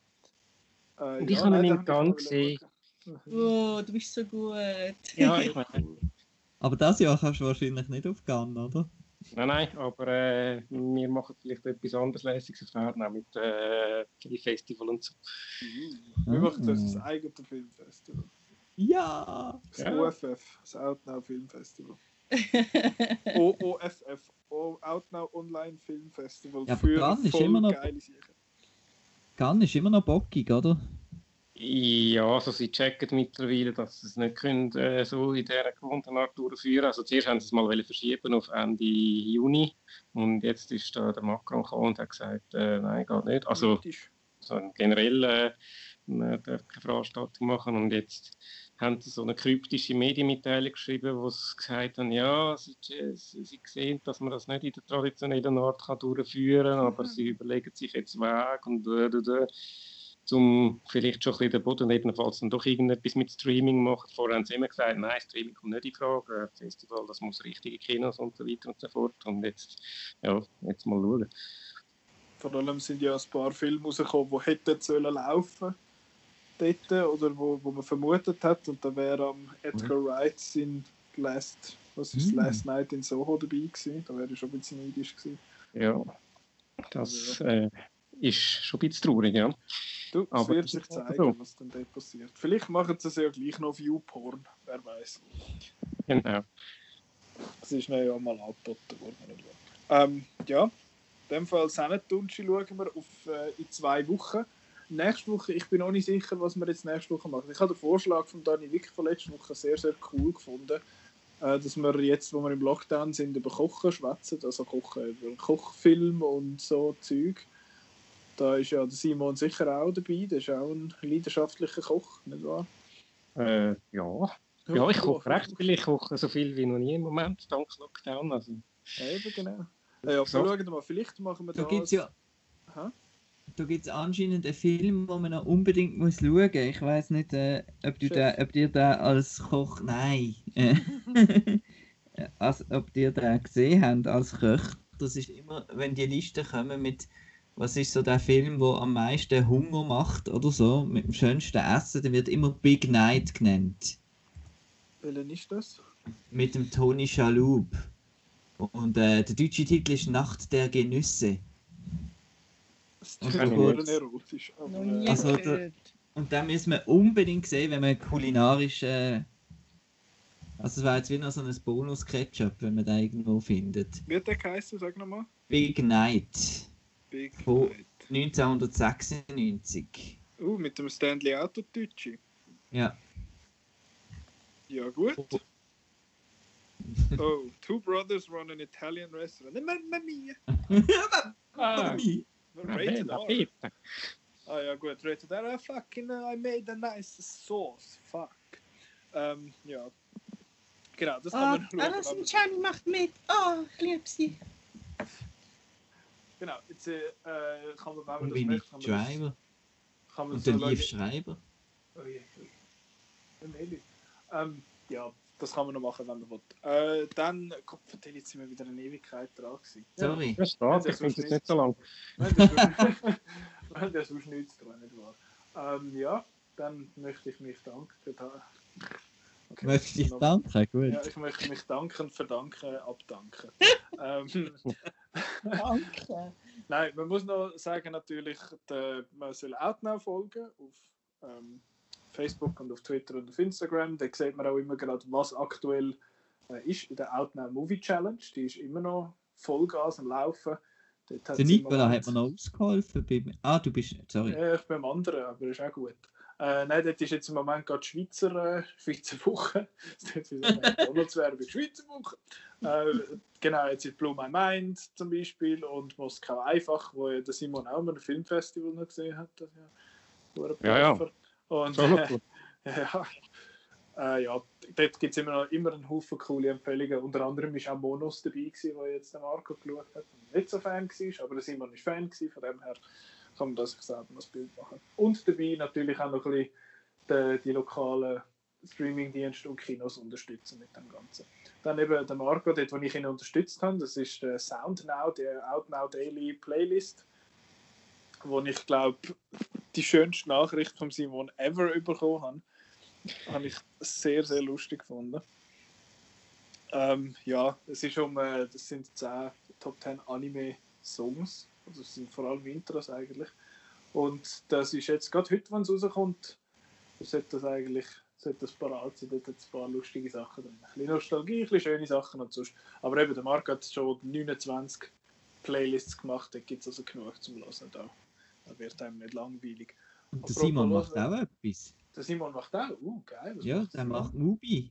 Äh, Und ich habe ihn im den Gang gesehen. Oh, du bist so gut. Ja, ich meine. Aber das Jahr kannst du wahrscheinlich nicht auf Gun, oder? Nein, nein, aber äh, wir machen vielleicht etwas anderes Lässiges auf Fahren, auch mit äh, Festival und so. Wir machen das als eigenes Filmfestival. Ja! Das Ja. OFF, das Outnow Filmfestival. OOFF, O- Outnow Online Filmfestival. Ja, aber für voll immer noch- geile Sachen. Ist immer noch bockig, oder? Ja, also sie checken mittlerweile, dass sie es nicht können, äh, so in dieser gewohnten Art durchführen. Also zuerst haben sie es mal verschieben auf Ende Juni. Und jetzt ist da der Macron gekommen und hat gesagt, äh, nein, geht nicht. Also so generell äh, man darf keine Veranstaltung machen. Und jetzt haben sie so eine kryptische Medienmitteilung geschrieben, wo sie gesagt haben, ja, sie, sie, sie sehen, dass man das nicht in der traditionellen Art kann durchführen kann, aber sie überlegen sich jetzt Weg und äh, zum vielleicht schon ein bisschen den Boden ebenfalls dann doch irgendetwas mit Streaming machen. Vorher haben sie immer gesagt, nein, Streaming kommt nicht in Frage, Festival, das muss richtige Kinos und so weiter und so fort und jetzt, ja, jetzt mal schauen. Vor allem sind ja ein paar Filme rausgekommen, die hätten sollen laufen dort, oder wo, wo man vermutet hat. Und da wäre am Edgar Wright in Last, was ist Mhm. Last Night in Soho dabei gewesen. Da wäre ich schon ein bisschen neidisch gewesen. Ja, das äh, ist schon ein bisschen traurig, ja. Du, es Aber wird sich zeigen, so. was dann dort passiert. Vielleicht machen sie es ja gleich noch Viewporn, wer weiß. Genau. Das ist mir ja mal angeboten worden. Ähm, ja, in dem Fall Senetunci schauen wir auf, äh, in zwei Wochen. Nächste Woche, ich bin noch nicht sicher, was wir jetzt nächste Woche machen. Ich habe den Vorschlag von Dani wirklich von letzter Woche sehr, sehr cool gefunden, äh, dass wir jetzt, wo wir im Lockdown sind, über Kochen schwätzen, also Kochen, über Kochfilm und so Zeug. Da ist ja der Simon sicher auch dabei, der ist auch ein leidenschaftlicher Koch, nicht wahr? Äh, ja. ja, ich koche recht viel. Ich koche so viel wie noch nie im Moment, dank Lockdown. Also, eben, genau. Ja, ja, So. schauen wir mal, vielleicht machen wir Da da... gibt es ja. Hä? Da gibt es anscheinend einen Film, den man noch unbedingt muss schauen muss. Ich weiß nicht, äh, ob, du da, ob dir da als Koch. Nein. Äh, als, ob dir da gesehen habt als Koch. Das ist immer, wenn die Listen kommen mit. Was ist so der Film, der am meisten Hunger macht oder so, mit dem schönsten Essen, der wird immer Big Night genannt. Welchen ist das? Mit dem Tony Shalhoub. Und äh, der deutsche Titel ist Nacht der Genüsse. Das Und ist kurz- erotisch. Aber, äh, Also, gehört. Und den müssen wir unbedingt sehen, wenn man kulinarisch. Äh, also, es wäre jetzt wieder so ein Bonus-Ketchup, wenn man den irgendwo findet. Wie hat der geheißen? Sag nochmal. Big Night Big Oh. Night. 1996. Uh, mit dem Stanley Autotucci. Ja. Ja, gut. Oh. Oh, two brothers run an Italian restaurant. Mamma mia! ah, Rated bella, R. Ah ja, gut. Rated R. Ah, fucking, uh, I made a nice sauce. Fuck. Ähm, ja. Genau, das kann Ah, man und Jenny macht mit. Oh, ich liebe sie. Genau, jetzt äh, kann man, wenn man Und das Winnie möchte, kann man das, Driver. kann man Und das der so Lief. Schreiber. Oh je, oh je. Ähm, ja, das kann man noch machen, wenn man will. Äh, dann, Gott, vertell, jetzt sind wir wieder eine Ewigkeit dran gewesen. Sorry. Ja, steht, ich finde es nicht so lang. Ja, das ist- Weil der sonst nichts dran, nicht wahr? Ähm, ja, dann möchte ich mich danken. Okay. Möchte ich Noch- danken? Gut. Ja, ich möchte mich danken, verdanken, abdanken. ähm, Danke. Nein, man muss noch sagen, natürlich, der, man soll Outnow folgen auf ähm, Facebook und auf Twitter und auf Instagram. Da sieht man auch immer gerade, was aktuell äh, ist in der Outnow Movie Challenge. Die ist immer noch Vollgas am Laufen. Der Nicola hat mir noch ausgeholfen. Ah, du bist. Sorry. Ja, ich bin am anderen, aber ist auch gut. Äh, nein, dort ist jetzt im Moment gerade Schweizer, äh, Schweizer Woche. Das ist McDonalds-Werbung, Schweizer Woche. Äh, genau, jetzt ist Blue My Mind zum Beispiel und Moskau einfach, wo ja der Simon auch mal ein Filmfestival noch gesehen hat. Das ja, Ja, ja. Und, äh, ja, äh, ja, dort gibt es immer, noch- immer einen Haufen coole Empfehlungen. Unter anderem ist auch Monos dabei, gewesen, wo jetzt der Marco geschaut hat und nicht so Fan war, aber der Simon ist Fan gewesen, von dem her kann man das noch das Bild machen. Und dabei natürlich auch noch ein bisschen die, die lokalen Streamingdienste und Kinos unterstützen mit dem Ganzen. Dann eben der Marco, dort, wo ich ihn unterstützt habe, das ist der SoundNow, der OutNow Daily Playlist, wo ich glaube, die schönste Nachricht von Simon ever bekommen habe. Habe ich sehr, sehr lustig gefunden. Ähm, ja, es ist um, äh, das sind 10 Top 10 Anime-Songs. Also es sind vor allem Intros eigentlich. Und das ist jetzt gerade heute, wenn es rauskommt, sollte das eigentlich sollte das parat sein. Dort hat es ein paar lustige Sachen drin. Ein bisschen Nostalgie, ein bisschen schöne Sachen und sonst. Aber eben, der Marc hat schon 29 Playlists gemacht, da gibt es also genug zum Hören da. Da wird einem nicht langweilig. Und der Apropos Simon macht hören. auch etwas. Der Simon macht auch, uh, geil. Ja, der macht Mubi.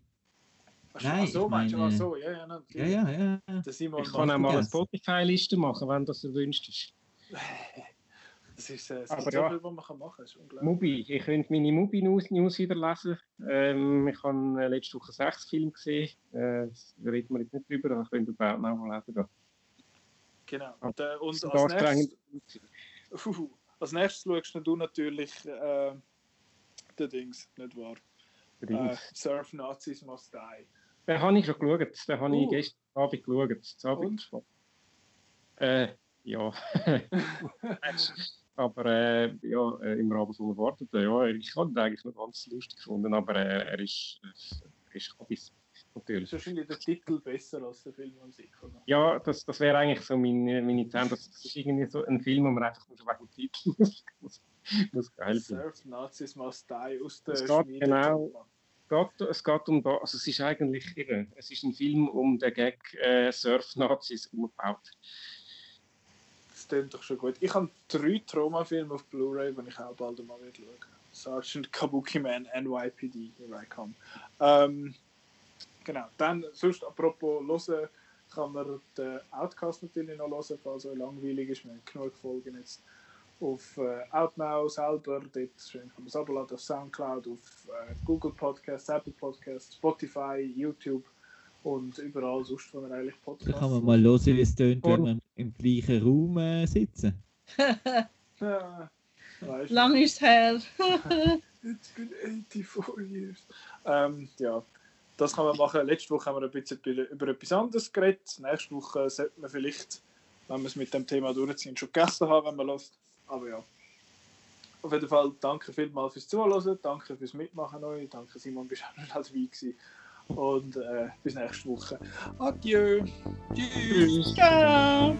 Ach, Nein, ach so, ich meinst du, so, ja, ja, Ja, natürlich. ja, ja. ja. Simon Ich kann auch mal eine. Spotify-Liste machen, wenn das erwünscht ist. das ist, äh, es Aber ja. so viel, was man kann machen kann, das. Mubi, ich könnte meine Mubi-News News wieder lesen. Ähm, ich habe äh, letzte Woche sechs Filme gesehen. Äh, da reden wir jetzt nicht drüber, aber ich könnte überhaupt noch mal lesen. Genau. Und, äh, und ist als, nächstes, Uhu. als nächstes schaust du natürlich äh, den Dings, nicht wahr? Äh. Surf Nazis Must Die. Den habe ich schon geschaut. Den habe ich Uh. gestern Abend geschaut. Das Abend. Äh, ja. aber äh, ja, äh, im Rahmen von Erwarteten, ja, ich habe ihn eigentlich noch ganz lustig gefunden, aber äh, er ist, äh, er ist Hobbys, Ist natürlich. wahrscheinlich der Titel besser als der Film an sich. Oder? Ja, das, das wäre eigentlich so meine, meine. Das, das ist irgendwie so ein Film, wo man einfach nur wegen dem Titel muss, muss, geil finden. Surf Nazis Must Die aus der Schmiede genau-. Es geht, es geht um also es ist eigentlich eben, es ist ein Film um den Gag äh, Surf-Nazis umgebaut. Das klingt doch schon gut. Ich habe drei Trauma-Filme auf Blu-ray, die ich auch bald mal wieder schauen Sergeant Kabuki Man, NYPD, here I come. Ähm, genau, dann, sonst apropos hören, kann man den Outcast natürlich noch hören, falls euch langweilig ist. Wir haben genug Folgen jetzt auf äh, Outnow selber, dort schön kann man es abladen, auf Soundcloud, auf äh, Google Podcasts, Apple Podcasts, Spotify, YouTube und überall sonst, wo man eigentlich Da Podcasts kann man mal hören, wie es tönt, wenn wir im gleichen Raum äh, sitzen. Ja. Lang ist her. It's been 84 years. Ähm, ja, das kann man machen. Letzte Woche haben wir ein bisschen über über etwas anderes geredet. Nächste Woche sollte man vielleicht, wenn wir es mit dem Thema durchziehen, schon gegessen haben, wenn man lässt. Aber ja. Auf jeden Fall danke vielmals fürs Zuhören, danke fürs Mitmachen neu, danke Simon, bist auch noch dabei gewesen. Und äh, bis nächste Woche. Adieu. Tschüss. Ciao.